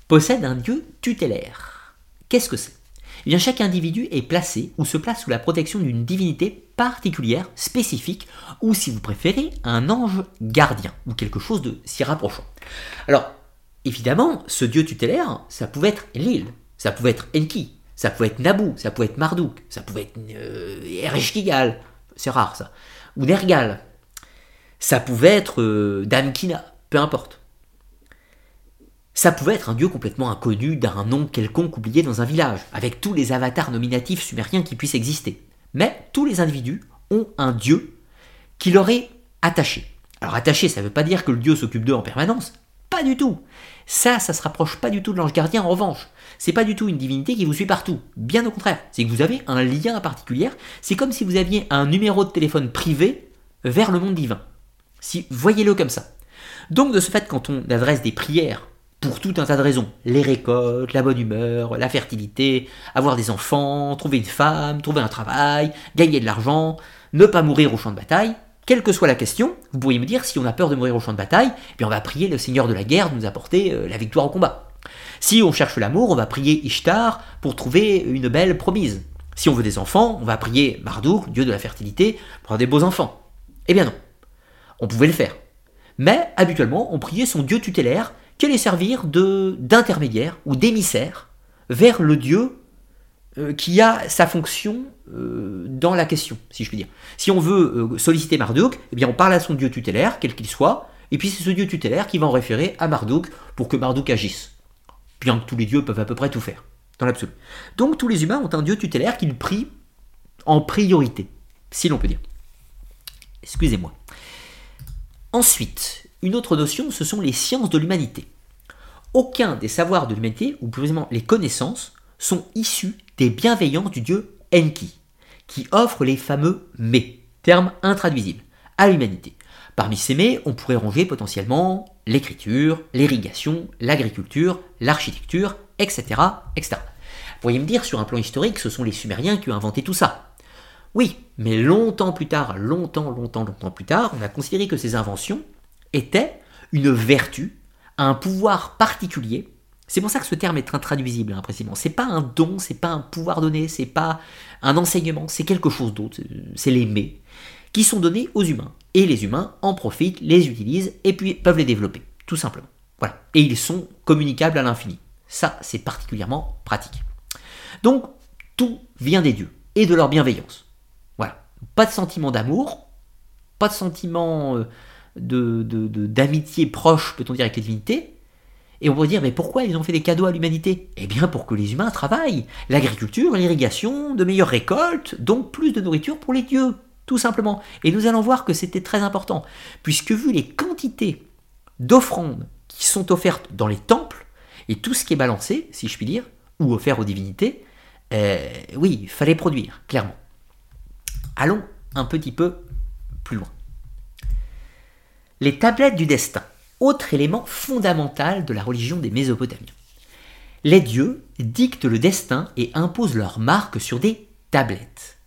possède un dieu tutélaire. Qu'est-ce que c'est? Eh bien, chaque individu est placé ou se place sous la protection d'une divinité particulière, spécifique, ou si vous préférez, un ange gardien, ou quelque chose de s'y rapprochant. Alors, évidemment, ce dieu tutélaire, ça pouvait être Lil, ça pouvait être Enki, ça pouvait être Nabu, ça pouvait être Marduk, ça pouvait être euh, Ereshkigal, c'est rare ça, ou Nergal, ça pouvait être euh, Damkina, peu importe. Ça pouvait être un dieu complètement inconnu d'un nom quelconque oublié dans un village, avec tous les avatars nominatifs sumériens qui puissent exister. Mais tous les individus ont un dieu qui leur est attaché. Alors attaché, ça ne veut pas dire que le dieu s'occupe d'eux en permanence. Pas du tout. Ça, ça se rapproche pas du tout de l'ange gardien en revanche. C'est pas du tout une divinité qui vous suit partout. Bien au contraire, c'est que vous avez un lien particulier. C'est comme si vous aviez un numéro de téléphone privé vers le monde divin. Si voyez-le comme ça. Donc de ce fait, quand on adresse des prières pour tout un tas de raisons. Les récoltes, la bonne humeur, la fertilité, avoir des enfants, trouver une femme, trouver un travail, gagner de l'argent, ne pas mourir au champ de bataille. Quelle que soit la question, vous pourriez me dire si on a peur de mourir au champ de bataille, eh on va prier le seigneur de la guerre de nous apporter euh, la victoire au combat. Si on cherche l'amour, on va prier Ishtar pour trouver une belle promise. Si on veut des enfants, on va prier Marduk, dieu de la fertilité, pour avoir des beaux enfants. Eh bien non. On pouvait le faire. Mais habituellement, on priait son dieu tutélaire qui allait servir d'intermédiaire ou d'émissaire vers le Dieu euh, qui a sa fonction euh, dans la question, si je puis dire. Si on veut euh, solliciter Marduk, eh bien on parle à son Dieu tutélaire, quel qu'il soit, et puis c'est ce Dieu tutélaire qui va en référer à Marduk pour que Marduk agisse. Bien que tous les dieux peuvent à peu près tout faire, dans l'absolu. Donc tous les humains ont un Dieu tutélaire qu'ils prient en priorité, si l'on peut dire. Excusez-moi. Ensuite, une autre notion, ce sont les sciences de l'humanité. Aucun des savoirs de l'humanité, ou plus précisément les connaissances, sont issus des bienveillances du dieu Enki, qui offre les fameux mets, termes intraduisibles, à l'humanité. Parmi ces mets, on pourrait ranger potentiellement l'écriture, l'irrigation, l'agriculture, l'architecture, etc., etc. Vous pourriez me dire, sur un plan historique, ce sont les Sumériens qui ont inventé tout ça. Oui, mais longtemps plus tard, longtemps, longtemps, longtemps plus tard, on a considéré que ces inventions était une vertu, un pouvoir particulier. C'est pour ça que ce terme est intraduisible, hein, précisément. C'est pas un don, c'est pas un pouvoir donné, c'est pas un enseignement, c'est quelque chose d'autre. C'est les mets qui sont donnés aux humains. Et les humains en profitent, les utilisent et puis peuvent les développer, tout simplement. Voilà. Et ils sont communicables à l'infini. Ça, c'est particulièrement pratique. Donc, tout vient des dieux et de leur bienveillance. Voilà. Pas de sentiment d'amour, pas de sentiment euh, d'amitié de, proche, peut-on dire, avec les divinités. Et on pourrait dire, mais pourquoi ils ont fait des cadeaux à l'humanité? Eh bien, pour que les humains travaillent. L'agriculture, l'irrigation, de meilleures récoltes, donc plus de nourriture pour les dieux, tout simplement. Et nous allons voir que c'était très important, puisque vu les quantités d'offrandes qui sont offertes dans les temples, et tout ce qui est balancé, si je puis dire, ou offert aux divinités, euh, oui, il fallait produire, clairement. Allons un petit peu plus loin. Les tablettes du destin, autre élément fondamental de la religion des Mésopotamiens. Les dieux dictent le destin et imposent leur marque sur des tablettes.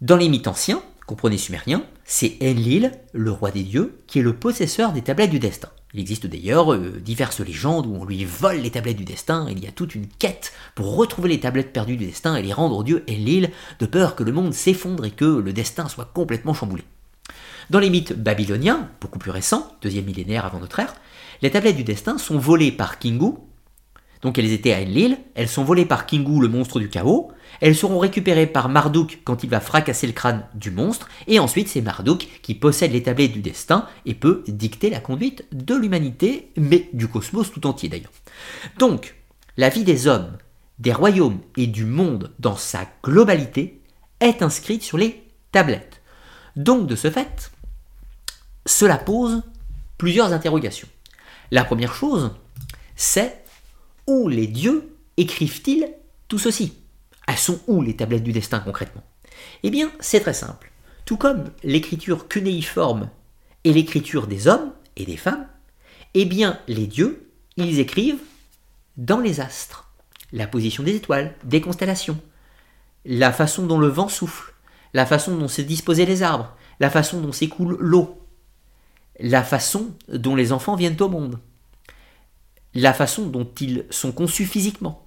Dans les mythes anciens, comprenez sumériens, c'est Enlil, le roi des dieux, qui est le possesseur des tablettes du destin. Il existe d'ailleurs euh, diverses légendes où on lui vole les tablettes du destin, il y a toute une quête pour retrouver les tablettes perdues du destin et les rendre au dieu Enlil, de peur que le monde s'effondre et que le destin soit complètement chamboulé. Dans les mythes babyloniens, beaucoup plus récents, deuxième millénaire avant notre ère, les tablettes du destin sont volées par Kingu, donc elles étaient à Enlil, elles sont volées par Kingu, le monstre du chaos, elles seront récupérées par Marduk quand il va fracasser le crâne du monstre, et ensuite c'est Marduk qui possède les tablettes du destin et peut dicter la conduite de l'humanité, mais du cosmos tout entier d'ailleurs. Donc, la vie des hommes, des royaumes et du monde dans sa globalité est inscrite sur les tablettes. Donc de ce fait, cela pose plusieurs interrogations. La première chose, c'est où les dieux écrivent-ils tout ceci? Elles sont où les tablettes du destin concrètement? Eh bien, c'est très simple. Tout comme l'écriture cunéiforme est l'écriture des hommes et des femmes, eh bien, les dieux, ils écrivent dans les astres, la position des étoiles, des constellations, la façon dont le vent souffle, la façon dont s'est disposés les arbres, la façon dont s'écoule l'eau, la façon dont les enfants viennent au monde, la façon dont ils sont conçus physiquement.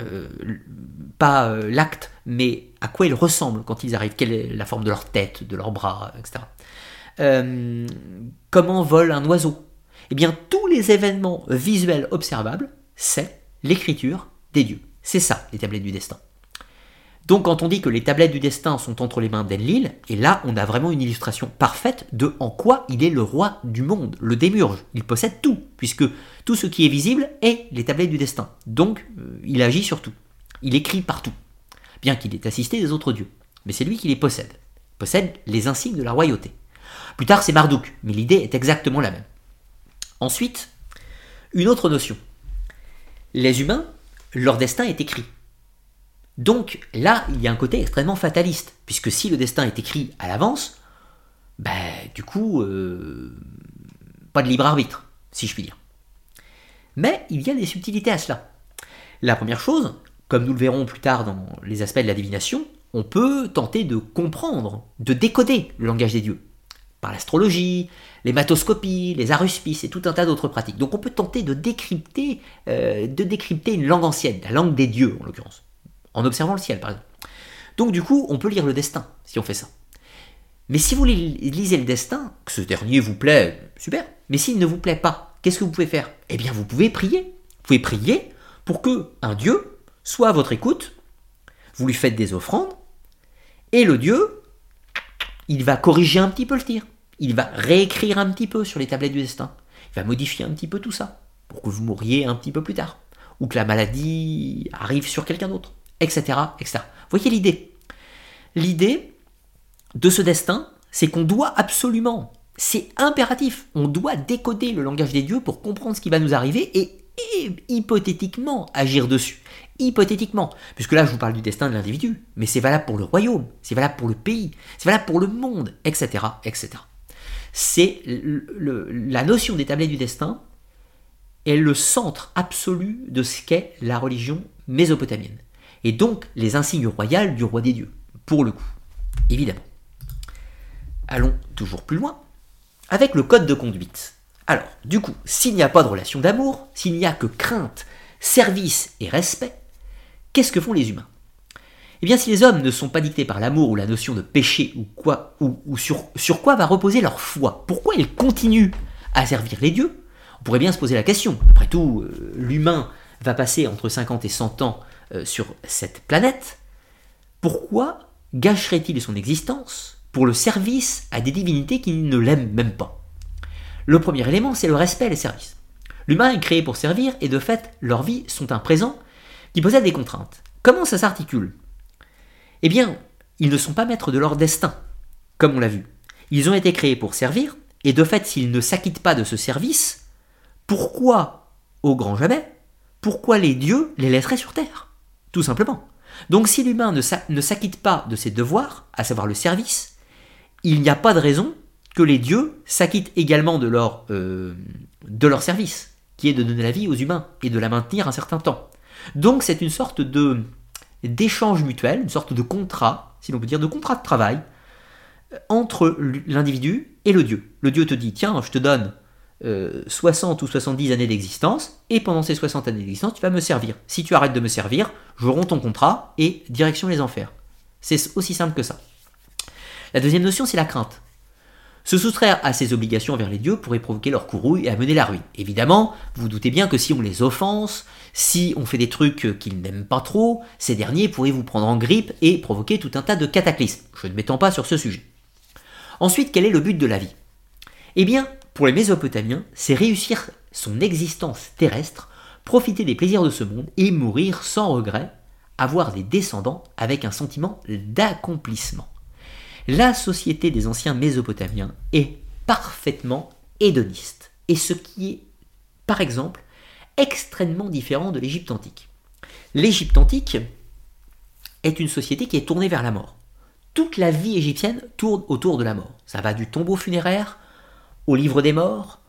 Euh, pas euh, l'acte, mais à quoi ils ressemblent quand ils arrivent, quelle est la forme de leur tête, de leurs bras, etc. Euh, comment vole un oiseau Eh bien, tous les événements visuels observables, c'est l'écriture des dieux. C'est ça, les tablettes du destin. Donc quand on dit que les tablettes du destin sont entre les mains d'Enlil, et là on a vraiment une illustration parfaite de en quoi il est le roi du monde, le démurge. Il possède tout, puisque tout ce qui est visible est les tablettes du destin. Donc euh, il agit sur tout. Il écrit partout, bien qu'il ait assisté des autres dieux. Mais c'est lui qui les possède. Possède les insignes de la royauté. Plus tard c'est Marduk, mais l'idée est exactement la même. Ensuite, une autre notion. Les humains, leur destin est écrit. Donc là, il y a un côté extrêmement fataliste, puisque si le destin est écrit à l'avance, ben du coup, euh, pas de libre arbitre, si je puis dire. Mais il y a des subtilités à cela. La première chose, comme nous le verrons plus tard dans les aspects de la divination, on peut tenter de comprendre, de décoder le langage des dieux, par l'astrologie, les matoscopies, les aruspices et tout un tas d'autres pratiques. Donc on peut tenter de décrypter, euh, de décrypter une langue ancienne, la langue des dieux en l'occurrence en observant le ciel par exemple. Donc du coup, on peut lire le destin si on fait ça. Mais si vous lisez le destin, que ce dernier vous plaît, super. Mais s'il ne vous plaît pas, qu'est-ce que vous pouvez faire? Eh bien, vous pouvez prier. Vous pouvez prier pour que un Dieu soit à votre écoute. Vous lui faites des offrandes. Et le Dieu, il va corriger un petit peu le tir. Il va réécrire un petit peu sur les tablettes du destin. Il va modifier un petit peu tout ça. Pour que vous mouriez un petit peu plus tard. Ou que la maladie arrive sur quelqu'un d'autre etc., etc. Voyez l'idée? L'idée de ce destin, c'est qu'on doit absolument, c'est impératif, on doit décoder le langage des dieux pour comprendre ce qui va nous arriver et, hypothétiquement agir dessus. Hypothétiquement, puisque là je vous parle du destin de l'individu, mais c'est valable pour le royaume, c'est valable pour le pays, c'est valable pour le monde, etc. etc. C'est la notion des tablettes du destin est le centre absolu de ce qu'est la religion mésopotamienne et donc les insignes royales du roi des dieux, pour le coup, évidemment. Allons toujours plus loin, avec le code de conduite. Alors, du coup, s'il n'y a pas de relation d'amour, s'il n'y a que crainte, service et respect, qu'est-ce que font les humains? Eh bien, si les hommes ne sont pas dictés par l'amour ou la notion de péché ou quoi, ou, sur, sur quoi va reposer leur foi, pourquoi ils continuent à servir les dieux? On pourrait bien se poser la question. Après tout, euh, l'humain va passer entre 50 et 100 ans sur cette planète, pourquoi gâcherait-il son existence pour le service à des divinités qui ne l'aiment même pas? Le premier élément, c'est le respect et le service. L'humain est créé pour servir et de fait, leurs vies sont un présent qui possède des contraintes. Comment ça s'articule? Eh bien, ils ne sont pas maîtres de leur destin, comme on l'a vu. Ils ont été créés pour servir, et de fait, s'ils ne s'acquittent pas de ce service, pourquoi, au grand jamais, pourquoi les dieux les laisseraient sur Terre? Tout simplement. Donc si l'humain ne s'acquitte pas de ses devoirs, à savoir le service, il n'y a pas de raison que les dieux s'acquittent également de leur, euh, de leur service, qui est de donner la vie aux humains et de la maintenir un certain temps. Donc c'est une sorte de d'échange mutuel, une sorte de contrat, si l'on peut dire, de contrat de travail euh, entre l'individu et le dieu. Le dieu te dit, tiens, je te donne 60 euh, ou 70 années d'existence, et pendant ces 60 années d'existence, tu vas me servir. Si tu arrêtes de me servir, je romps ton contrat et direction les enfers. C'est aussi simple que ça. La deuxième notion, c'est la crainte. Se soustraire à ses obligations envers les dieux pourrait provoquer leur courrouille et amener la ruine. Évidemment, vous vous doutez bien que si on les offense, si on fait des trucs qu'ils n'aiment pas trop, ces derniers pourraient vous prendre en grippe et provoquer tout un tas de cataclysmes. Je ne m'étends pas sur ce sujet. Ensuite, quel est le but de la vie? Eh bien, pour les Mésopotamiens, c'est réussir son existence terrestre, profiter des plaisirs de ce monde et mourir sans regret, avoir des descendants avec un sentiment d'accomplissement. La société des anciens Mésopotamiens est parfaitement hédoniste, et ce qui est, par exemple, extrêmement différent de l'Égypte antique. L'Égypte antique est une société qui est tournée vers la mort. Toute la vie égyptienne tourne autour de la mort. Ça va du tombeau funéraire au livre des morts,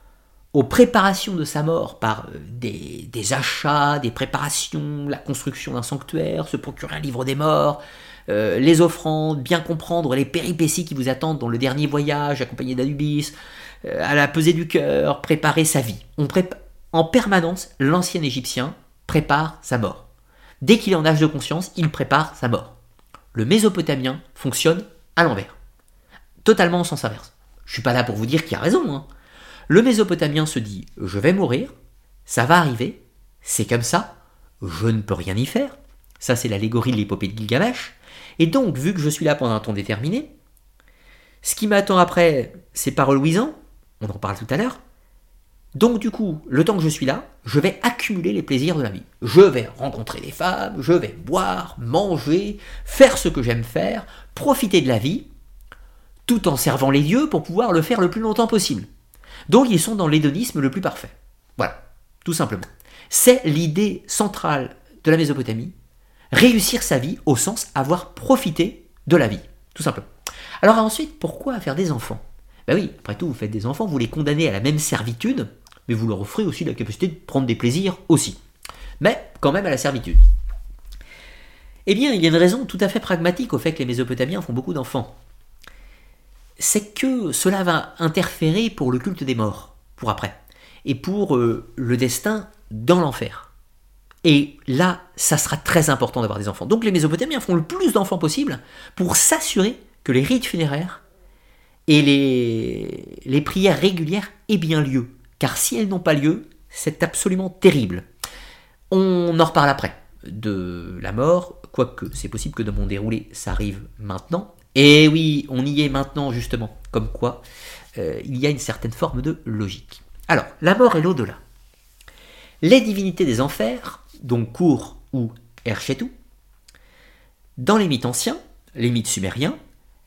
aux préparations de sa mort par euh, des, achats, des préparations, la construction d'un sanctuaire, se procurer un livre des morts, euh, les offrandes, bien comprendre les péripéties qui vous attendent dans le dernier voyage accompagné d'Anubis, euh, à la pesée du cœur, préparer sa vie. On en permanence, l'ancien Égyptien prépare sa mort. Dès qu'il est en âge de conscience, il prépare sa mort. Le Mésopotamien fonctionne à l'envers. Totalement en sens inverse. Je suis pas là pour vous dire qu'il a raison. Hein. Le Mésopotamien se dit je vais mourir, ça va arriver, c'est comme ça, je ne peux rien y faire. Ça, c'est l'allégorie de l'épopée de Gilgamesh. Et donc, vu que je suis là pendant un temps déterminé, ce qui m'attend après, c'est pas reluisant, on en parle tout à l'heure. Donc, du coup, le temps que je suis là, je vais accumuler les plaisirs de la vie. Je vais rencontrer des femmes, je vais boire, manger, faire ce que j'aime faire, profiter de la vie, tout en servant les dieux pour pouvoir le faire le plus longtemps possible. Donc, ils sont dans l'hédonisme le plus parfait. Voilà, tout simplement. C'est l'idée centrale de la Mésopotamie, réussir sa vie au sens avoir profité de la vie, tout simplement. Alors ensuite, pourquoi faire des enfants? Ben oui, après tout, vous faites des enfants, vous les condamnez à la même servitude, mais vous leur offrez aussi la capacité de prendre des plaisirs aussi. Mais quand même à la servitude. Eh bien, il y a une raison tout à fait pragmatique au fait que les Mésopotamiens font beaucoup d'enfants. C'est que cela va interférer pour le culte des morts, pour après, et pour euh, le destin dans l'enfer. Et là, ça sera très important d'avoir des enfants. Donc les Mésopotamiens font le plus d'enfants possible pour s'assurer que les rites funéraires et les, les prières régulières aient bien lieu. Car si elles n'ont pas lieu, c'est absolument terrible. On en reparle après de la mort, quoique c'est possible que dans mon déroulé ça arrive maintenant. Et oui, on y est maintenant justement, comme quoi euh, il y a une certaine forme de logique. Alors, la mort et l'au-delà. Les divinités des enfers donc Kour ou Erchetou. Dans les mythes anciens, les mythes sumériens,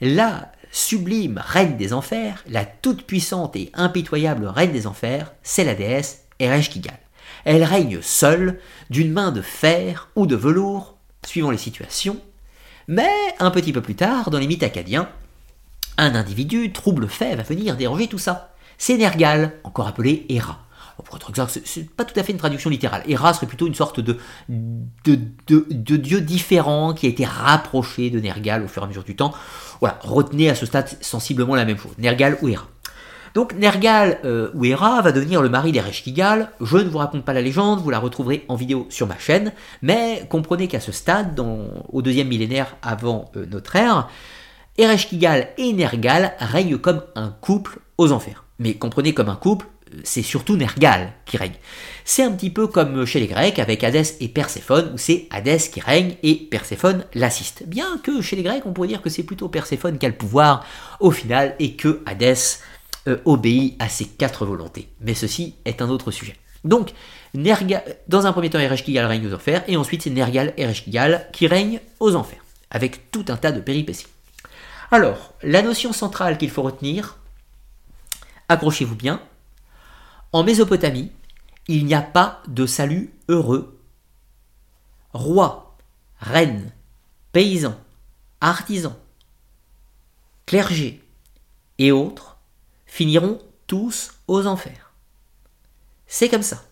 la sublime reine des enfers, la toute-puissante et impitoyable reine des enfers, c'est la déesse Ereshkigal. Elle règne seule, d'une main de fer ou de velours, suivant les situations, mais un petit peu plus tard, dans les mythes acadiens, un individu trouble fait va venir déranger tout ça. C'est Nergal, encore appelé Hera pour être exact, c'est pas tout à fait une traduction littérale. Hera serait plutôt une sorte de, de, de, dieu différent qui a été rapproché de Nergal au fur et à mesure du temps. Voilà, retenez à ce stade sensiblement la même chose, Nergal ou Hera. Donc Nergal euh, ou Hera va devenir le mari d'Ereshkigal. Je ne vous raconte pas la légende, vous la retrouverez en vidéo sur ma chaîne, mais comprenez qu'à ce stade, au deuxième millénaire avant euh, notre ère, Ereshkigal et Nergal règnent comme un couple aux enfers. Mais comprenez comme un couple c'est surtout Nergal qui règne. C'est un petit peu comme chez les Grecs avec Hadès et Perséphone, où c'est Hadès qui règne et Perséphone l'assiste. Bien que chez les Grecs, on pourrait dire que c'est plutôt Perséphone qui a le pouvoir au final et que Hadès euh, obéit à ses quatre volontés. Mais ceci est un autre sujet. Donc, dans un premier temps, Ereshkigal règne aux enfers, et ensuite c'est Nergal Ereshkigal qui règne aux enfers, avec tout un tas de péripéties. Alors, la notion centrale qu'il faut retenir, accrochez-vous bien, en Mésopotamie, il n'y a pas de salut heureux. Rois, reines, paysans, artisans, clergés et autres finiront tous aux enfers. C'est comme ça.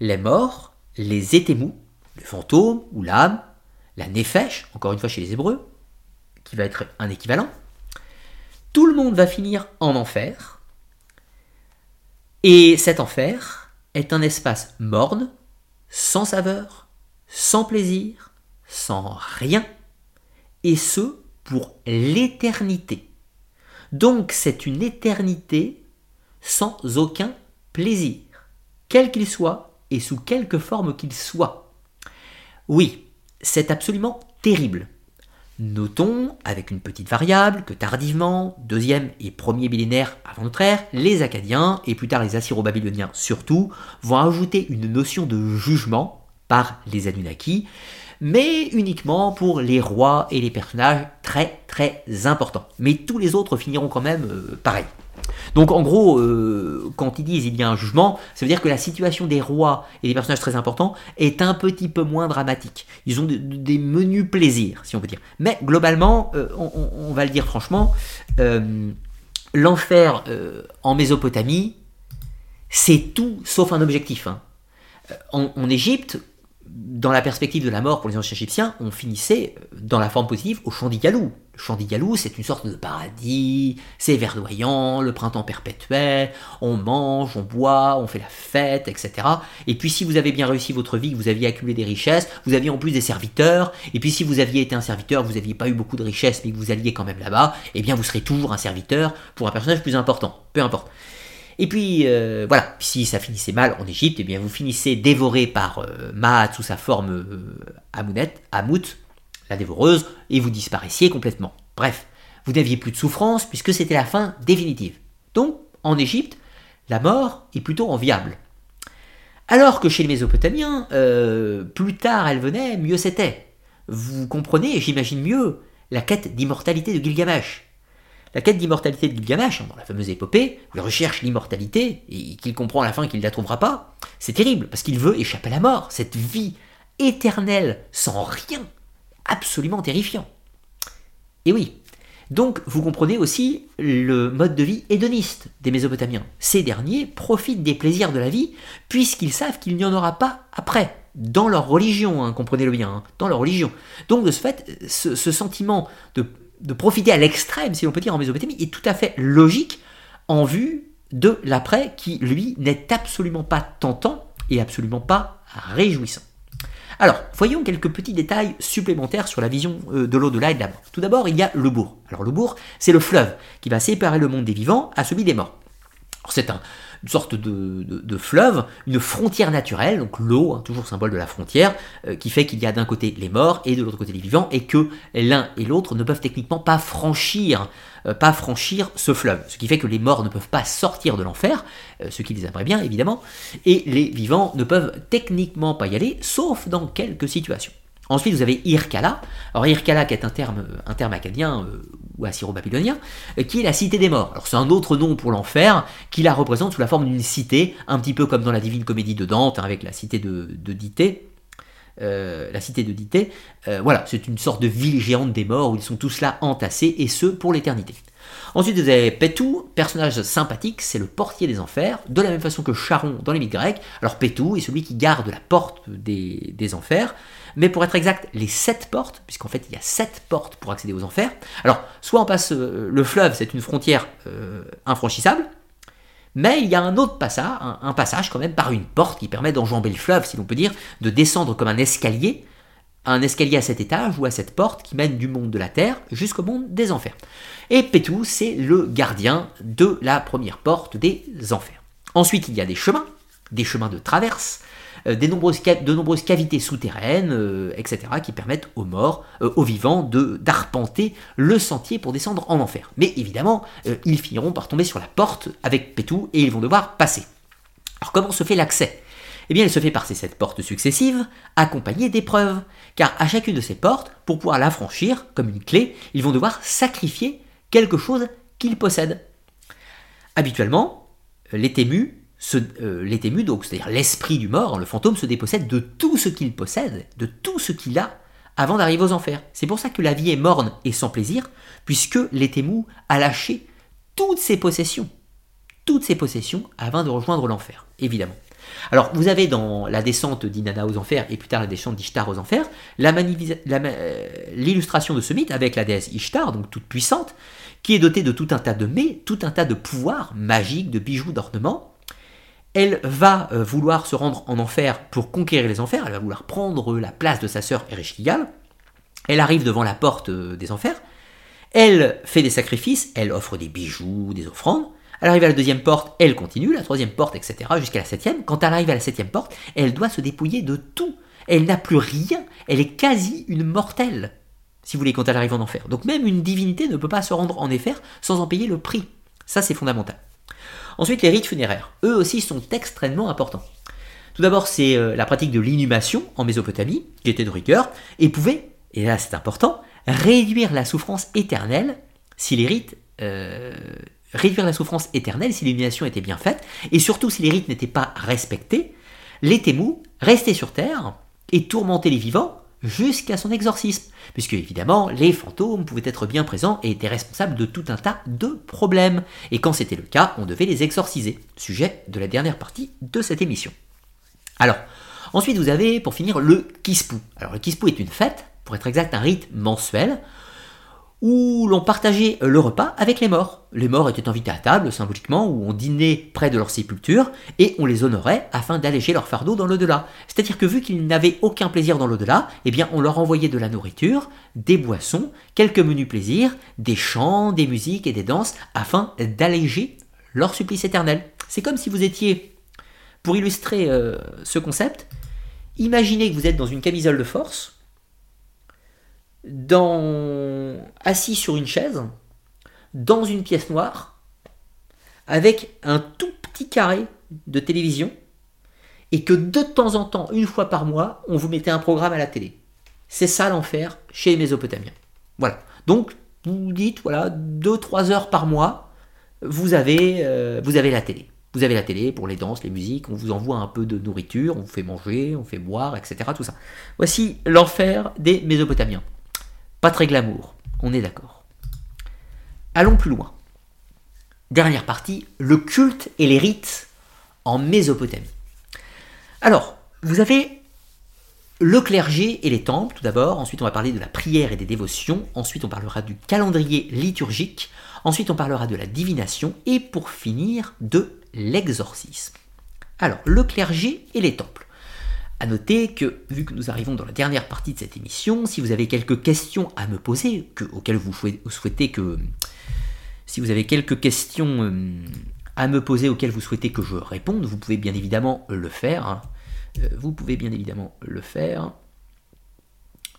Les morts, les étémous, le fantôme ou l'âme, la néphèche, encore une fois chez les Hébreux, qui va être un équivalent, tout le monde va finir en enfer, et cet enfer est un espace morne, sans saveur, sans plaisir, sans rien, et ce pour l'éternité. Donc c'est une éternité sans aucun plaisir, quel qu'il soit et sous quelque forme qu'il soit. Oui, c'est absolument terrible. Notons, avec une petite variable, que tardivement, deuxième et premier millénaire avant notre ère, les Acadiens, et plus tard les Assyro-Babyloniens surtout, vont ajouter une notion de jugement par les Anunnaki, mais uniquement pour les rois et les personnages très très importants. Mais tous les autres finiront quand même euh, pareil. Donc en gros, euh, quand ils disent il y a un jugement, ça veut dire que la situation des rois et des personnages très importants est un petit peu moins dramatique. Ils ont des menus plaisirs, si on veut dire. Mais globalement, euh, on, va le dire franchement, l'enfer en Mésopotamie, c'est tout sauf un objectif. Hein. En, Égypte, dans la perspective de la mort pour les anciens égyptiens, on finissait dans la forme positive au chant d'Igalou. Le chant d'Igalou, c'est une sorte de paradis, c'est verdoyant, le printemps perpétuel, on mange, on boit, on fait la fête, etc. Et puis si vous avez bien réussi votre vie, que vous aviez accumulé des richesses, vous aviez en plus des serviteurs, et puis si vous aviez été un serviteur, vous n'aviez pas eu beaucoup de richesses, mais que vous alliez quand même là-bas, eh bien vous serez toujours un serviteur pour un personnage plus important, peu importe. Et puis euh, voilà, si ça finissait mal en Égypte, eh bien vous finissez dévoré par euh, Maat sous sa forme euh, Amounet, Amout, la dévoreuse, et vous disparaissiez complètement. Bref, vous n'aviez plus de souffrance puisque c'était la fin définitive. Donc, en Égypte, la mort est plutôt enviable. Alors que chez les Mésopotamiens, plus tard elle venait, mieux c'était. Vous comprenez, j'imagine mieux, la quête d'immortalité de Gilgamesh. La quête d'immortalité de Gilgamesh, dans la fameuse épopée, où il recherche l'immortalité et qu'il comprend à la fin qu'il ne la trouvera pas, c'est terrible, parce qu'il veut échapper à la mort, cette vie éternelle, sans rien, absolument terrifiant. Et oui, donc vous comprenez aussi le mode de vie hédoniste des Mésopotamiens. Ces derniers profitent des plaisirs de la vie, puisqu'ils savent qu'il n'y en aura pas après, dans leur religion, hein, comprenez-le bien, hein, dans leur religion. Donc de ce fait, ce sentiment de de profiter à l'extrême, si l'on peut dire, en Mésopotamie, est tout à fait logique en vue de l'après qui, lui, n'est absolument pas tentant et absolument pas réjouissant. Alors, voyons quelques petits détails supplémentaires sur la vision euh, de l'au-delà et de la mort. Tout d'abord, il y a le bourg. Alors, le bourg, c'est le fleuve qui va séparer le monde des vivants à celui des morts. C'est un, une sorte de, fleuve, une frontière naturelle, donc l'eau, hein, toujours symbole de la frontière, euh, qui fait qu'il y a d'un côté les morts et de l'autre côté les vivants, et que l'un et l'autre ne peuvent techniquement pas franchir, euh, pas franchir ce fleuve. Ce qui fait que les morts ne peuvent pas sortir de l'enfer, euh, ce qui les aimerait bien évidemment, et les vivants ne peuvent techniquement pas y aller, sauf dans quelques situations. Ensuite, vous avez Irkala. Alors, Irkala, qui est un terme, un acadien euh, ou assyro-babylonien, euh, qui est la cité des morts. Alors, c'est un autre nom pour l'enfer, qui la représente sous la forme d'une cité, un petit peu comme dans la Divine Comédie de Dante, hein, avec la cité de, Dité. Euh, la cité de Dité. voilà, c'est une sorte de ville géante des morts où ils sont tous là entassés, et ce pour l'éternité. Ensuite, vous avez Pétou, personnage sympathique, c'est le portier des enfers, de la même façon que Charon dans les mythes grecs. Alors Pétou est celui qui garde la porte des enfers, mais pour être exact, les sept portes, puisqu'en fait il y a sept portes pour accéder aux enfers. Alors, soit on passe euh, le fleuve, c'est une frontière euh, infranchissable, mais il y a un autre passage, un, passage quand même par une porte qui permet d'enjamber le fleuve, si l'on peut dire, de descendre comme un escalier, un escalier à sept étages ou à cette porte qui mène du monde de la terre jusqu'au monde des enfers. Et Pétou, c'est le gardien de la première porte des enfers. Ensuite, il y a des chemins, des chemins de traverse, nombreuses, de nombreuses cavités souterraines, euh, etc., qui permettent aux morts, euh, aux vivants, d'arpenter le sentier pour descendre en enfer. Mais évidemment, ils finiront par tomber sur la porte avec Pétou et ils vont devoir passer. Alors comment se fait l'accès? Eh bien, elle se fait par ces sept portes successives, accompagnées d'épreuves, car à chacune de ces portes, pour pouvoir la franchir, comme une clé, ils vont devoir sacrifier quelque chose qu'ils possèdent. Habituellement, les témus euh, donc c'est-à-dire l'esprit du mort, le fantôme se dépossède de tout ce qu'il possède, de tout ce qu'il a, avant d'arriver aux enfers. C'est pour ça que la vie est morne et sans plaisir, puisque l'étémou a lâché toutes ses possessions, toutes ses possessions avant de rejoindre l'enfer, évidemment. Alors, vous avez dans la descente d'Inanna aux enfers et plus tard la descente d'Ishtar aux enfers, euh, l'illustration de ce mythe avec la déesse Ishtar, donc toute puissante, qui est dotée de tout un tas de mets, tout un tas de pouvoirs magiques, de bijoux, d'ornements, elle va euh, vouloir se rendre en enfer pour conquérir les enfers, elle va vouloir prendre la place de sa sœur Ereshkigal. Elle arrive devant la porte euh, des enfers, elle fait des sacrifices, elle offre des bijoux, des offrandes. Elle arrive à la deuxième porte, elle continue, la troisième porte, etc., jusqu'à la septième. Quand elle arrive à la septième porte, elle doit se dépouiller de tout. Elle n'a plus rien, elle est quasi une mortelle, si vous voulez, quand elle arrive en enfer. Donc même une divinité ne peut pas se rendre en enfer sans en payer le prix. Ça, c'est fondamental. Ensuite, les rites funéraires, eux aussi, sont extrêmement importants. Tout d'abord, c'est euh, la pratique de l'inhumation en Mésopotamie, qui était de rigueur, et pouvait, et là c'est important, réduire la souffrance éternelle si les rites... Euh, réduire la souffrance éternelle si l'inhumation était bien faite, et surtout si les rites n'étaient pas respectés, les témous restaient sur Terre et tourmentaient les vivants jusqu'à son exorcisme, puisque évidemment les fantômes pouvaient être bien présents et étaient responsables de tout un tas de problèmes, et quand c'était le cas, on devait les exorciser, sujet de la dernière partie de cette émission. Alors, Ensuite, vous avez, pour finir, le Kispu. Alors, le Kispu est une fête, pour être exact, un rite mensuel, où l'on partageait le repas avec les morts. Les morts étaient invités à table, symboliquement, où on dînait près de leur sépulture, et on les honorait afin d'alléger leur fardeau dans l'au-delà. C'est-à-dire que vu qu'ils n'avaient aucun plaisir dans l'au-delà, eh bien on leur envoyait de la nourriture, des boissons, quelques menus plaisirs, des chants, des musiques et des danses, afin d'alléger leur supplice éternel. C'est comme si vous étiez, pour illustrer euh, ce concept, imaginez que vous êtes dans une camisole de force, assis sur une chaise, dans une pièce noire, avec un tout petit carré de télévision, et que de temps en temps, une fois par mois, on vous mettait un programme à la télé. C'est ça l'enfer chez les Mésopotamiens. Voilà. Donc, vous vous dites, voilà, 2-3 heures par mois, vous avez, euh, vous avez la télé. Vous avez la télé pour les danses, les musiques, on vous envoie un peu de nourriture, on vous fait manger, on fait boire, etc. Tout ça. Voici l'enfer des Mésopotamiens. Pas très glamour, on est d'accord. Allons plus loin. Dernière partie, le culte et les rites en Mésopotamie. Alors, vous avez le clergé et les temples, tout d'abord. Ensuite, on va parler de la prière et des dévotions. Ensuite, on parlera du calendrier liturgique. Ensuite, on parlera de la divination. Et pour finir, de l'exorcisme. Alors, le clergé et les temples. À noter que, vu que nous arrivons dans la dernière partie de cette émission, si vous avez quelques questions à me poser, que, auxquelles vous souhaitez que. Si vous avez quelques questions euh, à me poser auxquelles vous souhaitez que je réponde, vous pouvez bien évidemment le faire. Hein. Euh, vous pouvez bien évidemment le faire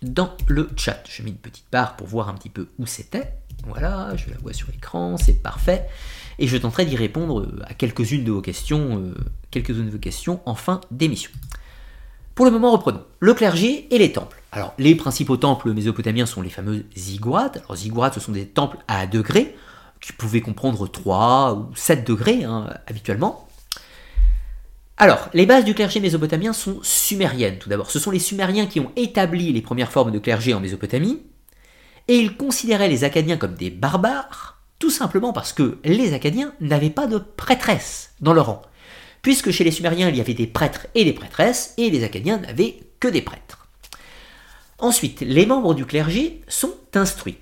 dans le chat. Je mets une petite barre pour voir un petit peu où c'était. Voilà, je la vois sur l'écran, c'est parfait. Et je tenterai d'y répondre à quelques-unes de vos questions, euh, quelques-unes de vos questions en fin d'émission. Pour le moment, reprenons. Le clergé et les temples. Alors, les principaux temples mésopotamiens sont les fameux ziggourats. Alors, ziggourats, ce sont des temples à degrés, qui pouvaient comprendre 3 ou 7 degrés hein, habituellement. Alors, les bases du clergé mésopotamien sont sumériennes tout d'abord. Ce sont les Sumériens qui ont établi les premières formes de clergé en Mésopotamie, et ils considéraient les Acadiens comme des barbares, tout simplement parce que les Acadiens n'avaient pas de prêtresse dans leur rang puisque chez les Sumériens il y avait des prêtres et des prêtresses, et les Acadiens n'avaient que des prêtres. Ensuite, les membres du clergé sont instruits.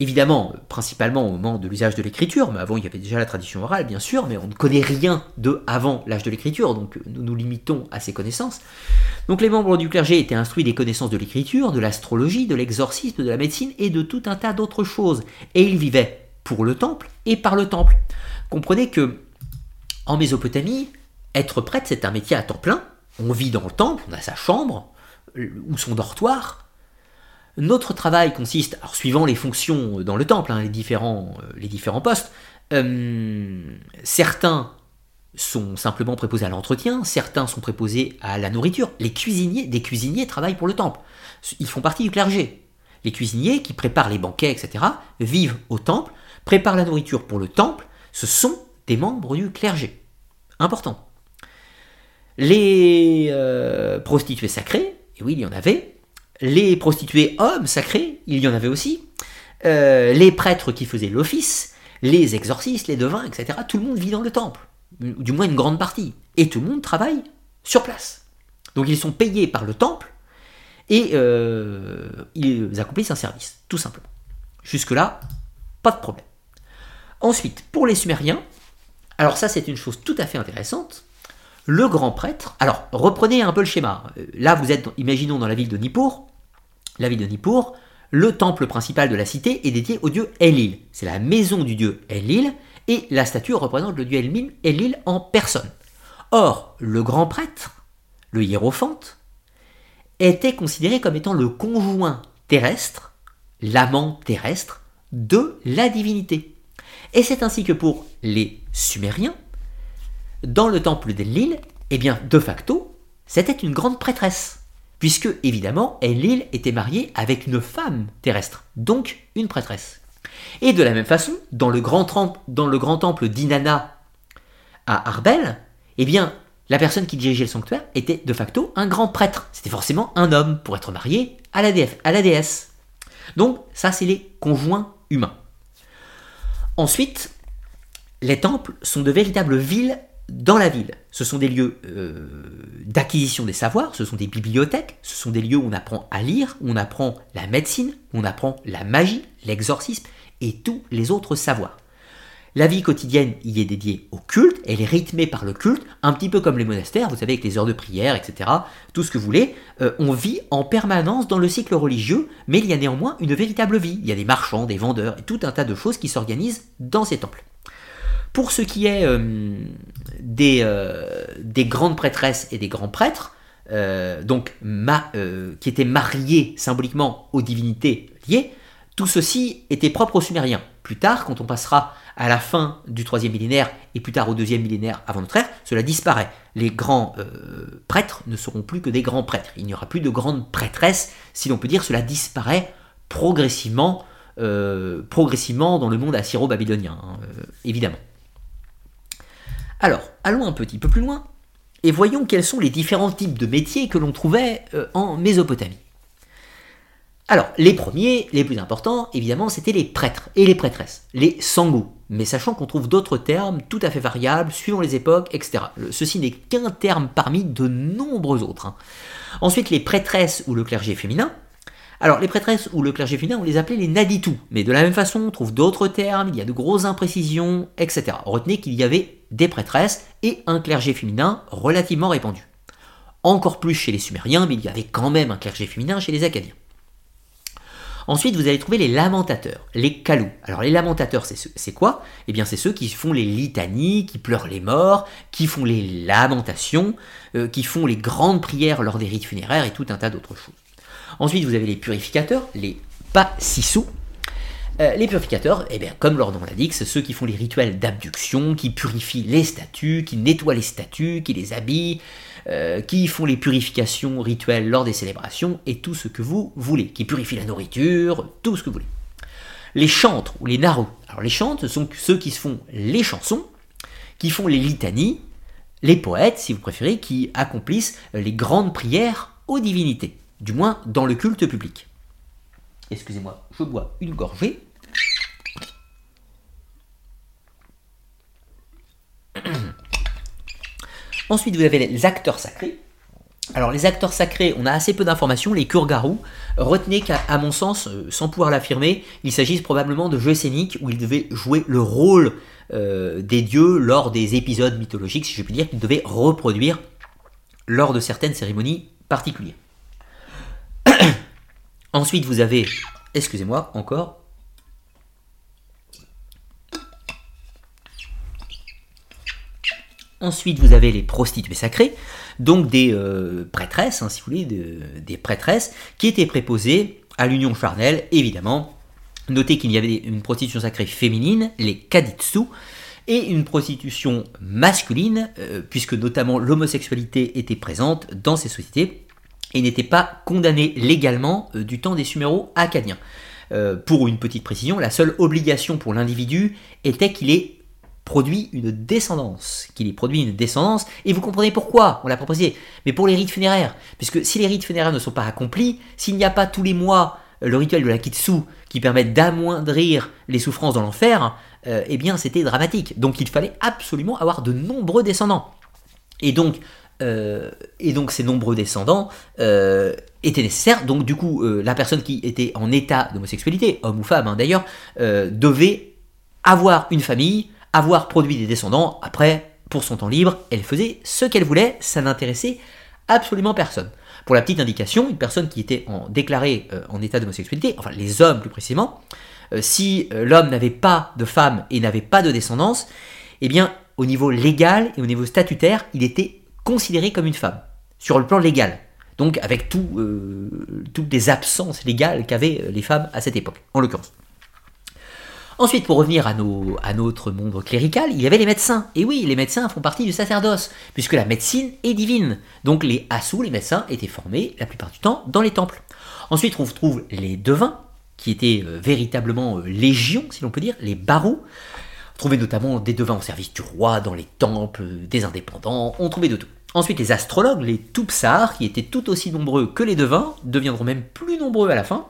Évidemment, principalement au moment de l'usage de l'écriture, mais avant il y avait déjà la tradition orale, bien sûr, mais on ne connaît rien de avant l'âge de l'écriture, donc nous nous limitons à ces connaissances. Donc les membres du clergé étaient instruits des connaissances de l'écriture, de l'astrologie, de l'exorcisme, de la médecine et de tout un tas d'autres choses. Et ils vivaient pour le temple et par le temple. Comprenez que en Mésopotamie, être prêtre, c'est un métier à temps plein. On vit dans le temple, on a sa chambre euh, ou son dortoir. Notre travail consiste, alors suivant les fonctions dans le temple, hein, les, différents, euh, les différents postes, euh, certains sont simplement préposés à l'entretien, certains sont préposés à la nourriture. Les cuisiniers, des cuisiniers travaillent pour le temple. Ils font partie du clergé. Les cuisiniers qui préparent les banquets, etc., vivent au temple, préparent la nourriture pour le temple. Ce sont des membres du clergé. Important. Les euh, prostituées sacrées, et oui, il y en avait. Les prostituées hommes sacrés, il y en avait aussi. Euh, les prêtres qui faisaient l'office, les exorcistes, les devins, etc. Tout le monde vit dans le temple, du moins une grande partie. Et tout le monde travaille sur place. Donc ils sont payés par le temple et euh, ils accomplissent un service, tout simplement. Jusque-là, pas de problème. Ensuite, pour les Sumériens, alors ça c'est une chose tout à fait intéressante, le grand prêtre. Alors, reprenez un peu le schéma. Euh, là, vous êtes, imaginons, dans la ville de Nippur. La ville de Nippur, le temple principal de la cité est dédié au dieu Enlil. C'est la maison du dieu Enlil, et la statue représente le dieu Enlil en personne. Or, le grand prêtre, le hiérophante, était considéré comme étant le conjoint terrestre, l'amant terrestre, de la divinité. Et c'est ainsi que pour les Sumériens, dans le temple d'Enlil, eh bien, de facto, c'était une grande prêtresse. Puisque, évidemment, Enlil était mariée avec une femme terrestre, donc une prêtresse. Et de la même façon, dans le grand, temple d'Inanna à Arbel, eh bien, la personne qui dirigeait le sanctuaire était de facto un grand prêtre. C'était forcément un homme pour être marié à la déesse. Donc, ça, c'est les conjoints humains. Ensuite, les temples sont de véritables villes dans la ville. ce sont des lieux euh, d'acquisition des savoirs, ce sont des bibliothèques, ce sont des lieux où on apprend à lire, où on apprend la médecine, où on apprend la magie, l'exorcisme et tous les autres savoirs. La vie quotidienne y est dédiée au culte, elle est rythmée par le culte, un petit peu comme les monastères, vous savez, avec les heures de prière, etc., tout ce que vous voulez. Euh, on vit en permanence dans le cycle religieux, mais il y a néanmoins une véritable vie. Il y a des marchands, des vendeurs, et tout un tas de choses qui s'organisent dans ces temples. Pour ce qui est euh, des, euh, des, grandes prêtresses et des grands prêtres, donc qui étaient mariés symboliquement aux divinités liées, tout ceci était propre aux Sumériens. Plus tard, quand on passera à la fin du troisième millénaire et plus tard au deuxième millénaire avant notre ère, cela disparaît. Les grands euh, prêtres ne seront plus que des grands prêtres. Il n'y aura plus de grandes prêtresses, si l'on peut dire. Cela disparaît progressivement, euh, progressivement dans le monde assyro-babylonien, hein, euh, évidemment. Alors, allons un petit peu plus loin et voyons quels sont les différents types de métiers que l'on trouvait en Mésopotamie. Alors, les premiers, les plus importants, évidemment, c'étaient les prêtres et les prêtresses, les sangous. Mais sachant qu'on trouve d'autres termes tout à fait variables, suivant les époques, etc. Ceci n'est qu'un terme parmi de nombreux autres. Hein. Ensuite, les prêtresses ou le clergé féminin. Alors, les prêtresses ou le clergé féminin, on les appelait les naditou. Mais de la même façon, on trouve d'autres termes, il y a de grosses imprécisions, etc. Retenez qu'il y avait des prêtresses et un clergé féminin relativement répandu. Encore plus chez les Sumériens, mais il y avait quand même un clergé féminin chez les Acadiens. Ensuite, vous allez trouver les lamentateurs, les calous. Alors les lamentateurs, c'est quoi? Eh bien, c'est ceux qui font les litanies, qui pleurent les morts, qui font les lamentations, euh, qui font les grandes prières lors des rites funéraires et tout un tas d'autres choses. Ensuite, vous avez les purificateurs, les passissous. Euh, les purificateurs, eh bien, comme leur nom l'indique, c'est ceux qui font les rituels d'abduction, qui purifient les statues, qui nettoient les statues, qui les habillent, euh, qui font les purifications rituelles lors des célébrations et tout ce que vous voulez, qui purifient la nourriture, tout ce que vous voulez. Les chantres ou les narus. Alors les chantres, ce sont ceux qui se font les chansons, qui font les litanies, les poètes, si vous préférez, qui accomplissent les grandes prières aux divinités, du moins dans le culte public. Excusez-moi, je bois une gorgée. Ensuite, vous avez les acteurs sacrés. Alors, les acteurs sacrés, on a assez peu d'informations. Les Kurgarou, retenez qu'à mon sens, euh, sans pouvoir l'affirmer, il s'agit probablement de jeux scéniques où ils devaient jouer le rôle euh, des dieux lors des épisodes mythologiques, si je puis dire, qu'ils devaient reproduire lors de certaines cérémonies particulières. Ensuite, vous avez, excusez-moi encore, Ensuite, vous avez les prostituées sacrées, donc des euh, prêtresses, hein, si vous voulez, des prêtresses qui étaient préposées à l'union charnelle, évidemment. Notez qu'il y avait une prostitution sacrée féminine, les kaditsu, et une prostitution masculine, euh, puisque notamment l'homosexualité était présente dans ces sociétés et n'était pas condamnée légalement euh, du temps des Suméros acadiens. pour une petite précision, la seule obligation pour l'individu était qu'il ait produit une descendance, qu'il ait produit une descendance, et vous comprenez pourquoi on l'a proposé, mais pour les rites funéraires, puisque si les rites funéraires ne sont pas accomplis, s'il n'y a pas tous les mois euh, le rituel de la kitsu qui permet d'amoindrir les souffrances dans l'enfer, euh, eh bien c'était dramatique. Donc il fallait absolument avoir de nombreux descendants. Et donc, euh, et donc ces nombreux descendants étaient nécessaires. Donc du coup, la personne qui était en état d'homosexualité, homme ou femme hein, d'ailleurs, devait avoir une famille, avoir produit des descendants. Après, pour son temps libre, elle faisait ce qu'elle voulait, ça n'intéressait absolument personne. Pour la petite indication, une personne qui était déclarée euh, en état d'homosexualité, enfin les hommes plus précisément, euh, si euh, l'homme n'avait pas de femme et n'avait pas de descendance, eh bien, au niveau légal et au niveau statutaire, il était considéré comme une femme, sur le plan légal. Donc avec tout, toutes les absences légales qu'avaient les femmes à cette époque, en l'occurrence. Ensuite, pour revenir à, à notre monde clérical, il y avait les médecins. Et oui, les médecins font partie du sacerdoce, puisque la médecine est divine. Donc les assous, les médecins, étaient formés la plupart du temps dans les temples. Ensuite, on trouve les devins, qui étaient euh, véritablement euh, légions, si l'on peut dire, les barous. On trouvait notamment des devins au service du roi, dans les temples, des indépendants, on trouvait de tout. Ensuite, les astrologues, les Toupsars, qui étaient tout aussi nombreux que les devins, deviendront même plus nombreux à la fin,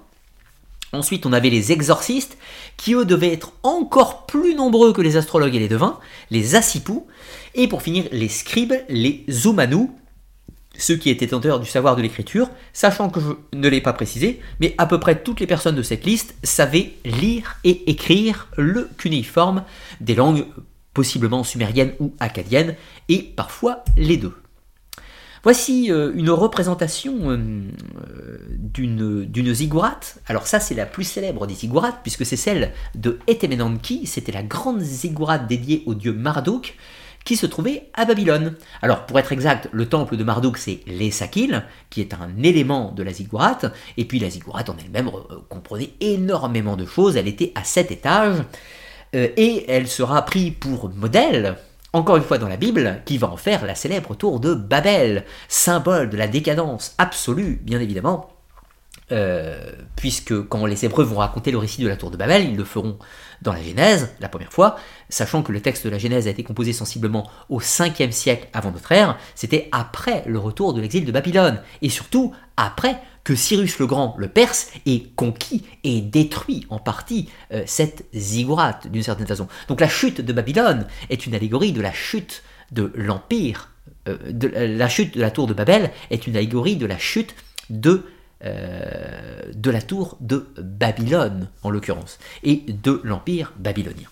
Ensuite, on avait les exorcistes, qui eux devaient être encore plus nombreux que les astrologues et les devins, les assipous, et pour finir, les scribes, les zoumanous, ceux qui étaient tenteurs du savoir de l'écriture, sachant que je ne l'ai pas précisé, mais à peu près toutes les personnes de cette liste savaient lire et écrire le cunéiforme des langues possiblement sumériennes ou acadiennes, et parfois les deux. Voici euh, une représentation euh, d'une, d'une ziggourate. Alors ça, c'est la plus célèbre des ziggourates, puisque c'est celle de Etemenanki. C'était la grande ziggourate dédiée au dieu Marduk, qui se trouvait à Babylone. Alors pour être exact, le temple de Marduk, c'est l'Esakil, qui est un élément de la ziggourate. Et puis la ziggourate en elle-même euh, comprenait énormément de choses. Elle était à sept étages. et elle sera prise pour modèle encore une fois dans la Bible, qui va en faire la célèbre tour de Babel, symbole de la décadence absolue, bien évidemment, euh, puisque quand les Hébreux vont raconter le récit de la tour de Babel, ils le feront dans la Genèse, la première fois, sachant que le texte de la Genèse a été composé sensiblement au 5e siècle avant notre ère, c'était après le retour de l'exil de Babylone, et surtout après que Cyrus le Grand, le Perse, ait conquis et détruit en partie euh, cette ziggourate d'une certaine façon. Donc la chute de Babylone est une allégorie de la chute de l'empire, euh, la chute de la tour de Babel est une allégorie de la chute de euh, de la tour de Babylone, en l'occurrence, et de l'empire babylonien.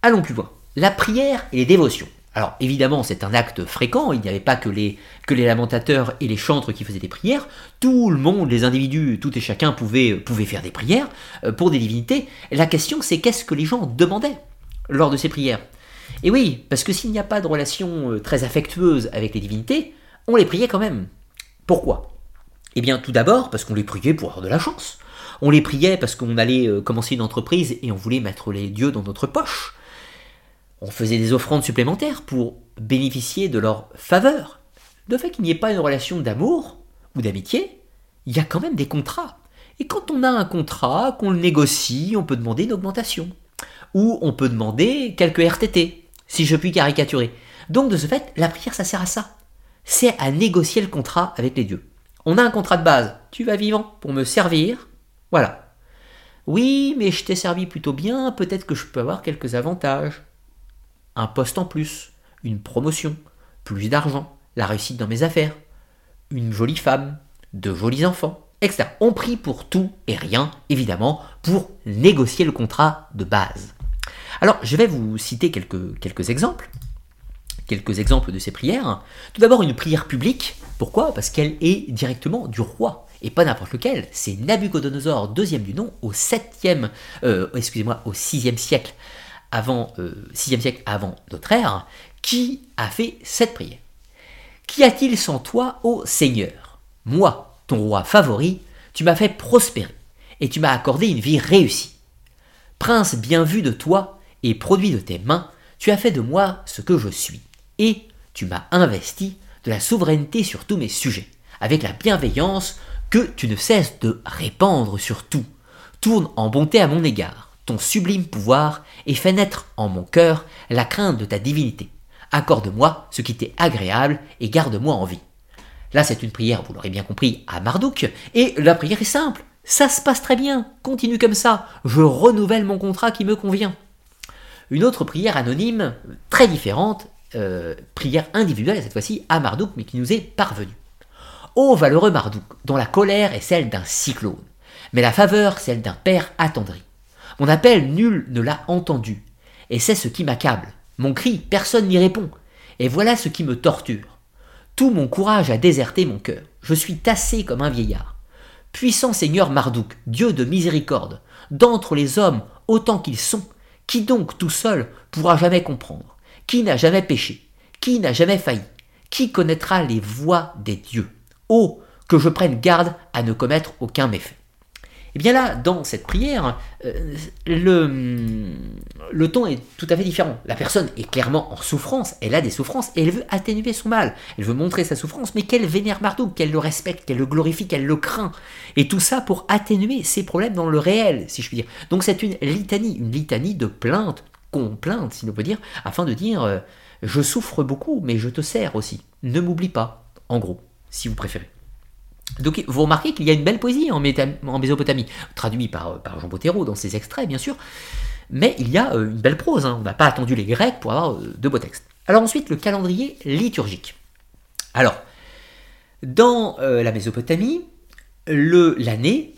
Allons plus loin. La prière et les dévotions. Alors évidemment, c'est un acte fréquent, il n'y avait pas que les, lamentateurs et les chantres qui faisaient des prières, tout le monde, les individus, tout et chacun pouvaient, pouvaient faire des prières euh, pour des divinités. La question c'est qu'est-ce que les gens demandaient lors de ces prières? Et oui, parce que s'il n'y a pas de relation euh, très affectueuse avec les divinités, on les priait quand même. Pourquoi? Eh bien, tout d'abord, parce qu'on les priait pour avoir de la chance. On les priait parce qu'on allait euh, commencer une entreprise et on voulait mettre les dieux dans notre poche. On faisait des offrandes supplémentaires pour bénéficier de leur faveur. De fait qu'il n'y ait pas une relation d'amour ou d'amitié, il y a quand même des contrats. Et quand on a un contrat, qu'on le négocie, on peut demander une augmentation. Ou on peut demander quelques RTT, si je puis caricaturer. Donc de ce fait, la prière, ça sert à ça. C'est à négocier le contrat avec les dieux. On a un contrat de base. Tu vas vivant pour me servir. Voilà. Oui, mais je t'ai servi plutôt bien, peut-être que je peux avoir quelques avantages. Un poste en plus, une promotion, plus d'argent, la réussite dans mes affaires, une jolie femme, de jolis enfants, etc. On prie pour tout et rien, évidemment, pour négocier le contrat de base. Alors, je vais vous citer quelques, quelques exemples quelques exemples de ces prières. Tout d'abord, une prière publique. Pourquoi? Parce qu'elle est directement du roi, et pas n'importe lequel. C'est Nabucodonosor, deuxième du nom, au 7e, euh, excusez-moi, au 6e siècle avant, euh, siècle avant notre ère, qui a fait cette prière. Qu'y a-t-il sans toi, ô Seigneur? Moi, ton roi favori, tu m'as fait prospérer, et tu m'as accordé une vie réussie. Prince bien vu de toi, et produit de tes mains, tu as fait de moi ce que je suis et tu m'as investi de la souveraineté sur tous mes sujets, avec la bienveillance que tu ne cesses de répandre sur tout. Tourne en bonté à mon égard ton sublime pouvoir et fais naître en mon cœur la crainte de ta divinité. Accorde-moi ce qui t'est agréable et garde-moi en vie. Là, c'est une prière, vous l'aurez bien compris, à Marduk, et la prière est simple. Ça se passe très bien, continue comme ça, je renouvelle mon contrat qui me convient. Une autre prière anonyme, très différente, euh, prière individuelle, cette fois-ci, à Marduk, mais qui nous est parvenue. Ô valeureux Marduk, dont la colère est celle d'un cyclone, mais la faveur celle d'un père attendri. Mon appel, nul ne l'a entendu, et c'est ce qui m'accable. Mon cri, personne n'y répond, et voilà ce qui me torture. Tout mon courage a déserté mon cœur, je suis tassé comme un vieillard. Puissant Seigneur Marduk, Dieu de miséricorde, d'entre les hommes autant qu'ils sont, qui donc tout seul pourra jamais comprendre? Qui n'a jamais péché? Qui n'a jamais failli? Qui connaîtra les voies des dieux? Oh, que je prenne garde à ne commettre aucun méfait. Et eh bien là, dans cette prière, euh, le, ton est tout à fait différent. La personne est clairement en souffrance, elle a des souffrances, et elle veut atténuer son mal, elle veut montrer sa souffrance, mais qu'elle vénère Marduk, qu'elle le respecte, qu'elle le glorifie, qu'elle le craint. Et tout ça pour atténuer ses problèmes dans le réel, si je puis dire. Donc c'est une litanie, une litanie de plaintes, plainte, si l'on peut dire, afin de dire euh, je souffre beaucoup, mais je te sers aussi. Ne m'oublie pas, en gros, si vous préférez. Donc vous remarquez qu'il y a une belle poésie en, Mésopotamie, traduit par, par Jean Bottero dans ses extraits bien sûr, mais il y a euh, une belle prose, hein. on n'a pas attendu les Grecs pour avoir euh, de beaux textes. Alors ensuite, le calendrier liturgique. Alors, dans euh, la Mésopotamie, l'année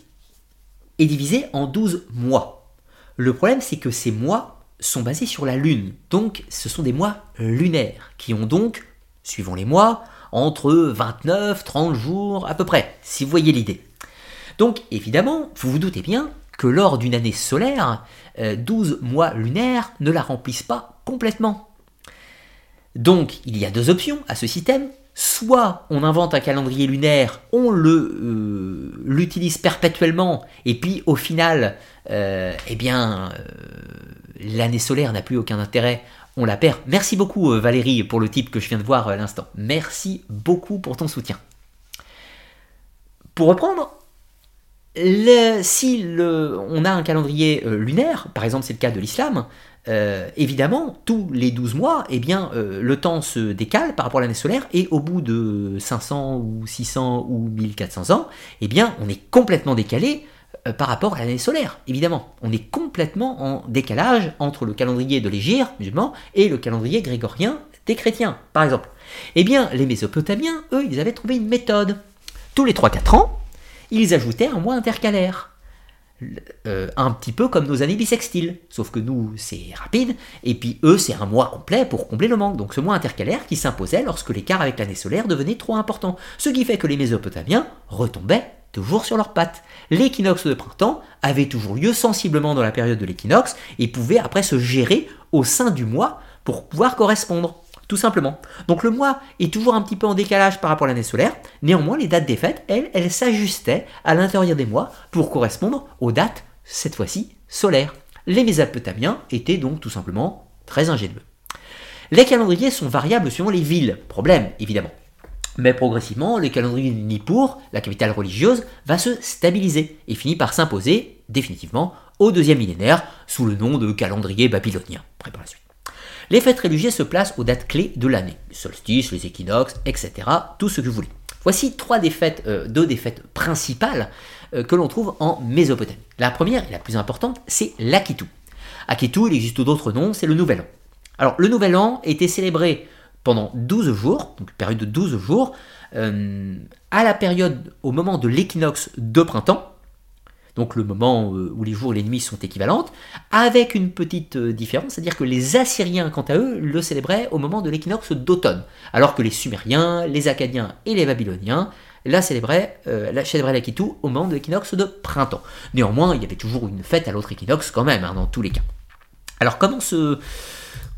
est divisée en 12 mois. Le problème, c'est que ces mois sont basés sur la lune, donc ce sont des mois lunaires, qui ont donc, suivant les mois, entre 29, 30 jours à peu près, si vous voyez l'idée. Donc évidemment, vous vous doutez bien que lors d'une année solaire, 12 euh, mois lunaires ne la remplissent pas complètement. Donc il y a deux options à ce système. Soit on invente un calendrier lunaire, on le euh, l'utilise perpétuellement, et puis au final, euh, eh bien, l'année solaire n'a plus aucun intérêt, on la perd. Merci beaucoup Valérie pour le type que je viens de voir à l'instant. Merci beaucoup pour ton soutien. Pour reprendre, si on a un calendrier euh, lunaire, par exemple c'est le cas de l'islam, euh, évidemment, tous les 12 mois, eh bien, euh, le temps se décale par rapport à l'année solaire, et au bout de 500 ou 600 ou 1400 ans, eh bien, on est complètement décalé par rapport à l'année solaire, évidemment. On est complètement en décalage entre le calendrier de l'Égir, musulman, et le calendrier grégorien des chrétiens, par exemple. Eh bien, les Mésopotamiens, eux, ils avaient trouvé une méthode. Tous les 3-4 ans, ils ajoutaient un mois intercalaire. Euh, un petit peu comme nos années bissextiles, sauf que nous c'est rapide, et puis eux c'est un mois complet pour combler le manque, donc ce mois intercalaire qui s'imposait lorsque l'écart avec l'année solaire devenait trop important, ce qui fait que les Mésopotamiens retombaient toujours sur leurs pattes. L'équinoxe de printemps avait toujours lieu sensiblement dans la période de l'équinoxe et pouvait après se gérer au sein du mois pour pouvoir correspondre tout simplement. Donc le mois est toujours un petit peu en décalage par rapport à l'année solaire, néanmoins les dates des fêtes, elles, elles s'ajustaient à l'intérieur des mois pour correspondre aux dates, cette fois-ci, solaires. Les Mésopotamiens étaient donc tout simplement très ingénieux. Les calendriers sont variables suivant les villes, problème évidemment. Mais progressivement, le calendrier de Nippur, la capitale religieuse, va se stabiliser et finit par s'imposer définitivement au deuxième millénaire sous le nom de calendrier babylonien. Les fêtes religieuses se placent aux dates clés de l'année, les solstices, les équinoxes, etc. Tout ce que vous voulez. Voici trois des fêtes, euh, deux des fêtes principales euh, que l'on trouve en Mésopotamie. La première et la plus importante, c'est l'Akitu. Akitu, il existe d'autres noms, c'est le Nouvel An. Alors, le Nouvel An était célébré pendant 12 jours, donc période de 12 jours, euh, à la période, au moment de l'équinoxe de printemps, donc le moment euh, où les jours et les nuits sont équivalentes, avec une petite euh, différence, c'est-à-dire que les Assyriens, quant à eux, le célébraient au moment de l'équinoxe d'automne, alors que les Sumériens, les Acadiens et les Babyloniens la célébraient, euh, la célébraient l'Akitu au moment de l'équinoxe de printemps. Néanmoins, il y avait toujours une fête à l'autre équinoxe quand même, hein, dans tous les cas. Alors comment se,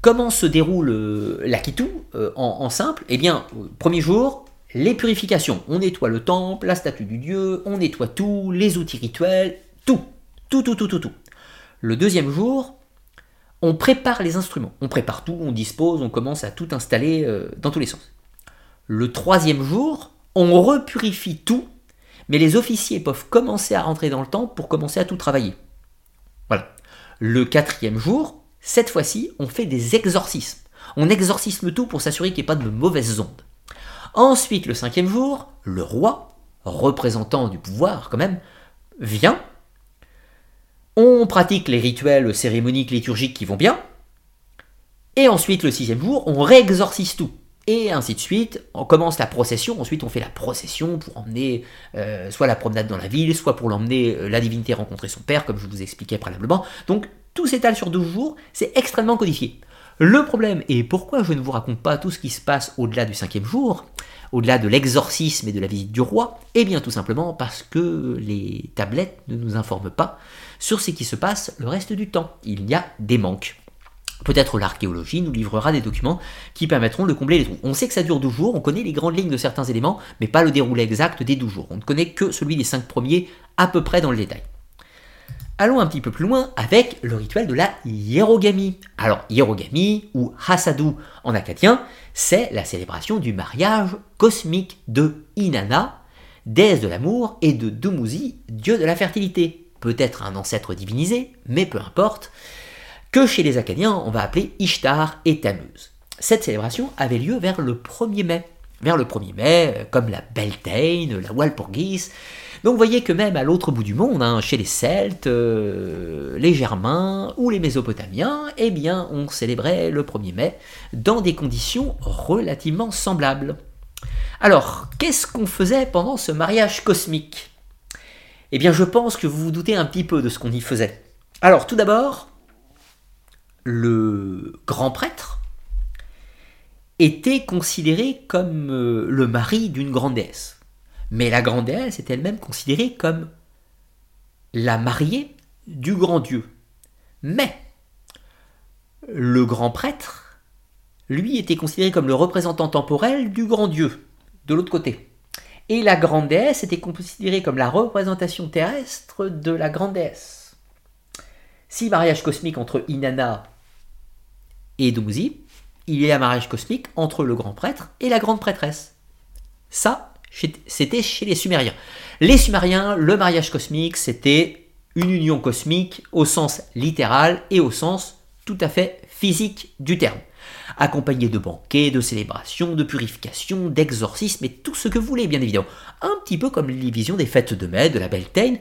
comment se déroule l'Akitu en, en, simple? Eh bien, premier jour, les purifications, on nettoie le temple, la statue du dieu, on nettoie tout, les outils rituels, tout, tout, tout, tout, tout, tout. Le deuxième jour, on prépare les instruments, on prépare tout, on dispose, on commence à tout installer euh, dans tous les sens. Le troisième jour, on repurifie tout, mais les officiers peuvent commencer à rentrer dans le temple pour commencer à tout travailler. Voilà. Le quatrième jour, cette fois-ci, on fait des exorcismes. On exorcisme tout pour s'assurer qu'il n'y ait pas de mauvaises ondes. Ensuite, le cinquième jour, le roi, représentant du pouvoir quand même, vient. On pratique les rituels cérémoniques liturgiques qui vont bien. Et ensuite, le sixième jour, on réexorcise tout. Et ainsi de suite, on commence la procession, ensuite on fait la procession pour emmener euh, soit la promenade dans la ville, soit pour l'emmener euh, la divinité rencontrer son père, comme je vous expliquais préalablement. Donc tout s'étale sur 12 jours, c'est extrêmement codifié. Le problème, et pourquoi je ne vous raconte pas tout ce qui se passe au-delà du cinquième jour, au-delà de l'exorcisme et de la visite du roi, eh bien tout simplement parce que les tablettes ne nous informent pas sur ce qui se passe le reste du temps. Il y a des manques. Peut-être l'archéologie nous livrera des documents qui permettront de combler les trous. On sait que ça dure 12 jours, on connaît les grandes lignes de certains éléments, mais pas le déroulé exact des 12 jours. On ne connaît que celui des 5 premiers à peu près dans le détail. Allons un petit peu plus loin avec le rituel de la hiérogamie. Alors, hiérogamie, ou hasadou en acadien, c'est la célébration du mariage cosmique de Inanna, déesse de l'amour, et de Dumuzi, dieu de la fertilité. Peut-être un ancêtre divinisé, mais peu importe, que chez les Acadiens on va appeler Ishtar et Tammuz. Cette célébration avait lieu vers le 1er mai. vers le 1er mai, euh, comme la Beltane, la Walpurgis. Donc vous voyez que même à l'autre bout du monde, hein, chez les Celtes, euh, les Germains ou les Mésopotamiens, eh bien on célébrait le 1er mai dans des conditions relativement semblables. Alors, qu'est-ce qu'on faisait pendant ce mariage cosmique? Eh bien je pense que vous vous doutez un petit peu de ce qu'on y faisait. Alors tout d'abord, le grand prêtre était considéré comme euh, le mari d'une grande déesse. Mais la grande déesse est elle-même considérée comme la mariée du grand Dieu. Mais le grand prêtre, lui, était considéré comme le représentant temporel du grand Dieu, de l'autre côté. Et la grande déesse était considérée comme la représentation terrestre de la grande déesse. Si mariage cosmique entre Inanna et Dumuzi, il y a un mariage cosmique entre le grand prêtre et la grande prêtresse. Ça, c'était chez les Sumériens. Les Sumériens, le mariage cosmique, c'était une union cosmique au sens littéral et au sens tout à fait physique du terme. Accompagné de banquets, de célébrations, de purifications, d'exorcismes et tout ce que vous voulez, bien évidemment. Un petit peu comme les visions des fêtes de mai, de la Beltane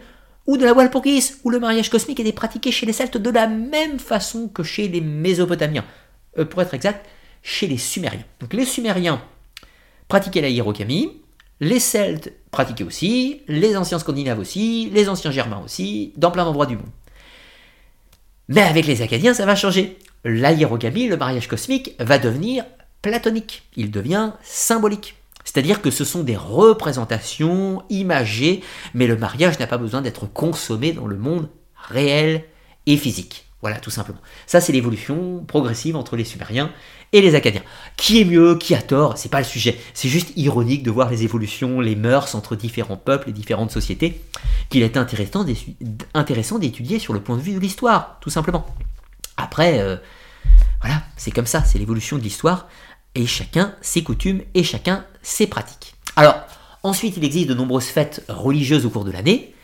ou de la Walpurgis, où le mariage cosmique était pratiqué chez les Celtes de la même façon que chez les Mésopotamiens. Euh, pour être exact, chez les Sumériens. Donc les Sumériens pratiquaient la hiérogamie, les Celtes pratiquaient aussi, les anciens Scandinaves aussi, les anciens Germains aussi, dans plein d'endroits du monde. Mais avec les Acadiens, ça va changer. La hiérogamie, le mariage cosmique, va devenir platonique. Il devient symbolique. C'est-à-dire que ce sont des représentations imagées, mais le mariage n'a pas besoin d'être consommé dans le monde réel et physique. Voilà, tout simplement. Ça, c'est l'évolution progressive entre les Sumériens et les Acadiens. Qui est mieux, qui a tort, c'est pas le sujet. C'est juste ironique de voir les évolutions, les mœurs entre différents peuples et différentes sociétés, qu'il est intéressant d'étudier sur le point de vue de l'histoire, tout simplement. Après, euh, voilà, c'est comme ça, c'est l'évolution de l'histoire, et chacun ses coutumes et chacun ses pratiques. Alors, ensuite, il existe de nombreuses fêtes religieuses au cours de l'année,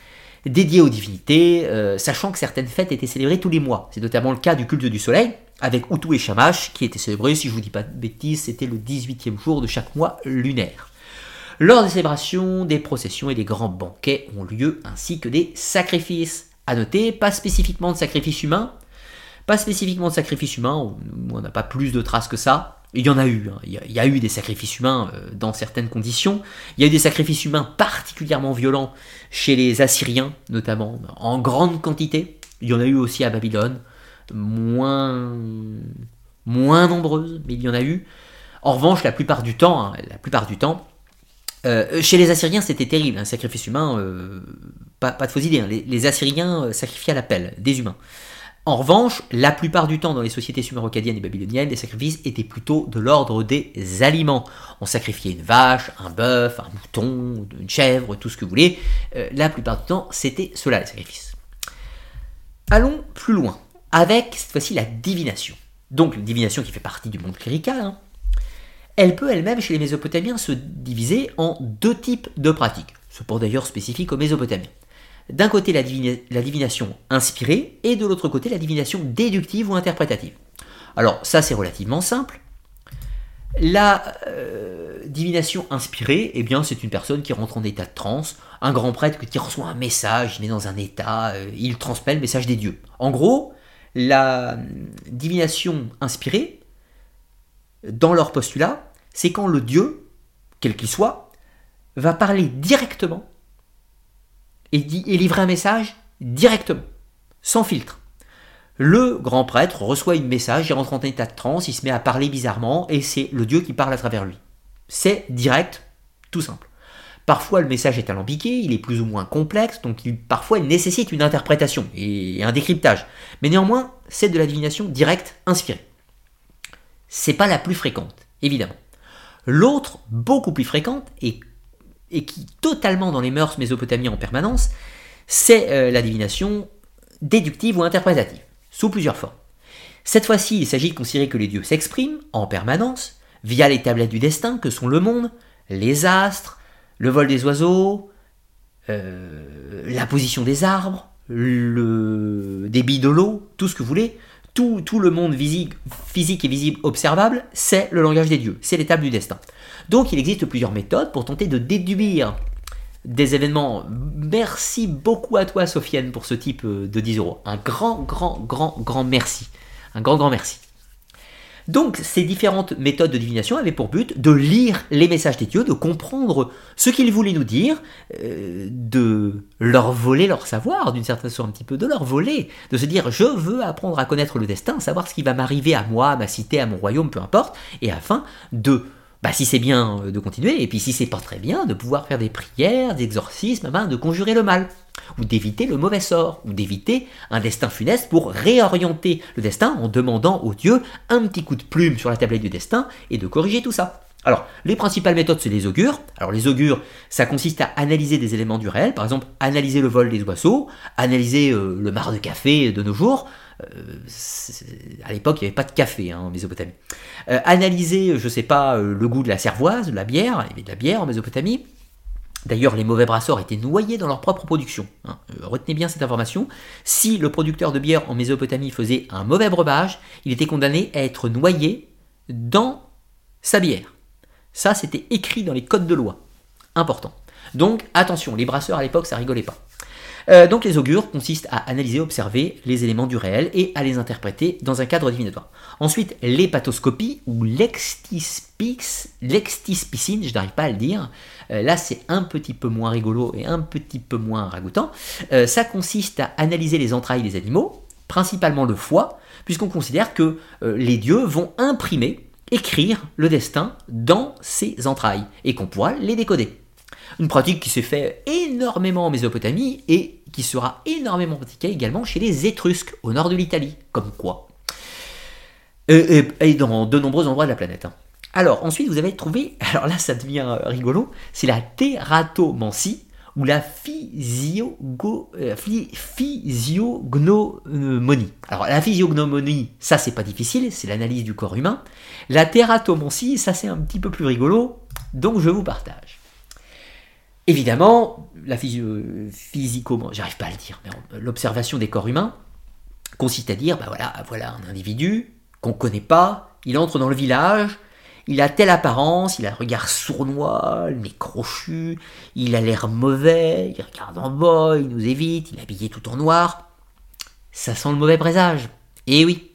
dédié aux divinités, euh, sachant que certaines fêtes étaient célébrées tous les mois. C'est notamment le cas du culte du soleil, avec Utu et Shamash, qui était célébré, si je vous dis pas de bêtises, c'était le 18e jour de chaque mois lunaire. Lors des célébrations, des processions et des grands banquets ont lieu, ainsi que des sacrifices. À noter, pas spécifiquement de sacrifices humains, pas spécifiquement de sacrifices humains, on n'a pas plus de traces que ça, il y en a eu, hein. il, y a, eu des sacrifices humains euh, dans certaines conditions. Il y a eu des sacrifices humains particulièrement violents chez les Assyriens, notamment, en grande quantité. Il y en a eu aussi à Babylone, moins, moins nombreuses, mais il y en a eu. En revanche, la plupart du temps, hein, la plupart du temps, euh, chez les Assyriens, c'était terrible, un sacrifice humain, euh, pas, de fausse idée. Hein. Les, Assyriens sacrifiaient à la pelle des humains. En revanche, la plupart du temps dans les sociétés suméro-acadiennes et babyloniennes, les sacrifices étaient plutôt de l'ordre des aliments. On sacrifiait une vache, un bœuf, un mouton, une chèvre, tout ce que vous voulez. Euh, la plupart du temps, c'était cela les sacrifices. Allons plus loin, avec cette fois-ci la divination. Donc la divination qui fait partie du monde clérical, hein. elle peut elle-même chez les Mésopotamiens se diviser en deux types de pratiques. Ce pour d'ailleurs spécifique aux Mésopotamiens d'un côté la, divination inspirée et de l'autre côté la divination déductive ou interprétative. Alors ça c'est relativement simple. La euh, divination inspirée, eh bien c'est une personne qui rentre en état de transe, un grand prêtre qui reçoit un message, il est dans un état, euh, il transmet le message des dieux. En gros, la divination inspirée, dans leur postulat, c'est quand le dieu, quel qu'il soit, va parler directement et, dit, livrer un message directement, sans filtre. Le grand prêtre reçoit une message, il rentre en état de transe, il se met à parler bizarrement, et c'est le Dieu qui parle à travers lui. C'est direct, tout simple. Parfois le message est alambiqué, il est plus ou moins complexe, donc parfois il nécessite une interprétation et un décryptage. Mais néanmoins, c'est de la divination directe, inspirée. C'est pas la plus fréquente, évidemment. L'autre, beaucoup plus fréquente, et et qui totalement dans les mœurs mésopotamiennes en permanence, c'est euh, la divination déductive ou interprétative, sous plusieurs formes. Cette fois-ci, il s'agit de considérer que les dieux s'expriment en permanence via les tablettes du destin que sont le monde, les astres, le vol des oiseaux, euh, la position des arbres, le débit de l'eau, tout ce que vous voulez. tout, tout le monde visible, physique et visible observable, c'est le langage des dieux, c'est l'étape du destin. Donc il existe plusieurs méthodes pour tenter de déduire des événements. Merci beaucoup à toi, Sofiane, pour ce type euh, de 10 euros. Un grand, grand, grand, grand merci. Un grand, grand merci. Donc, ces différentes méthodes de divination avaient pour but de lire les messages des dieux, de comprendre ce qu'ils voulaient nous dire, euh, de leur voler leur savoir, d'une certaine façon, un petit peu, de leur voler, de se dire je veux apprendre à connaître le destin, savoir ce qui va m'arriver à moi, à ma cité, à mon royaume, peu importe, et afin de bah, si c'est bien euh, de continuer, et puis si c'est pas très bien, de pouvoir faire des prières, des exorcismes, de conjurer le mal, ou d'éviter le mauvais sort, ou d'éviter un destin funeste pour réorienter le destin en demandant au Dieu un petit coup de plume sur la tablette du destin et de corriger tout ça. Alors, les principales méthodes, c'est les augures. Alors, les augures, ça consiste à analyser des éléments du réel, par exemple, analyser le vol des oiseaux, analyser euh, le mar de café de nos jours, à l'époque, il n'y avait pas de café hein, en Mésopotamie. Euh, analyser, je sais pas, euh, le goût de la cervoise, de la bière, il y avait de la bière en Mésopotamie. D'ailleurs, les mauvais brasseurs étaient noyés dans leur propre production. Hein. retenez bien cette information. Si le producteur de bière en Mésopotamie faisait un mauvais breuvage, il était condamné à être noyé dans sa bière. Ça, c'était écrit dans les codes de loi. Important. Donc, attention, les brasseurs à l'époque, ça rigolait pas. Euh, donc les augures consistent à analyser, observer les éléments du réel et à les interpréter dans un cadre divinatoire. Ensuite, l'hépatoscopie ou l'extispicine, je n'arrive pas à le dire, euh, là c'est un petit peu moins rigolo et un petit peu moins ragoûtant. Euh, ça consiste à analyser les entrailles des animaux, principalement le foie, puisqu'on considère que les dieux vont imprimer, écrire le destin dans ces entrailles et qu'on pourra les décoder. Une pratique qui s'est fait énormément en Mésopotamie et sera énormément pratiquée également chez les Étrusques au nord de l'Italie. Comme quoi et, dans de nombreux endroits de la planète. Hein. Alors ensuite vous avez trouvé, alors là ça devient rigolo, c'est la tératomancie ou la euh, physiognomonie. Alors la physiognomonie, ça c'est pas difficile, c'est l'analyse du corps humain. La tératomancie, ça c'est un petit peu plus rigolo, donc je vous partage. Évidemment, la physico, j'arrive pas à le dire, mais l'observation des corps humains consiste à dire, bah voilà, voilà un individu qu'on connaît pas, il entre dans le village, il a telle apparence, il a un regard sournois, le nez crochu, il a l'air mauvais, il regarde en bas, il nous évite, il est habillé tout en noir. Ça sent le mauvais présage. Eh oui.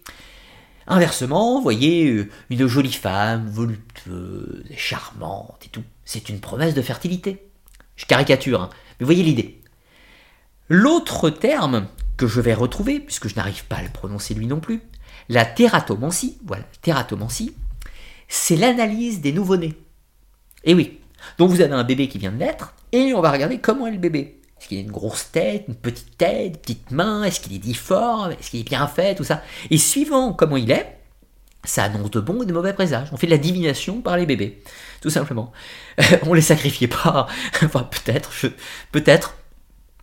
Inversement, voyez, euh, une jolie femme, voluptueuse, charmante et tout, c'est une promesse de fertilité. Je caricature, hein. mais voyez l'idée. L'autre terme que je vais retrouver, puisque je n'arrive pas à le prononcer lui non plus, la tératomancie, voilà, c'est l'analyse des nouveau-nés. Et oui, donc vous avez un bébé qui vient de naître, et on va regarder comment est le bébé. Est-ce qu'il a une grosse tête, une petite tête, une petite main, est-ce qu'il est difforme, est-ce qu'il est bien fait, tout ça? Et suivant comment il est, ça annonce de bons et de mauvais présages. On fait de la divination par les bébés, tout simplement. on les sacrifiait pas, enfin peut-être, peut-être,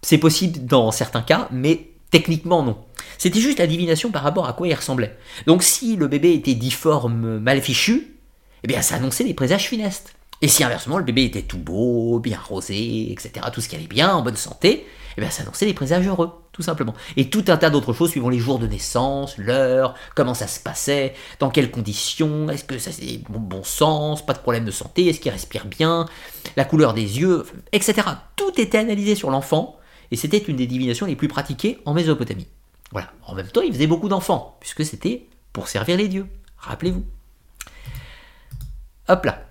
c'est possible dans certains cas, mais techniquement non. C'était juste la divination par rapport à quoi il ressemblait. Donc si le bébé était difforme, mal fichu, eh bien ça annonçait des présages funestes. Et si inversement le bébé était tout beau, bien rosé, etc., tout ce qui allait bien, en bonne santé, eh bien ça annonçait des présages heureux, tout simplement. Et tout un tas d'autres choses suivant les jours de naissance, l'heure, comment ça se passait, dans quelles conditions, est-ce que ça c'est bon, bon sens, pas de problème de santé, est-ce qu'il respire bien, la couleur des yeux, etc. Tout était analysé sur l'enfant, et c'était une des divinations les plus pratiquées en Mésopotamie. Voilà. En même temps, il faisait beaucoup d'enfants, puisque c'était pour servir les dieux. Rappelez-vous. Hop là.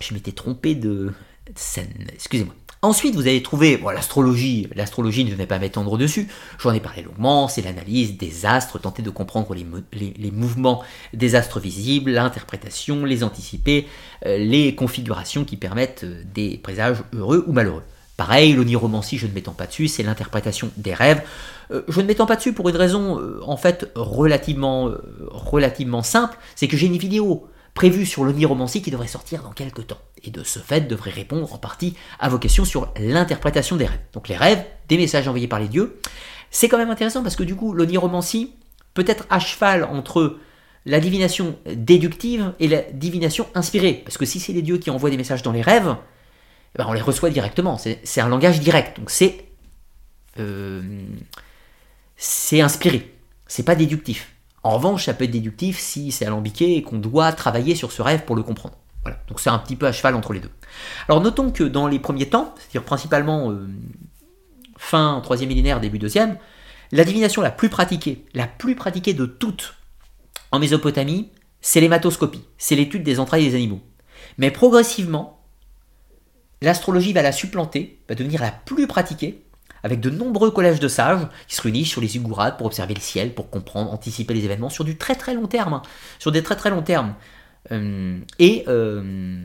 Je m'étais trompé de scène. Excusez-moi. Ensuite, vous avez trouvé bon, l'astrologie. L'astrologie ne venait pas m'étendre dessus. J'en ai parlé longuement. C'est l'analyse des astres, tenter de comprendre les, mouvements des astres visibles, l'interprétation, les anticiper, euh, les configurations qui permettent euh, des présages heureux ou malheureux. Pareil, l'oniromancie, je ne m'étends pas dessus, c'est l'interprétation des rêves. Euh, je ne m'étends pas dessus pour une raison, en fait, relativement, relativement simple, c'est que j'ai une vidéo prévu sur l'oniromancie qui devrait sortir dans quelques temps. Et de ce fait, devrait répondre en partie à vos questions sur l'interprétation des rêves. Donc les rêves, des messages envoyés par les dieux. C'est quand même intéressant parce que du coup, l'oniromancie peut être à cheval entre la divination déductive et la divination inspirée. Parce que si c'est les dieux qui envoient des messages dans les rêves, eh ben, on les reçoit directement. C'est un langage direct. Donc c'est euh, c'est inspiré. C'est pas déductif. En revanche, ça peut être déductif si c'est alambiqué et qu'on doit travailler sur ce rêve pour le comprendre. Voilà. Donc c'est un petit peu à cheval entre les deux. Alors notons que dans les premiers temps, c'est-à-dire principalement euh, fin troisième millénaire, début deuxième, la divination la plus pratiquée, la plus pratiquée de toutes en Mésopotamie, c'est l'hématoscopie, c'est l'étude des entrailles des animaux. Mais progressivement, l'astrologie va la supplanter, va devenir la plus pratiquée, avec de nombreux collèges de sages qui se réunissent sur les ziggourats pour observer le ciel, pour comprendre, anticiper les événements sur du très très long terme, hein. sur. Euh, et, euh,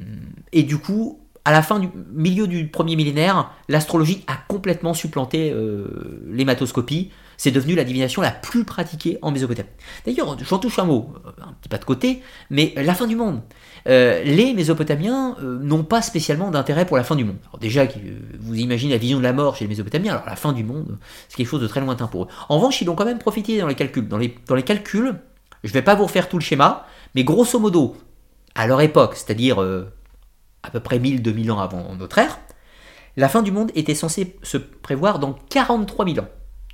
et du coup, à la fin du milieu du premier millénaire, l'astrologie a complètement supplanté euh, l'hématoscopie. C'est devenu la divination la plus pratiquée en Mésopotamie. D'ailleurs, j'en touche un mot, un petit pas de côté, mais la fin du monde. Euh, les Mésopotamiens euh, n'ont pas spécialement d'intérêt pour la fin du monde. Déjà, vous imaginez la vision de la mort chez les Mésopotamiens, alors la fin du monde, c'est quelque chose de très lointain pour eux. En revanche, ils ont quand même profité dans les calculs. Dans les calculs, je ne vais pas vous refaire tout le schéma, mais grosso modo, à leur époque, c'est-à-dire à peu près 1000-2000 ans avant notre ère, la fin du monde était censée se prévoir dans 43 000 ans.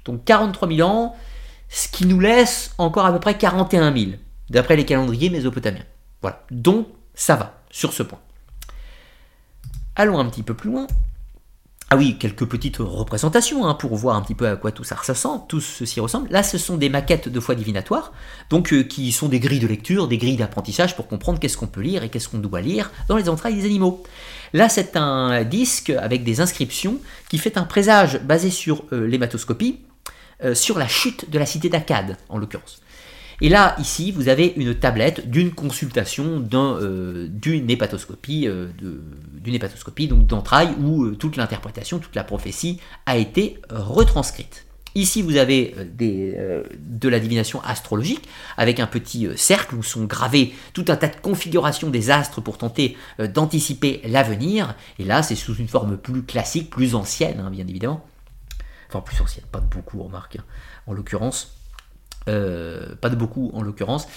Donc 43 000 ans, ce qui nous laisse encore à peu près 41 000, d'après les calendriers mésopotamiens. Voilà, donc ça va sur ce point. Allons un petit peu plus loin. Ah oui, quelques petites représentations hein, pour voir un petit peu à quoi tout ça ressemble, tout ceci ressemble. Là, ce sont des maquettes de foi divinatoires, donc euh, qui sont des grilles de lecture, des grilles d'apprentissage pour comprendre qu'est-ce qu'on peut lire et qu'est-ce qu'on doit lire dans les entrailles des animaux. Là, c'est un disque avec des inscriptions qui fait un présage basé sur euh, l'hématoscopie, euh, sur la chute de la cité d'Akkad, en l'occurrence. Et là, ici, vous avez une tablette d'une consultation euh, d'une hépatoscopie, euh, hépatoscopie d'entrailles où toute l'interprétation, toute la prophétie a été retranscrite. Ici, vous avez de la divination astrologique avec un petit cercle où sont gravés tout un tas de configurations des astres pour tenter d'anticiper l'avenir. Et là, c'est sous une forme plus classique, plus ancienne, hein, bien évidemment. Enfin, plus ancienne, pas de beaucoup, remarque, hein, en l'occurrence. Euh, pas de beaucoup en l'occurrence,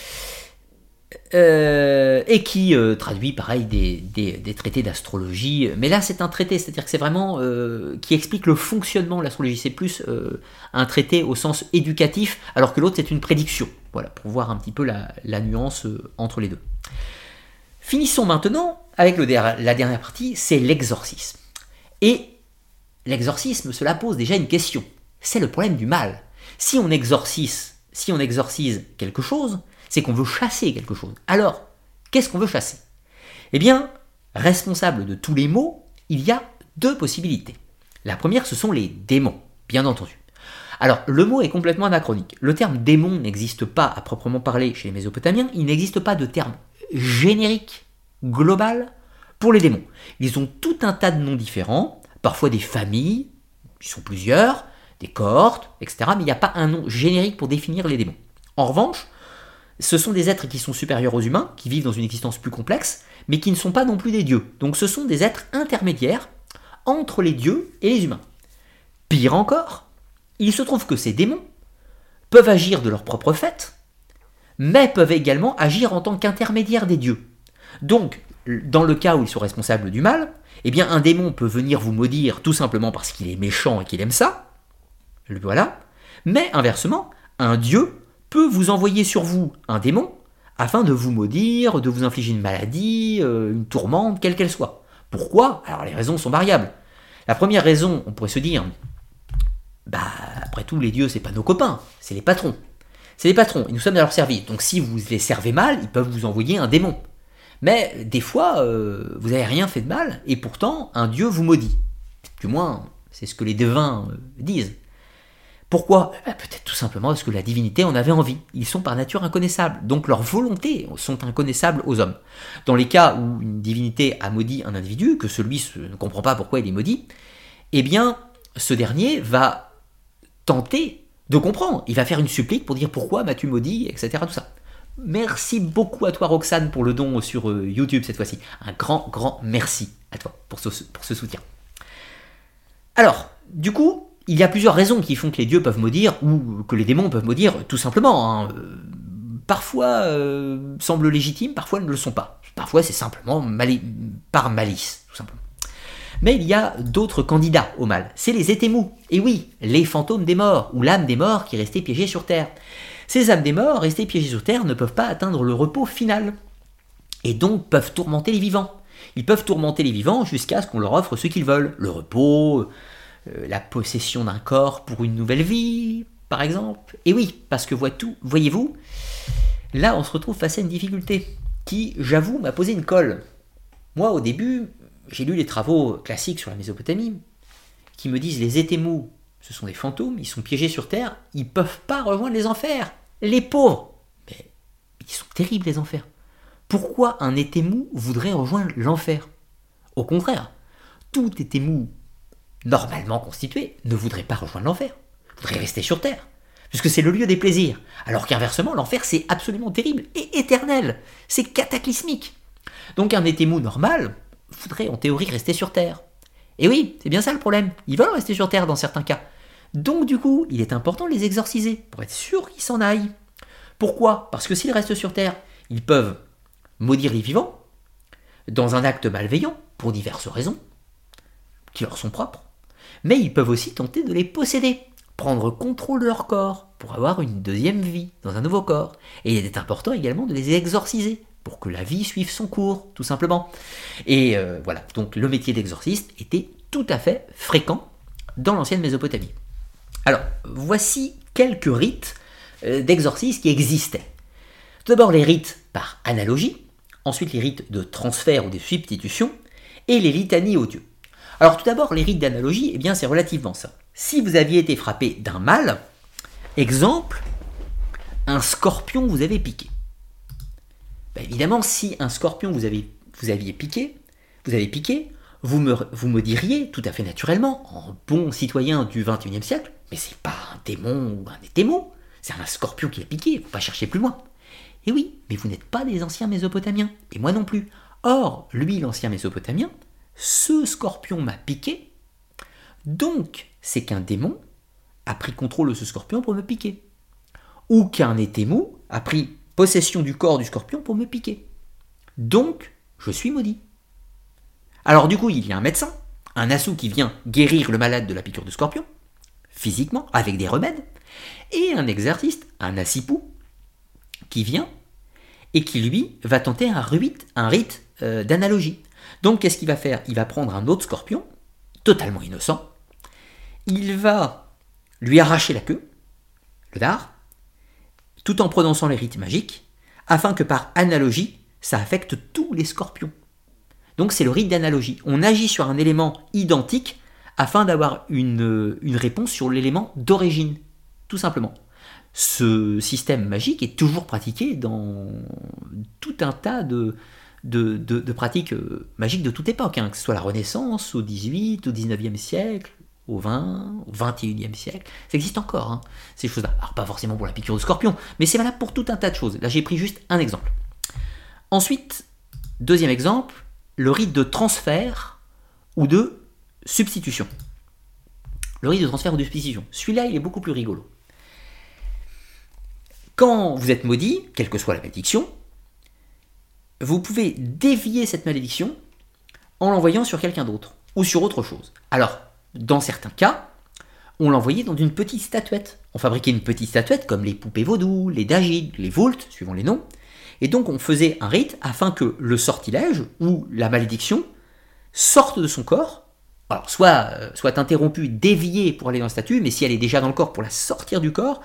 euh, et qui euh, traduit pareil des, traités d'astrologie. Mais là, c'est un traité, c'est-à-dire que c'est vraiment qui explique le fonctionnement de l'astrologie. C'est plus un traité au sens éducatif, alors que l'autre c'est une prédiction. Voilà, pour voir un petit peu la, nuance entre les deux. Finissons maintenant avec la dernière partie, c'est l'exorcisme. Et l'exorcisme, cela pose déjà une question. C'est le problème du mal. Si on exorcise si on exorcise quelque chose, c'est qu'on veut chasser quelque chose. Alors, qu'est-ce qu'on veut chasser? Eh bien, responsable de tous les maux, il y a deux possibilités. La première, ce sont les démons, bien entendu. Alors, le mot est complètement anachronique. Le terme démon n'existe pas à proprement parler chez les Mésopotamiens, il n'existe pas de terme générique, global, pour les démons. Ils ont tout un tas de noms différents, parfois des familles, ils sont plusieurs, des cohortes, etc. Mais il n'y a pas un nom générique pour définir les démons. En revanche, ce sont des êtres qui sont supérieurs aux humains, qui vivent dans une existence plus complexe, mais qui ne sont pas non plus des dieux. Donc ce sont des êtres intermédiaires entre les dieux et les humains. Pire encore, il se trouve que ces démons peuvent agir de leur propre fait, mais peuvent également agir en tant qu'intermédiaires des dieux. Donc, dans le cas où ils sont responsables du mal, eh bien un démon peut venir vous maudire tout simplement parce qu'il est méchant et qu'il aime ça, voilà. Mais inversement, un dieu peut vous envoyer sur vous un démon afin de vous maudire, de vous infliger une maladie, euh, une tourmente, quelle qu'elle soit. Pourquoi? Alors les raisons sont variables. La première raison, on pourrait se dire, bah après tout, les dieux, c'est pas nos copains, c'est les patrons. C'est les patrons, et nous sommes à leur service. Donc si vous les servez mal, ils peuvent vous envoyer un démon. Mais des fois, euh, vous n'avez rien fait de mal, et pourtant, un dieu vous maudit. Du moins, c'est ce que les devins euh, disent. Pourquoi? Eh ben, Peut-être tout simplement parce que la divinité en avait envie. Ils sont par nature inconnaissables, donc leurs volontés sont inconnaissables aux hommes. Dans les cas où une divinité a maudit un individu, que celui ne comprend pas pourquoi il est maudit, eh bien, ce dernier va tenter de comprendre. Il va faire une supplique pour dire pourquoi m'as-tu maudit, etc. Tout ça. Merci beaucoup à toi Roxane pour le don sur euh, YouTube cette fois-ci. Un grand, grand merci à toi pour ce soutien. Alors, du coup, il y a plusieurs raisons qui font que les dieux peuvent maudire ou que les démons peuvent maudire tout simplement. Hein. Euh, parfois euh, semblent légitimes, parfois ne le sont pas. Parfois c'est simplement par malice, tout simplement. Mais il y a d'autres candidats au mal. C'est les étémous. Et oui, les fantômes des morts, ou l'âme des morts qui restait piégée sur terre. Ces âmes des morts, restées piégées sur terre, ne peuvent pas atteindre le repos final, et donc peuvent tourmenter les vivants. Ils peuvent tourmenter les vivants jusqu'à ce qu'on leur offre ce qu'ils veulent, le repos, euh, la possession d'un corps pour une nouvelle vie, par exemple. Et oui, parce que voyez-vous, là on se retrouve face à une difficulté qui, j'avoue, m'a posé une colle. Moi, au début, j'ai lu les travaux classiques sur la Mésopotamie, qui me disent les étémous, ce sont des fantômes, ils sont piégés sur Terre, ils peuvent pas rejoindre les enfers. Les pauvres Mais ils sont terribles, les enfers. Pourquoi un étémou voudrait rejoindre l'enfer? Au contraire, tout étémou normalement constitué ne voudrait pas rejoindre l'enfer voudrait rester sur Terre, puisque c'est le lieu des plaisirs. Alors qu'inversement, l'enfer, c'est absolument terrible et éternel. C'est cataclysmique. Donc un étémou normal voudrait en théorie rester sur Terre. Et oui, c'est bien ça le problème. Ils veulent rester sur Terre dans certains cas. Donc du coup, il est important de les exorciser pour être sûr qu'ils s'en aillent. Pourquoi? Parce que s'ils restent sur Terre, ils peuvent maudire les vivants dans un acte malveillant pour diverses raisons qui leur sont propres. Mais ils peuvent aussi tenter de les posséder prendre contrôle de leur corps pour avoir une deuxième vie dans un nouveau corps. Et il est important également de les exorciser pour que la vie suive son cours, tout simplement. Et euh, voilà, donc le métier d'exorciste était tout à fait fréquent dans l'ancienne Mésopotamie. Alors, voici quelques rites euh, d'exorcisme qui existaient. Tout d'abord les rites par analogie, ensuite les rites de transfert ou de substitution, et les litanies aux dieux. Alors tout d'abord, les rites d'analogie, eh bien c'est relativement ça. Si vous aviez été frappé d'un mal, exemple, un scorpion vous avait piqué. Ben, évidemment, si un scorpion vous, avez, aviez piqué, vous avez piqué, vous me, vous me diriez tout à fait naturellement, en bon citoyen du XXIe siècle, mais c'est pas un démon ou un démon, c'est un scorpion qui a piqué, faut pas chercher plus loin. Et oui, mais vous n'êtes pas des anciens mésopotamiens, et moi non plus. Or, lui, l'ancien mésopotamien, ce scorpion m'a piqué, donc c'est qu'un démon a pris contrôle de ce scorpion pour me piquer. Ou qu'un étémou a pris possession du corps du scorpion pour me piquer. Donc, je suis maudit. Alors du coup, il y a un médecin, un assou qui vient guérir le malade de la piqûre de scorpion, physiquement, avec des remèdes, et un exerciste, un assipou, qui vient et qui lui va tenter un rite, un rite euh, d'analogie. Donc qu'est-ce qu'il va faire? Il va prendre un autre scorpion, totalement innocent, il va lui arracher la queue, le dard, tout en prononçant les rites magiques, afin que par analogie, ça affecte tous les scorpions. Donc c'est le rite d'analogie. On agit sur un élément identique afin d'avoir une, réponse sur l'élément d'origine, tout simplement. Ce système magique est toujours pratiqué dans tout un tas de, de, pratiques euh, magiques de toute époque, hein, que ce soit la Renaissance, au 18, au 19e siècle, au 20, au 21e siècle. Ça existe encore, hein, ces choses-là. Alors, pas forcément pour la piqûre de scorpion, mais c'est valable pour tout un tas de choses. Là, j'ai pris juste un exemple. Ensuite, deuxième exemple, le rite de transfert ou de substitution. Le rite de transfert ou de substitution. Celui-là, il est beaucoup plus rigolo. Quand vous êtes maudit, quelle que soit la malédiction, vous pouvez dévier cette malédiction en l'envoyant sur quelqu'un d'autre ou sur autre chose. Alors, dans certains cas, on l'envoyait dans une petite statuette. On fabriquait une petite statuette comme les poupées vaudou, les dagides, les voultes, suivant les noms. Et donc on faisait un rite afin que le sortilège ou la malédiction sorte de son corps, soit, euh, soit interrompu, dévié pour aller dans la statue, mais si elle est déjà dans le corps, pour la sortir du corps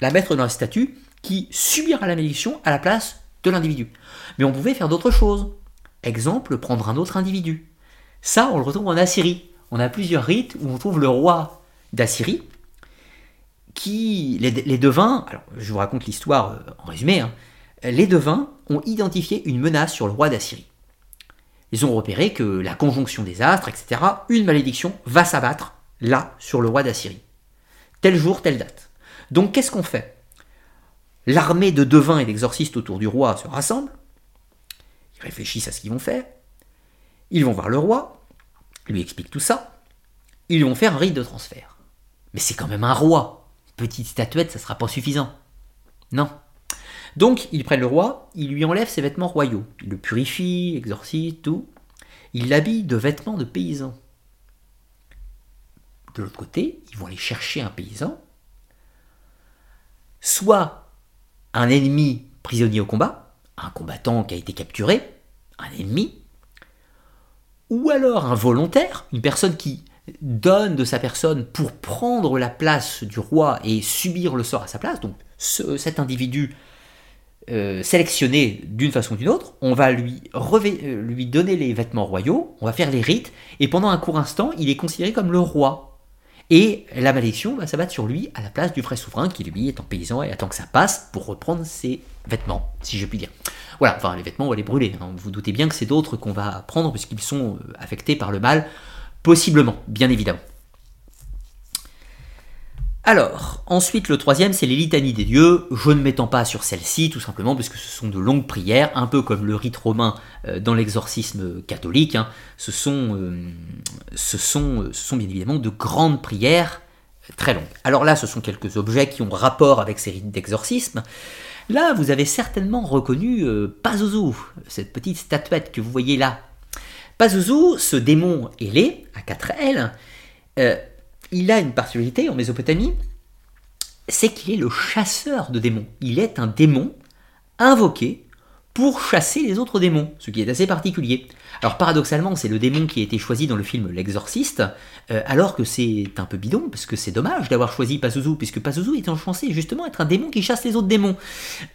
la mettre dans la statue qui subira la malédiction à la place de l'individu. Mais on pouvait faire d'autres choses. Exemple, prendre un autre individu. Ça, on le retrouve en Assyrie on a plusieurs rites où on trouve le roi d'Assyrie, qui, les, devins, alors je vous raconte l'histoire euh, en résumé, hein, les devins ont identifié une menace sur le roi d'Assyrie. Ils ont repéré que la conjonction des astres, etc., une malédiction va s'abattre là sur le roi d'Assyrie. Tel jour, telle date. Donc qu'est-ce qu'on fait? L'armée de devins et d'exorcistes autour du roi se rassemble, ils réfléchissent à ce qu'ils vont faire, ils vont voir le roi, lui explique tout ça. Ils vont faire un rite de transfert. Mais c'est quand même un roi. Petite statuette, ça sera pas suffisant. Non. Donc, ils prennent le roi, ils lui enlèvent ses vêtements royaux. Ils le purifient, exorcisent, tout. Ils l'habillent de vêtements de paysans. De l'autre côté, ils vont aller chercher un paysan soit un ennemi prisonnier au combat, un combattant qui a été capturé, un ennemi, ou alors un volontaire, une personne qui donne de sa personne pour prendre la place du roi et subir le sort à sa place, donc cet individu euh, sélectionné d'une façon ou d'une autre, on va lui, euh, lui donner les vêtements royaux, on va faire les rites, et pendant un court instant, il est considéré comme le roi. Et la malédiction va s'abattre sur lui à la place du vrai souverain qui lui est en paysan et attend que ça passe pour reprendre ses vêtements, si je puis dire. Voilà, enfin les vêtements on va les brûler, hein. vous doutez bien que c'est d'autres qu'on va prendre puisqu'ils sont euh, affectés par le mal, possiblement, bien évidemment. Alors, ensuite, le troisième, c'est les litanies des dieux. Je ne m'étends pas sur celle-ci, tout simplement parce que ce sont de longues prières, un peu comme le rite romain euh, dans l'exorcisme catholique. Hein. Ce, sont, euh, ce, sont, bien évidemment de grandes prières euh, très longues. Alors là, ce sont quelques objets qui ont rapport avec ces rites d'exorcisme. Là, vous avez certainement reconnu Pazuzu, cette petite statuette que vous voyez là. Pazuzu, ce démon ailé, à 4 ailes, il a une particularité en Mésopotamie, c'est qu'il est le chasseur de démons. Il est un démon invoqué pour chasser les autres démons, ce qui est assez particulier. Alors paradoxalement, c'est le démon qui a été choisi dans le film L'Exorciste, euh, alors que c'est un peu bidon, parce que c'est dommage d'avoir choisi Pazuzu, puisque Pazuzu est censé justement être un démon qui chasse les autres démons.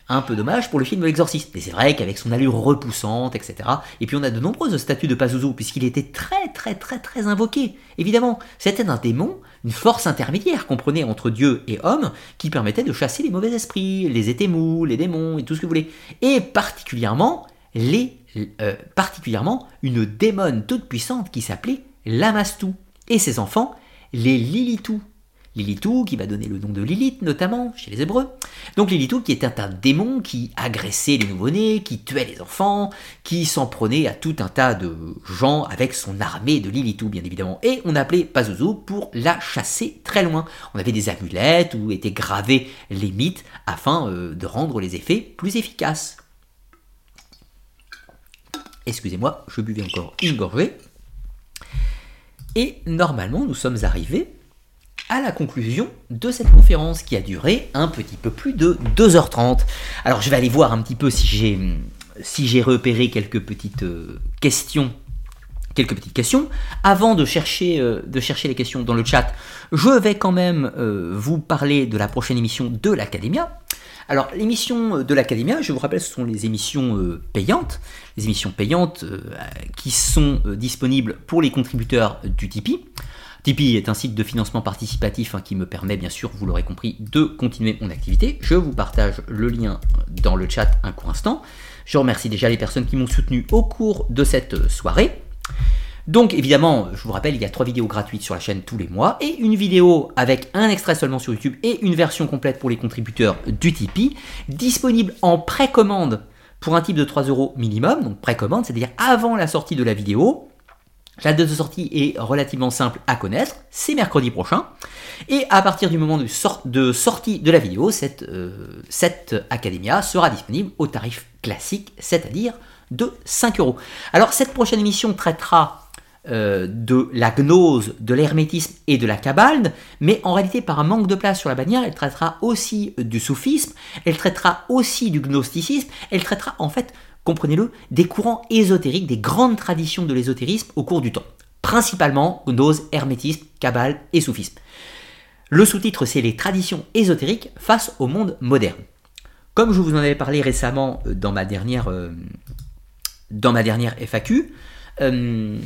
Un peu dommage pour le film L'Exorciste, mais c'est vrai qu'avec son allure repoussante, etc. Et puis on a de nombreuses statues de Pazuzu, puisqu'il était très très très très invoqué. Évidemment, c'était un démon, une force intermédiaire, comprenez, entre Dieu et homme, qui permettait de chasser les mauvais esprits, les étémous, les démons et tout ce que vous voulez. Et particulièrement les euh, particulièrement une démone toute puissante qui s'appelait Lamastou, et ses enfants, les Lilitou. Lilitou, qui va donner le nom de Lilith, notamment, chez les Hébreux. Donc Lilitou, qui était un démon qui agressait les nouveau-nés, qui tuait les enfants, qui s'en prenait à tout un tas de gens avec son armée de Lilitou, bien évidemment. Et on appelait Pazuzu pour la chasser très loin. On avait des amulettes où étaient gravés les mythes afin euh, de rendre les effets plus efficaces. Excusez-moi, je buvais encore une gorgée. Et normalement, nous sommes arrivés à la conclusion de cette conférence qui a duré un petit peu plus de 2h30. Alors je vais aller voir un petit peu si j'ai si j'ai repéré quelques petites euh, questions quelques petites questions. Avant de chercher, euh, de chercher les questions dans le chat, je vais quand même euh, vous parler de la prochaine émission de l'Academia. Alors, l'émission de l'Académie, je vous rappelle, ce sont les émissions payantes, les émissions payantes qui sont disponibles pour les contributeurs du Tipeee. Tipeee est un site de financement participatif hein, qui me permet, bien sûr, vous l'aurez compris, de continuer mon activité. Je vous partage le lien dans le chat un court instant. Je remercie déjà les personnes qui m'ont soutenu au cours de cette soirée. Donc évidemment, je vous rappelle, il y a trois vidéos gratuites sur la chaîne tous les mois et une vidéo avec un extrait seulement sur YouTube et une version complète pour les contributeurs du Tipeee, disponible en précommande pour un type de 3 euros minimum, donc précommande, c'est-à-dire avant la sortie de la vidéo. La date de sortie est relativement simple à connaître, c'est mercredi prochain. Et à partir du moment de, sortie de la vidéo, cette, euh, sera disponible au tarif classique, c'est-à-dire de 5 euros. Alors cette prochaine émission traitera euh, de la gnose, de l'hermétisme et de la cabale, mais en réalité par un manque de place sur la bannière, elle traitera aussi du soufisme, elle traitera aussi du gnosticisme, elle traitera en fait, comprenez-le, des courants ésotériques, des grandes traditions de l'ésotérisme au cours du temps. Principalement gnose, hermétisme, cabale et soufisme. Le sous-titre c'est les traditions ésotériques face au monde moderne. Comme je vous en avais parlé récemment euh, dans ma dernière, euh, dans ma dernière FAQ, euh,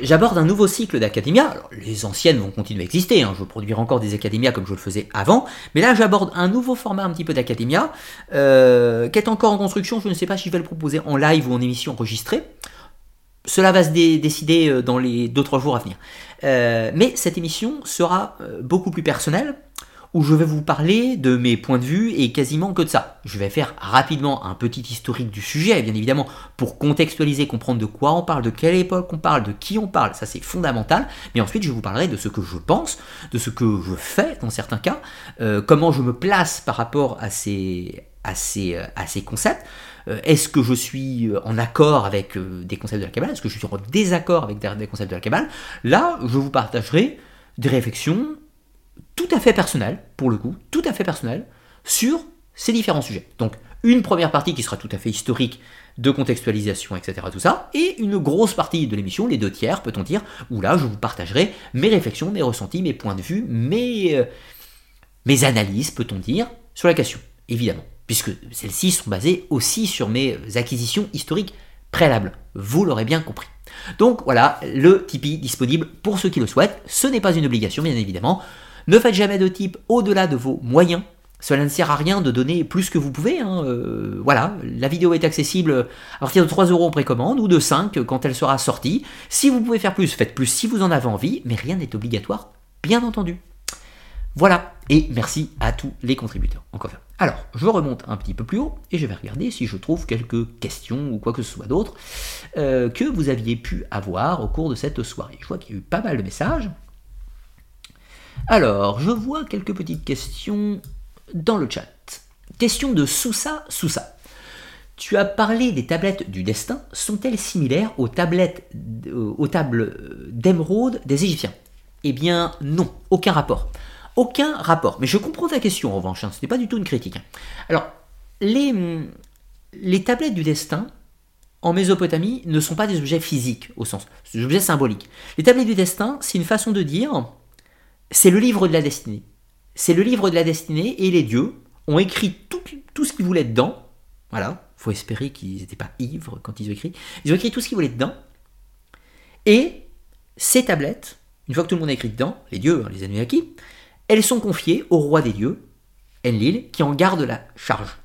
j'aborde un nouveau cycle d'académia. Les anciennes vont continuer à exister, hein. je produire encore des académias comme je le faisais avant, mais là j'aborde un nouveau format un petit peu d'académia, euh, qui est encore en construction, je ne sais pas si je vais le proposer en live ou en émission enregistrée. Cela va se décider euh, dans les 2-3 jours à venir. mais cette émission sera beaucoup plus personnelle, où je vais vous parler de mes points de vue et quasiment que de ça. Je vais faire rapidement un petit historique du sujet, bien évidemment, pour contextualiser, comprendre de quoi on parle, de quelle époque on parle, de qui on parle, ça c'est fondamental. Mais ensuite, je vous parlerai de ce que je pense, de ce que je fais dans certains cas, euh, comment je me place par rapport à ces, à ces, euh, à ces concepts. Euh, est-ce que je suis en accord avec des concepts de la Kabbale Est-ce que je suis en désaccord avec des concepts de la Kabbale Là, je vous partagerai des réflexions tout à fait personnel, pour le coup, tout à fait personnel, sur ces différents sujets. Donc une première partie qui sera tout à fait historique de contextualisation, etc. Tout ça, et une grosse partie de l'émission, les deux tiers, peut-on dire, où là je vous partagerai mes réflexions, mes ressentis, mes points de vue, mes, euh, mes analyses, peut-on dire, sur la question, évidemment, puisque celles-ci sont basées aussi sur mes acquisitions historiques préalables. Vous l'aurez bien compris. Donc voilà, le Tipeee disponible pour ceux qui le souhaitent. Ce n'est pas une obligation, bien évidemment. Ne faites jamais de type au-delà de vos moyens. Cela ne sert à rien de donner plus que vous pouvez. Hein. Euh, voilà, la vidéo est accessible à partir de 3 euros en précommande ou de 5 quand elle sera sortie. Si vous pouvez faire plus, faites plus si vous en avez envie, mais rien n'est obligatoire, bien entendu. Voilà, et merci à tous les contributeurs. Encore Alors, je remonte un petit peu plus haut et je vais regarder si je trouve quelques questions ou quoi que ce soit d'autre euh, que vous aviez pu avoir au cours de cette soirée. Je vois qu'il y a eu pas mal de messages. Alors, je vois quelques petites questions dans le chat. Question de Sousa Sousa. Tu as parlé des tablettes du destin. Sont-elles similaires aux tablettes, euh, aux tables d'émeraude des Égyptiens? Eh bien, non, aucun rapport. Aucun rapport. Mais je comprends ta question en revanche, hein, ce n'est pas du tout une critique. Hein. Alors, les, les tablettes du destin, en Mésopotamie, ne sont pas des objets physiques au sens, des objets symboliques. Les tablettes du destin, c'est une façon de dire, c'est le livre de la destinée. C'est le livre de la destinée et les dieux ont écrit tout, ce qu'ils voulaient dedans. Voilà, faut espérer qu'ils n'étaient pas ivres quand ils ont écrit. Ils ont écrit tout ce qu'ils voulaient dedans. Et ces tablettes, une fois que tout le monde a écrit dedans, les dieux, hein, les Anunnaki, elles sont confiées au roi des dieux, Enlil, qui en garde la charge.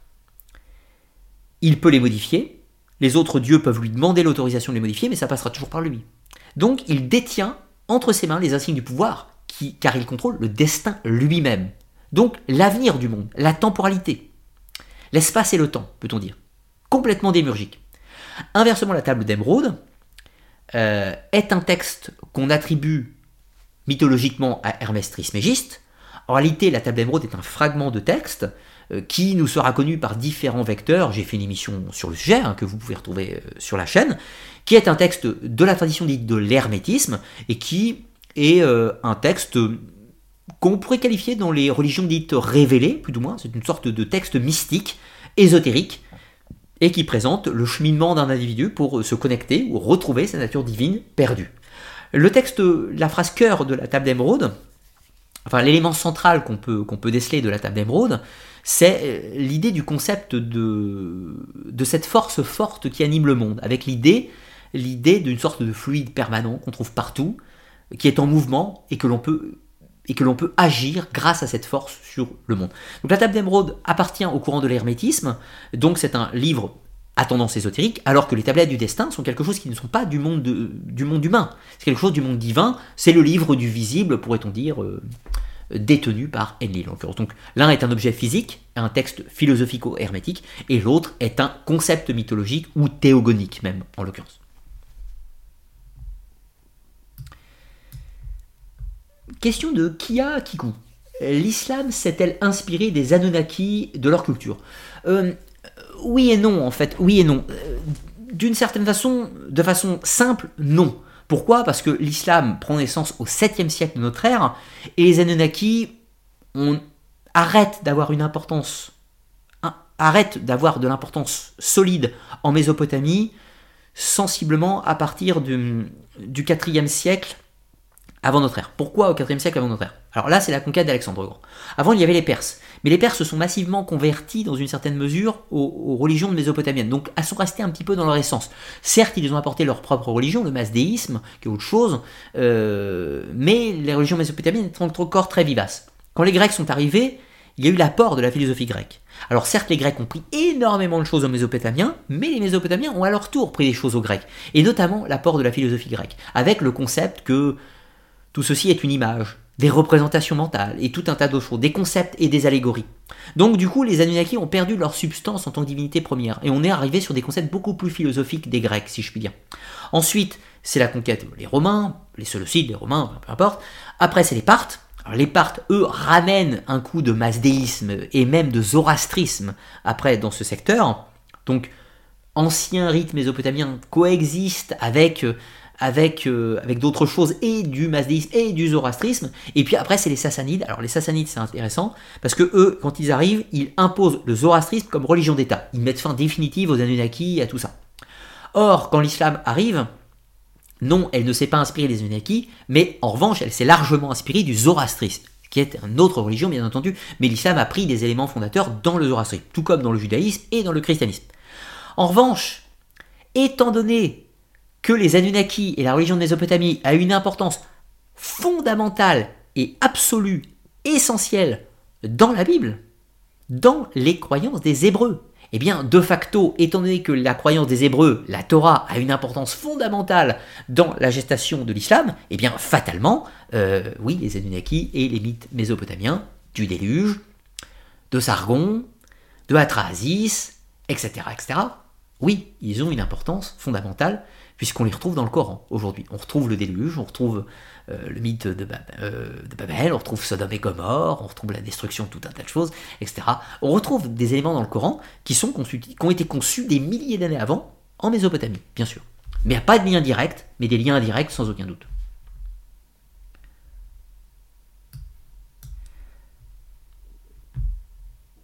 Il peut les modifier, les autres dieux peuvent lui demander l'autorisation de les modifier, mais ça passera toujours par lui. Donc il détient entre ses mains les insignes du pouvoir, car il contrôle le destin lui-même. Donc l'avenir du monde, la temporalité, l'espace et le temps, peut-on dire. Complètement démurgique. Inversement, la table d'émeraude euh, est un texte qu'on attribue mythologiquement à Hermès Trismégiste. En réalité, la table d'émeraude est un fragment de texte euh, qui nous sera connu par différents vecteurs. J'ai fait une émission sur le sujet hein, que vous pouvez retrouver euh, sur la chaîne, qui est un texte de la tradition dite de l'hermétisme et qui et euh, un texte qu'on pourrait qualifier dans les religions dites révélées, plus ou moins, c'est une sorte de texte mystique, ésotérique, et qui présente le cheminement d'un individu pour se connecter ou retrouver sa nature divine perdue. Le texte, la phrase cœur de la table d'émeraude, enfin l'élément central qu'on peut, déceler de la table d'émeraude, c'est euh, l'idée du concept de, de cette force forte qui anime le monde, avec l'idée l'idée d'une sorte de fluide permanent qu'on trouve partout, qui est en mouvement et que l'on peut et que l'on peut agir grâce à cette force sur le monde. Donc la table d'émeraude appartient au courant de l'hermétisme, donc c'est un livre à tendance ésotérique, alors que les tablettes du destin sont quelque chose qui ne sont pas du monde, du monde humain, c'est quelque chose du monde divin, c'est le livre du visible, pourrait-on dire, euh, détenu par Enlil en l'occurrence. Donc l'un est un objet physique, un texte philosophico-hermétique, et l'autre est un concept mythologique ou théogonique même, en l'occurrence. Question de Kia Kiku. L'islam s'est-elle inspiré des Anunnaki, de leur culture euh, Oui et non, en fait. Oui et non. Euh, d'une certaine façon, de façon simple, non. Pourquoi? Parce que l'islam prend naissance au 7e siècle de notre ère, et les Anunnaki on arrête d'avoir une importance, arrête d'avoir de l'importance solide en Mésopotamie, sensiblement à partir du, du 4e siècle avant notre ère. Pourquoi au IVe siècle avant notre ère? Alors là, c'est la conquête d'Alexandre Grand. Avant, il y avait les Perses. Mais les Perses se sont massivement convertis, dans une certaine mesure, aux, religions mésopotamiennes. Donc, elles sont restées un petit peu dans leur essence. Certes, ils ont apporté leur propre religion, le masdéisme, qui est autre chose, euh, mais les religions mésopotamiennes sont encore très vivaces. Quand les Grecs sont arrivés, il y a eu l'apport de la philosophie grecque. Alors certes, les Grecs ont pris énormément de choses aux Mésopotamiens, mais les Mésopotamiens ont à leur tour pris des choses aux Grecs, et notamment l'apport de la philosophie grecque, avec le concept que tout ceci est une image, des représentations mentales et tout un tas d'autres choses, des concepts et des allégories. Donc du coup, les Anunnaki ont perdu leur substance en tant que divinité première, et on est arrivé sur des concepts beaucoup plus philosophiques des Grecs, si je puis dire. Ensuite, c'est la conquête, les Romains, les Séleucides, les Romains, peu importe. Après, c'est les Parthes. Alors, les Parthes, eux, ramènent un coup de masdéisme et même de zoroastrisme après dans ce secteur. Donc, ancien rite mésopotamien coexiste avec avec, euh, avec d'autres choses, et du mazdéisme et du zoroastrisme. Et puis après, c'est les sassanides. Alors les sassanides, c'est intéressant, parce que eux, quand ils arrivent, ils imposent le zoroastrisme comme religion d'État. Ils mettent fin définitive aux Anunnaki et à tout ça. Or, quand l'islam arrive, non, elle ne s'est pas inspirée des Anunnaki, mais en revanche, elle s'est largement inspirée du zoroastrisme qui est une autre religion bien entendu, mais l'islam a pris des éléments fondateurs dans le zoroastrisme, tout comme dans le judaïsme et dans le christianisme. En revanche, étant donné que les Anunnaki et la religion de Mésopotamie a une importance fondamentale et absolue, essentielle dans la Bible, dans les croyances des Hébreux. Eh bien, de facto, étant donné que la croyance des Hébreux, la Torah, a une importance fondamentale dans la gestation de l'islam, eh bien, fatalement, euh, oui, les Anunnaki et les mythes mésopotamiens du déluge, de Sargon, de Atrahasis, etc., etc., oui, ils ont une importance fondamentale puisqu'on les retrouve dans le Coran aujourd'hui. On retrouve le déluge, on retrouve euh, le mythe de, euh, de, Babel, on retrouve Sodome et Gomorre, on retrouve la destruction de tout un tas de choses, etc. On retrouve des éléments dans le Coran qui, sont conçus, qui ont été conçus des milliers d'années avant en Mésopotamie, bien sûr. Mais il n'y a pas de lien direct, mais des liens indirects sans aucun doute.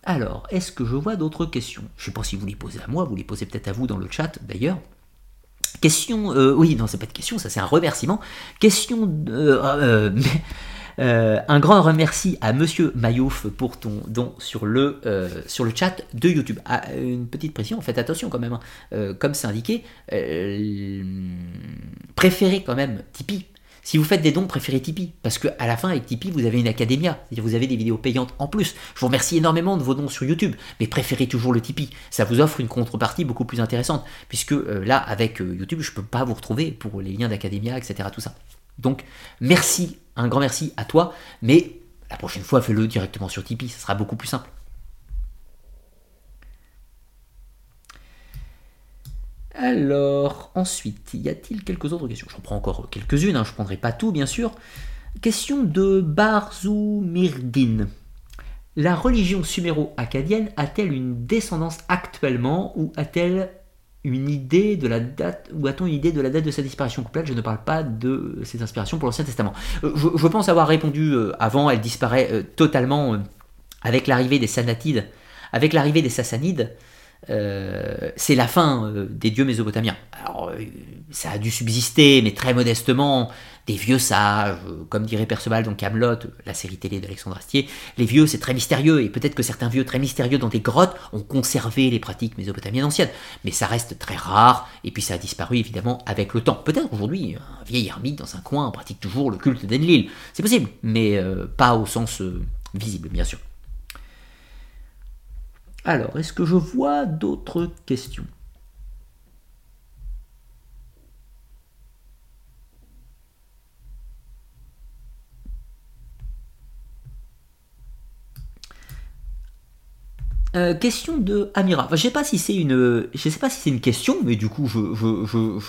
Alors, est-ce que je vois d'autres questions? Je ne sais pas si vous les posez à moi, vous les posez peut-être à vous dans le chat d'ailleurs. Question, euh, oui, non, c'est pas de question, ça c'est un remerciement. Question, euh, euh, un grand remercie à Monsieur Mayouf pour ton don sur le, chat de YouTube. Ah, une petite pression, faites attention quand même, hein. comme c'est indiqué, préférez quand même Tipeee si vous faites des dons, préférez Tipeee, parce qu'à la fin, avec Tipeee, vous avez une académia, c'est-à-dire vous avez des vidéos payantes en plus. Je vous remercie énormément de vos dons sur YouTube, mais préférez toujours le Tipeee. Ça vous offre une contrepartie beaucoup plus intéressante, puisque euh, là, avec euh, YouTube, je ne peux pas vous retrouver pour les liens d'académia, etc. Tout ça. Donc, merci, un grand merci à toi, mais la prochaine fois, fais-le directement sur Tipeee, ça sera beaucoup plus simple. Alors, ensuite, y a-t-il quelques autres questions? Je prends encore quelques-unes, hein, je ne prendrai pas tout, bien sûr. Question de Barzoumirdin. La religion suméro-acadienne a-t-elle une descendance actuellement ou a-t-elle une idée de la date ou a-t-on une idée de la date de sa disparition? Complète Je ne parle pas de ses inspirations pour l'Ancien Testament. Euh, je, pense avoir répondu euh, avant, elle disparaît euh, totalement avec l'arrivée des Sanatides, avec l'arrivée des Sassanides. Euh, c'est la fin euh, des dieux mésopotamiens. Alors, euh, ça a dû subsister, mais très modestement, des vieux sages, comme dirait Perceval dans Camelot, la série télé d'Alexandre Astier. Les vieux, c'est très mystérieux, et peut-être que certains vieux très mystérieux dans des grottes ont conservé les pratiques mésopotamiennes anciennes, mais ça reste très rare, et puis ça a disparu évidemment avec le temps. Peut-être aujourd'hui, un vieil ermite dans un coin pratique toujours le culte d'Enlil, c'est possible, mais pas au sens visible, bien sûr. Alors, est-ce que je vois d'autres questions? Euh, question de Amira. je sais pas si c'est une, je sais pas si c'est une question, mais du coup je,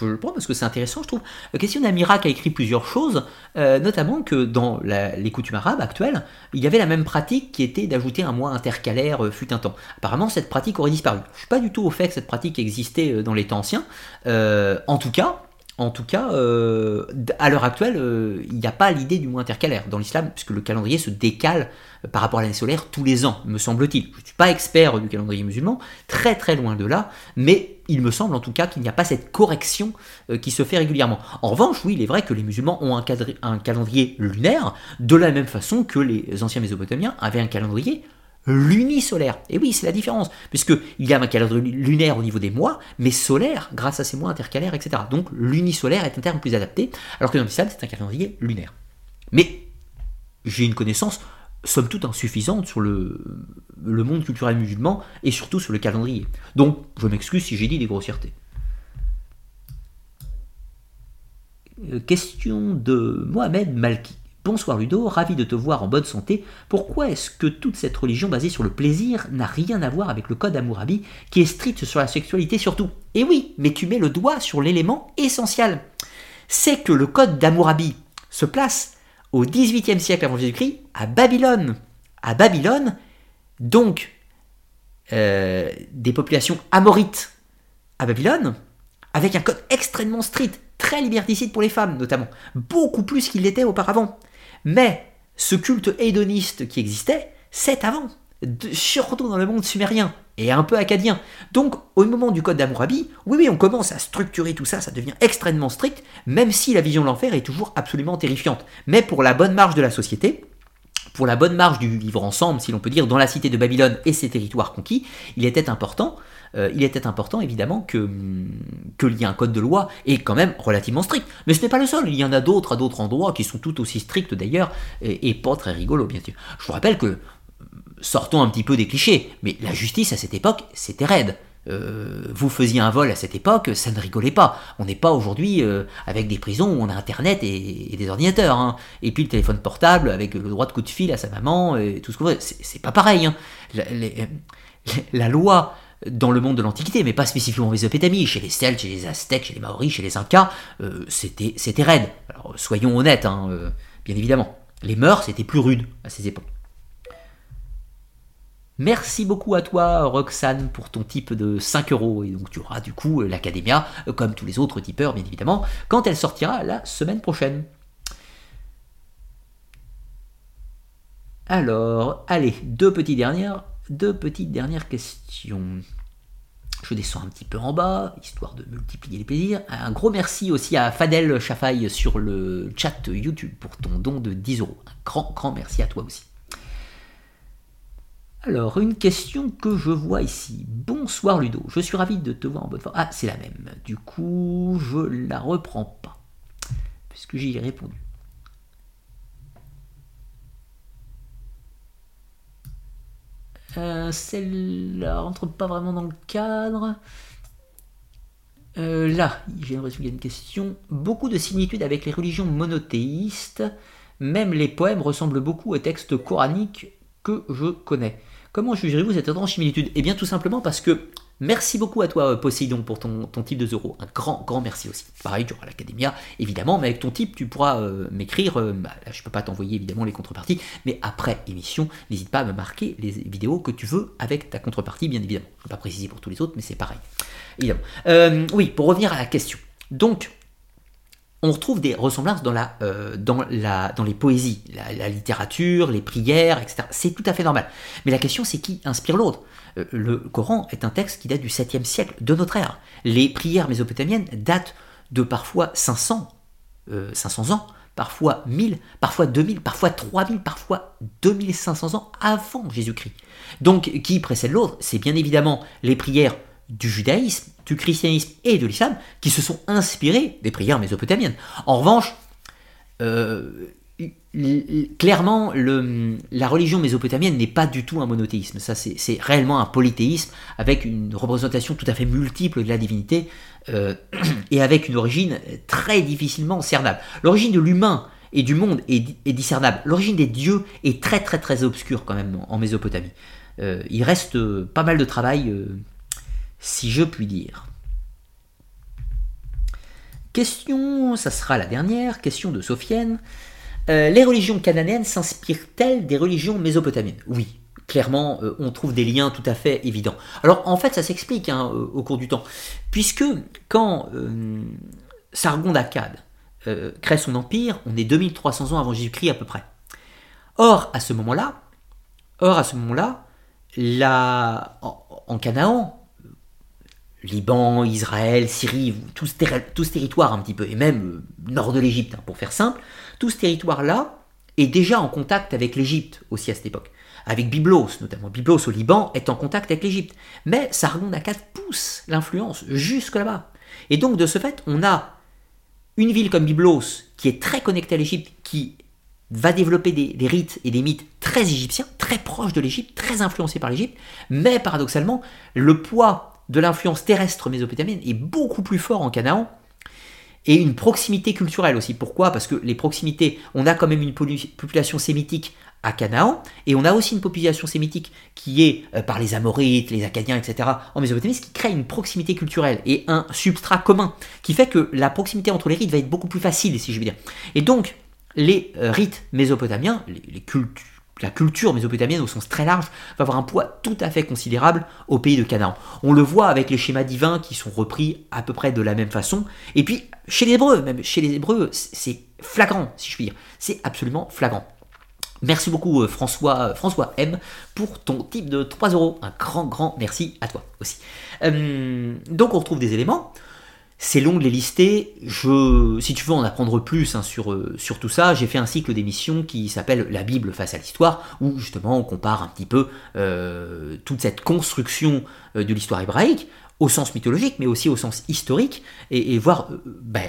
le prends parce que c'est intéressant, je trouve. Euh, question d'Amira qui a écrit plusieurs choses, euh, notamment que dans les coutumes arabes actuelles, il y avait la même pratique qui était d'ajouter un mois intercalaire fut un temps. Apparemment, cette pratique aurait disparu. Je suis pas du tout au fait que cette pratique existait dans les temps anciens. en tout cas, en tout cas, euh, à l'heure actuelle, euh, il n'y a pas l'idée du mois intercalaire dans l'islam, puisque le calendrier se décale euh, par rapport à l'année solaire tous les ans, me semble-t-il. Je ne suis pas expert du calendrier musulman, très très loin de là, mais il me semble en tout cas qu'il n'y a pas cette correction qui se fait régulièrement. En revanche, oui, il est vrai que les musulmans ont un, un calendrier lunaire, de la même façon que les anciens Mésopotamiens avaient un calendrier lunisolaire. Et oui, c'est la différence, puisqu'il y a un calendrier lunaire au niveau des mois, mais solaire grâce à ces mois intercalaires, etc. Donc lunisolaire est un terme plus adapté, alors que dans l'islam, c'est un calendrier lunaire. Mais j'ai une connaissance somme toute insuffisante sur le, monde culturel musulman et surtout sur le calendrier. Donc je m'excuse si j'ai dit des grossièretés. Euh, question de Mohamed Malki. Bonsoir Ludo, ravi de te voir en bonne santé. Pourquoi est-ce que toute cette religion basée sur le plaisir n'a rien à voir avec le code Amourabi qui est strict sur la sexualité surtout? Eh oui, mais tu mets le doigt sur l'élément essentiel. C'est que le code d'Amourabi se place au XVIIIe siècle avant Jésus-Christ à Babylone. À Babylone, donc euh, des populations amorites à Babylone, avec un code extrêmement strict très liberticide pour les femmes notamment, beaucoup plus qu'il l'était auparavant. Mais ce culte hédoniste qui existait, c'est avant, surtout dans le monde sumérien et un peu acadien. Donc, au moment du code d'Amourabi, oui, oui, on commence à structurer tout ça, ça devient extrêmement strict, même si la vision de l'enfer est toujours absolument terrifiante. Mais pour la bonne marge de la société, pour la bonne marge du vivre ensemble, si l'on peut dire, dans la cité de Babylone et ses territoires conquis, il était important, euh, il était important évidemment que qu'il y ait un code de loi et quand même relativement strict. Mais ce n'est pas le seul, il y en a d'autres à d'autres endroits qui sont tout aussi stricts d'ailleurs et, pas très rigolos bien sûr. Je vous rappelle que sortons un petit peu des clichés, mais la justice à cette époque, c'était raide. Euh, vous faisiez un vol à cette époque, ça ne rigolait pas. On n'est pas aujourd'hui euh, avec des prisons où on a Internet et, des ordinateurs. Hein. Et puis le téléphone portable avec le droit de coup de fil à sa maman et tout ce que vous C'est pas pareil. Hein. La, loi dans le monde de l'Antiquité, mais pas spécifiquement en Mésopotamie, chez les Celtes, chez les Aztèques, chez les Maoris, chez les Incas, euh, c'était raide. Alors soyons honnêtes, hein, bien évidemment. Les mœurs, c'était plus rude à ces époques. Merci beaucoup à toi, Roxane, pour ton type de 5 euros. Et donc, tu auras du coup l'Academia, euh, comme tous les autres tipeurs, bien évidemment, quand elle sortira la semaine prochaine. Alors, allez, deux petites dernières, deux petites dernières questions. Je descends un petit peu en bas, histoire de multiplier les plaisirs. Un gros merci aussi à Fadel Chafaille sur le chat YouTube pour ton don de 10 euros. Un grand, grand merci à toi aussi. Alors, une question que je vois ici. Bonsoir Ludo, je suis ravi de te voir en bonne forme. Ah, c'est la même. Du coup, je la reprends pas, puisque j'y ai répondu. Euh, Celle-là rentre pas vraiment dans le cadre. Euh, là, j'ai l'impression qu'il y a une question. Beaucoup de similitudes avec les religions monothéistes. Même les poèmes ressemblent beaucoup aux textes coraniques que je connais. Comment jugerez-vous cette étrange similitude? Eh bien tout simplement parce que merci beaucoup à toi Poséidon pour ton, type de zéro. Un grand, grand merci aussi. Pareil, tu auras l'Académia, évidemment, mais avec ton type, tu pourras euh, m'écrire. Euh, bah, je ne peux pas t'envoyer évidemment les contreparties, mais après émission, n'hésite pas à me marquer les vidéos que tu veux avec ta contrepartie, bien évidemment. Je ne vais pas préciser pour tous les autres, mais c'est pareil. Évidemment. Euh, oui, pour revenir à la question. Donc, on retrouve des ressemblances dans, la, euh, dans, la, dans les poésies, la, littérature, les prières, etc. C'est tout à fait normal. Mais la question, c'est qui inspire l'autre? euh, Le Coran est un texte qui date du 7e siècle de notre ère. Les prières mésopotamiennes datent de parfois 500, 500 euh, ans, parfois 1000, parfois 2000, parfois 3000, parfois 2500 ans avant Jésus-Christ. Donc, qui précède l'autre? C'est bien évidemment les prières du judaïsme, du christianisme et de l'islam qui se sont inspirés des prières mésopotamiennes. En revanche, euh, clairement, la religion mésopotamienne n'est pas du tout un monothéisme. Ça, c'est réellement un polythéisme avec une représentation tout à fait multiple de la divinité euh, et avec une origine très difficilement cernable. L'origine de l'humain et du monde est, discernable. L'origine des dieux est très très très obscure quand même en Mésopotamie. Euh, il reste pas mal de travail si je puis dire. Question, ça sera la dernière, question de Sophienne. Euh, les religions cananéennes s'inspirent-elles des religions mésopotamiennes? Oui, clairement, euh, on trouve des liens tout à fait évidents. Alors en fait, ça s'explique hein, au cours du temps, puisque quand euh, Sargon d'Akkad crée son empire, on est 2300 ans avant Jésus-Christ à peu près. Or, à ce moment-là, en Canaan, Liban, Israël, Syrie, tout ce, territoire un petit peu, et même nord de l'Égypte, hein, pour faire simple, tout ce territoire-là est déjà en contact avec l'Égypte aussi à cette époque. Avec Byblos, notamment. Byblos au Liban est en contact avec l'Égypte. Mais Sargon d'Akkad pousse l'influence jusque là-bas. Et donc, de ce fait, on a une ville comme Byblos, qui est très connectée à l'Égypte, qui va développer des, des, rites et des mythes très égyptiens, très proches de l'Égypte, très influencés par l'Égypte, mais paradoxalement, le poids de l'influence terrestre mésopotamienne est beaucoup plus fort en Canaan et une proximité culturelle aussi. Pourquoi? Parce que les proximités, on a quand même une population sémitique à Canaan, et on a aussi une population sémitique qui est euh, par les Amorites, les Acadiens, etc. en Mésopotamie, ce qui crée une proximité culturelle et un substrat commun, qui fait que la proximité entre les rites va être beaucoup plus facile, si je veux dire. Et donc, les euh, rites mésopotamiens, les, les cultes la culture mésopotamienne au sens très large va avoir un poids tout à fait considérable au pays de Canaan. On le voit avec les schémas divins qui sont repris à peu près de la même façon. Et puis chez les Hébreux, même chez les Hébreux, c'est flagrant, si je puis dire. C'est absolument flagrant. Merci beaucoup euh, François, euh, François M pour ton type de 3 euros. Un grand, grand merci à toi aussi. Euh, donc on retrouve des éléments. C'est long de les lister. Je, si tu veux en apprendre plus hein, sur, sur tout ça, j'ai fait un cycle d'émissions qui s'appelle La Bible face à l'histoire, où justement on compare un petit peu toute cette construction de l'histoire hébraïque au sens mythologique, mais aussi au sens historique, et, voir, euh, ben,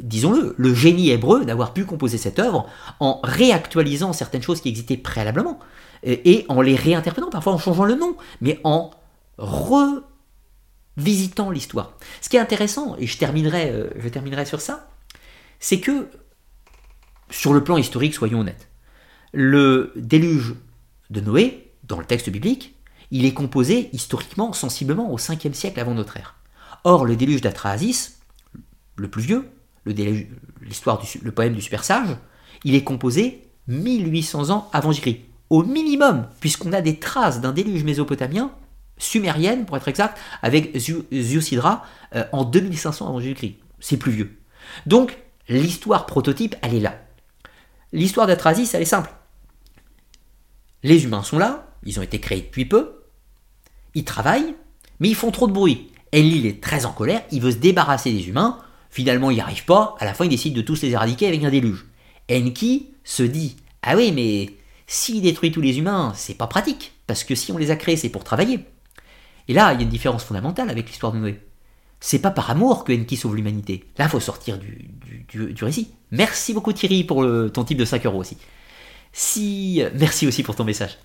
disons-le, le génie hébreu d'avoir pu composer cette œuvre en réactualisant certaines choses qui existaient préalablement, et, en les réinterprétant, parfois en changeant le nom, mais en revisitant l'histoire. Ce qui est intéressant, et je terminerai, euh, je terminerai sur ça, c'est que, sur le plan historique, soyons honnêtes, le déluge de Noé, dans le texte biblique, il est composé historiquement sensiblement au 5e siècle avant notre ère. Or, le déluge d'Atrahasis, le plus vieux, l'histoire du le poème du super sage, il est composé 1800 ans avant Jésus-Christ. Au minimum, puisqu'on a des traces d'un déluge mésopotamien, sumérienne pour être exact, avec Ziusidra euh, en 2500 avant Jésus-Christ. C'est plus vieux. Donc, l'histoire prototype, elle est là. L'histoire d'Atrahasis, elle est simple. Les humains sont là, ils ont été créés depuis peu, ils travaillent, mais ils font trop de bruit. Enlil est très en colère, il veut se débarrasser des humains, finalement il n'y arrive pas, à la fin il décide de tous les éradiquer avec un déluge. Enki se dit Ah oui, mais s'il détruit tous les humains, c'est pas pratique, parce que si on les a créés, c'est pour travailler. Et là, il y a une différence fondamentale avec l'histoire de Noé. C'est pas par amour que Enki sauve l'humanité. Là, il faut sortir du, du, récit. Merci beaucoup Thierry pour ton type de 5 euros aussi. Si, merci aussi pour ton message.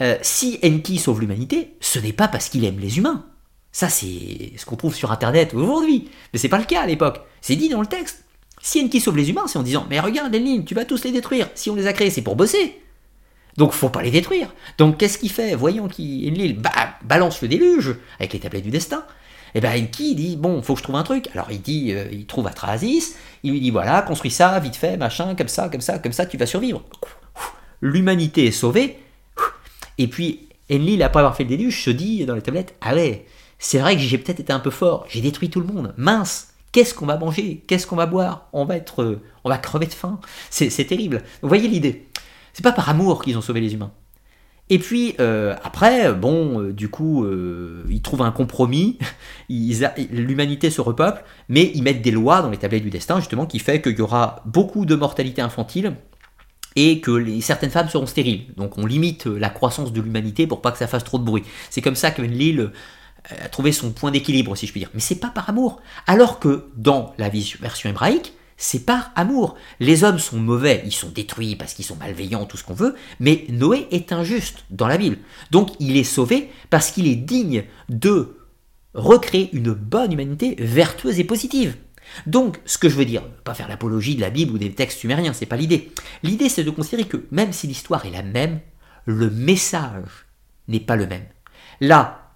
Euh, si Enki sauve l'humanité, ce n'est pas parce qu'il aime les humains. Ça, c'est ce qu'on trouve sur Internet aujourd'hui. Mais c'est pas le cas à l'époque. C'est dit dans le texte. Si Enki sauve les humains, c'est en disant Mais regarde, Enlil, tu vas tous les détruire. Si on les a créés, c'est pour bosser. Donc faut pas les détruire. Donc qu'est-ce qu'il fait? Voyons qu'Enlil balance le déluge avec les tablettes du destin. Et eh bien Enki dit Bon, faut que je trouve un truc? Alors il dit euh, Il trouve Atrahasis. Il lui dit Voilà, construis ça, vite fait, machin, comme ça, comme ça, comme ça, tu vas survivre. L'humanité est sauvée et puis, Enlil, après avoir fait le déluge, se dit dans les tablettes Ah ouais, c'est vrai que j'ai peut-être été un peu fort, j'ai détruit tout le monde, mince, qu'est-ce qu'on va manger? Qu'est-ce qu'on va boire? On va être. Euh, on va crever de faim. C'est terrible. Vous voyez l'idée? C'est pas par amour qu'ils ont sauvé les humains. Et puis euh, après, bon, euh, du coup, ils trouvent un compromis, l'humanité se repeuple, mais ils mettent des lois dans les tablettes du destin, justement, qui fait qu'il y aura beaucoup de mortalité infantile, et que certaines femmes seront stériles. Donc on limite euh, la croissance de l'humanité pour pas que ça fasse trop de bruit. C'est comme ça que euh, a trouvé son point d'équilibre, si je puis dire. Mais c'est pas par amour. Alors que dans la version hébraïque, c'est par amour. Les hommes sont mauvais, ils sont détruits parce qu'ils sont malveillants, tout ce qu'on veut, mais Noé est injuste dans la Bible. Donc il est sauvé parce qu'il est digne de recréer une bonne humanité vertueuse et positive. Donc, ce que je veux dire, pas faire l'apologie de la Bible ou des textes sumériens, c'est pas l'idée. L'idée, c'est de considérer que même si l'histoire est la même, le message n'est pas le même. Là,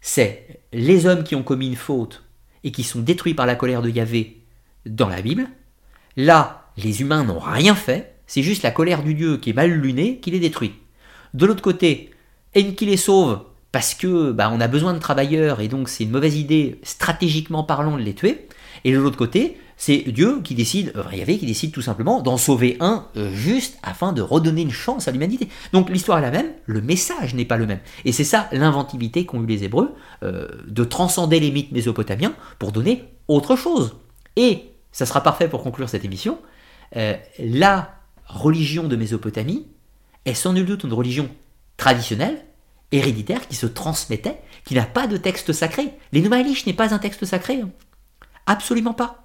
c'est les hommes qui ont commis une faute et qui sont détruits par la colère de Yahvé dans la Bible. Là, les humains n'ont rien fait, c'est juste la colère du Dieu qui est mal lunée qui les détruit. De l'autre côté, Enki les sauve parce que bah, on a besoin de travailleurs et donc c'est une mauvaise idée stratégiquement parlant de les tuer. Et de l'autre côté, c'est Dieu qui décide, euh, qui décide tout simplement d'en sauver un euh, juste afin de redonner une chance à l'humanité. Donc l'histoire est la même, le message n'est pas le même. Et c'est ça l'inventivité qu'ont eu les Hébreux, euh, de transcender les mythes mésopotamiens pour donner autre chose. Et ça sera parfait pour conclure cette émission. la religion de Mésopotamie est sans nul doute une religion traditionnelle, héréditaire, qui se transmettait, qui n'a pas de texte sacré. Les n'est pas un texte sacré. Hein. Absolument pas.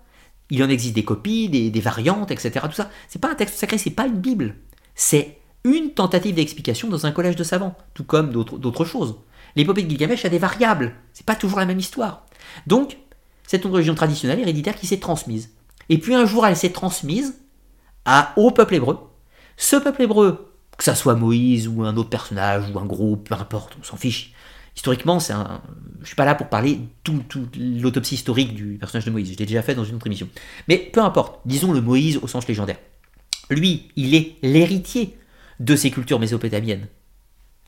Il en existe des copies, des, variantes, etc. Tout ça. C'est pas un texte sacré, c'est pas une Bible. C'est une tentative d'explication dans un collège de savants, tout comme d'autres choses. L'épopée de Gilgamesh a des variables. C'est pas toujours la même histoire. Donc, c'est une religion traditionnelle héréditaire qui s'est transmise. Et puis un jour, elle s'est transmise au peuple hébreu. Ce peuple hébreu, que ça soit Moïse ou un autre personnage ou un groupe, peu importe, on s'en fiche. Historiquement, c'est un, je suis pas là pour parler toute tout l'autopsie historique du personnage de Moïse. Je l'ai déjà fait dans une autre émission. Mais peu importe. Disons le Moïse au sens légendaire. Lui, il est l'héritier de ces cultures mésopotamiennes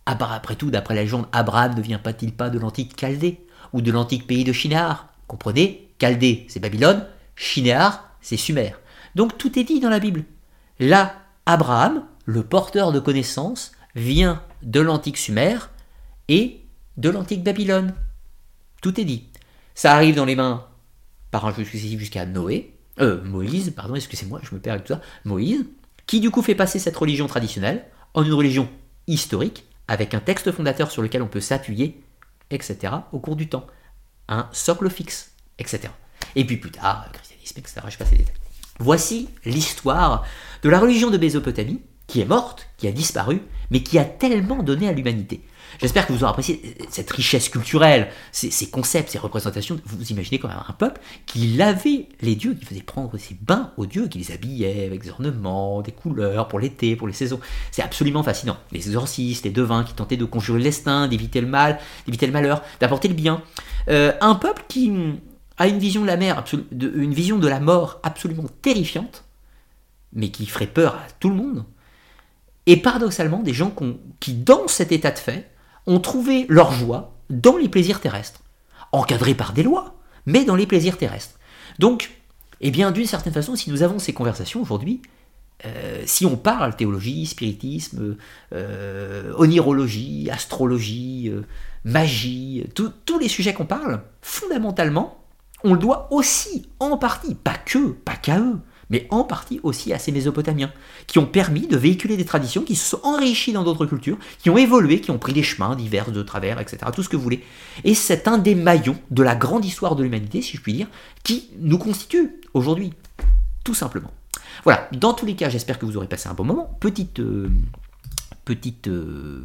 ah bah, Après tout, d'après la légende, Abraham ne vient pas-il pas de l'antique Chaldée ou de l'antique pays de Shinar? Comprenez Chaldée, c'est Babylone, Shinar, c'est Sumer. Donc tout est dit dans la Bible. Là, Abraham, le porteur de connaissances, vient de l'antique Sumer et de l'antique Babylone. Tout est dit. Ça arrive dans les mains par un jeu jusqu'à Noé, euh, Moïse, pardon, excusez-moi, je me perds avec tout ça, Moïse, qui du coup fait passer cette religion traditionnelle en une religion historique, avec un texte fondateur sur lequel on peut s'appuyer, etc., au cours du temps. Un socle fixe, etc. Et puis plus tard, christianisme, etc., je passe les détails. Voici l'histoire de la religion de Mésopotamie, qui est morte, qui a disparu, mais qui a tellement donné à l'humanité. J'espère que vous aurez apprécié cette richesse culturelle, ces, concepts, ces représentations. Vous imaginez quand même un peuple qui lavait les dieux, qui faisait prendre ses bains aux dieux, qui les habillait avec des ornements, des couleurs pour l'été, pour les saisons. C'est absolument fascinant. Les exorcistes, les devins qui tentaient de conjurer le destin, d'éviter le mal, d'éviter le malheur, d'apporter le bien. Euh, un peuple qui a une vision de la mer, une vision de la mort absolument terrifiante, mais qui ferait peur à tout le monde. Et paradoxalement, des gens qui, dans cet état de fait, ont trouvé leur joie dans les plaisirs terrestres, encadrés par des lois, mais dans les plaisirs terrestres. Donc, eh bien, d'une certaine façon, si nous avons ces conversations aujourd'hui, euh, si on parle théologie, spiritisme, euh, onirologie, astrologie, euh, magie, tous les sujets qu'on parle, fondamentalement, on le doit aussi, en partie, pas que, pas qu'à eux, mais en partie aussi à ces Mésopotamiens, qui ont permis de véhiculer des traditions qui se sont enrichies dans d'autres cultures, qui ont évolué, qui ont pris des chemins divers de travers, etc., tout ce que vous voulez. Et c'est un des maillons de la grande histoire de l'humanité, si je puis dire, qui nous constitue aujourd'hui, tout simplement. Voilà, dans tous les cas, j'espère que vous aurez passé un bon moment. Petite... Euh, petite... Euh,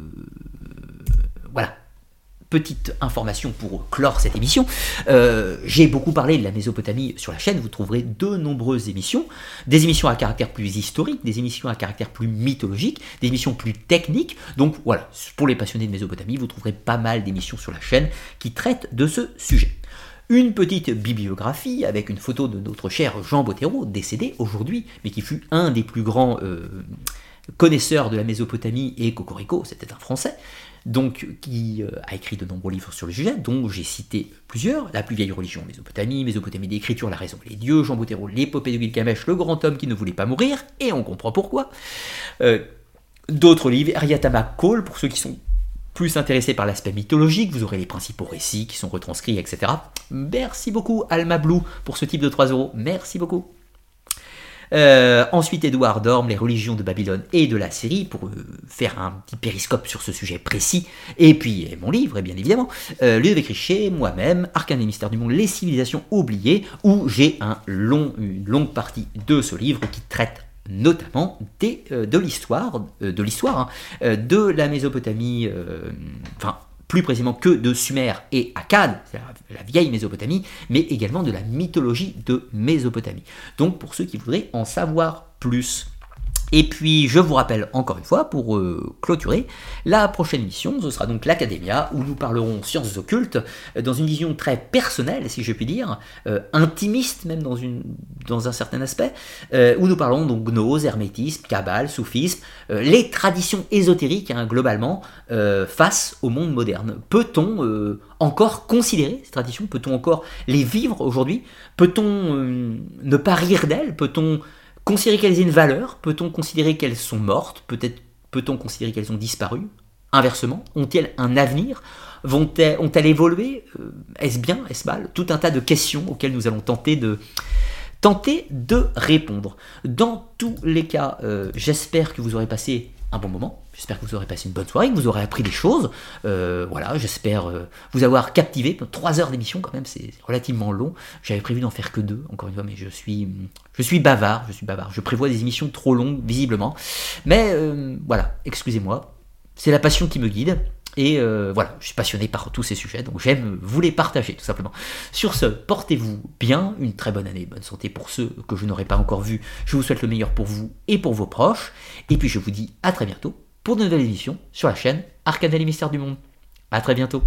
voilà, petite information pour clore cette émission. Euh, j'ai beaucoup parlé de la Mésopotamie sur la chaîne, vous trouverez de nombreuses émissions, des émissions à caractère plus historique, des émissions à caractère plus mythologique, des émissions plus techniques. Donc voilà, pour les passionnés de Mésopotamie, vous trouverez pas mal d'émissions sur la chaîne qui traitent de ce sujet. Une petite bibliographie avec une photo de notre cher Jean Bottero, décédé aujourd'hui, mais qui fut un des plus grands euh, connaisseurs de la Mésopotamie et Cocorico, c'était un Français donc qui euh, a écrit de nombreux livres sur le sujet, dont j'ai cité plusieurs, La plus vieille religion, Mésopotamie, Mésopotamie d'écriture, La raison les dieux, Jean Bottero, L'épopée de Gilgamesh, Le grand homme qui ne voulait pas mourir, et on comprend pourquoi. Euh, d'autres livres, Ariatama Cole, pour ceux qui sont plus intéressés par l'aspect mythologique, vous aurez les principaux récits qui sont retranscrits, etc. Merci beaucoup Alma Blue pour ce type de 3 euros, merci beaucoup. Euh, ensuite, Édouard Dorme, les religions de Babylone et de la Syrie, pour euh, faire un petit périscope sur ce sujet précis. Et puis, mon livre, bien évidemment, euh, Ludovic Richer, moi-même, Arcane et mystères du monde, les civilisations oubliées, où j'ai une longue partie de ce livre qui traite notamment des, de l'histoire, de hein, de la Mésopotamie, plus précisément que de Sumer et Akkad, la vieille Mésopotamie, mais également de la mythologie de Mésopotamie. Donc pour ceux qui voudraient en savoir plus. Et puis, je vous rappelle encore une fois, pour euh, clôturer, la prochaine émission, ce sera donc l'Académia, où nous parlerons sciences occultes, euh, dans une vision très personnelle, si je puis dire, euh, intimiste même dans un certain aspect, où nous parlons donc gnose, hermétisme, cabale, soufisme, les traditions ésotériques, hein, globalement, face au monde moderne. Peut-on encore considérer ces traditions? Peut-on encore les vivre aujourd'hui? Peut-on ne pas rire d'elles? Peut-on Considérer qu'elles aient une valeur, peut-on considérer qu'elles sont mortes? Peut-être peut-on considérer qu'elles ont disparu? Inversement, ont-elles un avenir? Ont-elles évolué? Euh, Est-ce bien? Est-ce mal? Tout un tas de questions auxquelles nous allons tenter de, répondre. Dans tous les cas, euh, j'espère que vous aurez passé un bon moment. J'espère que vous aurez passé une bonne soirée, que vous aurez appris des choses. Euh, voilà, j'espère euh, vous avoir captivé. Trois heures d'émission quand même, c'est relativement long. J'avais prévu d'en faire que deux, encore une fois, mais je suis, je suis bavard, je suis bavard. Je prévois des émissions trop longues, visiblement. Mais euh, voilà, excusez-moi. C'est la passion qui me guide. Et voilà, je suis passionné par tous ces sujets, donc j'aime vous les partager tout simplement. Sur ce, portez-vous bien, une très bonne année, bonne santé pour ceux que je n'aurai pas encore vus. Je vous souhaite le meilleur pour vous et pour vos proches. Et puis je vous dis à très bientôt pour de nouvelles émissions sur la chaîne Arcade et Mystères du Monde. A très bientôt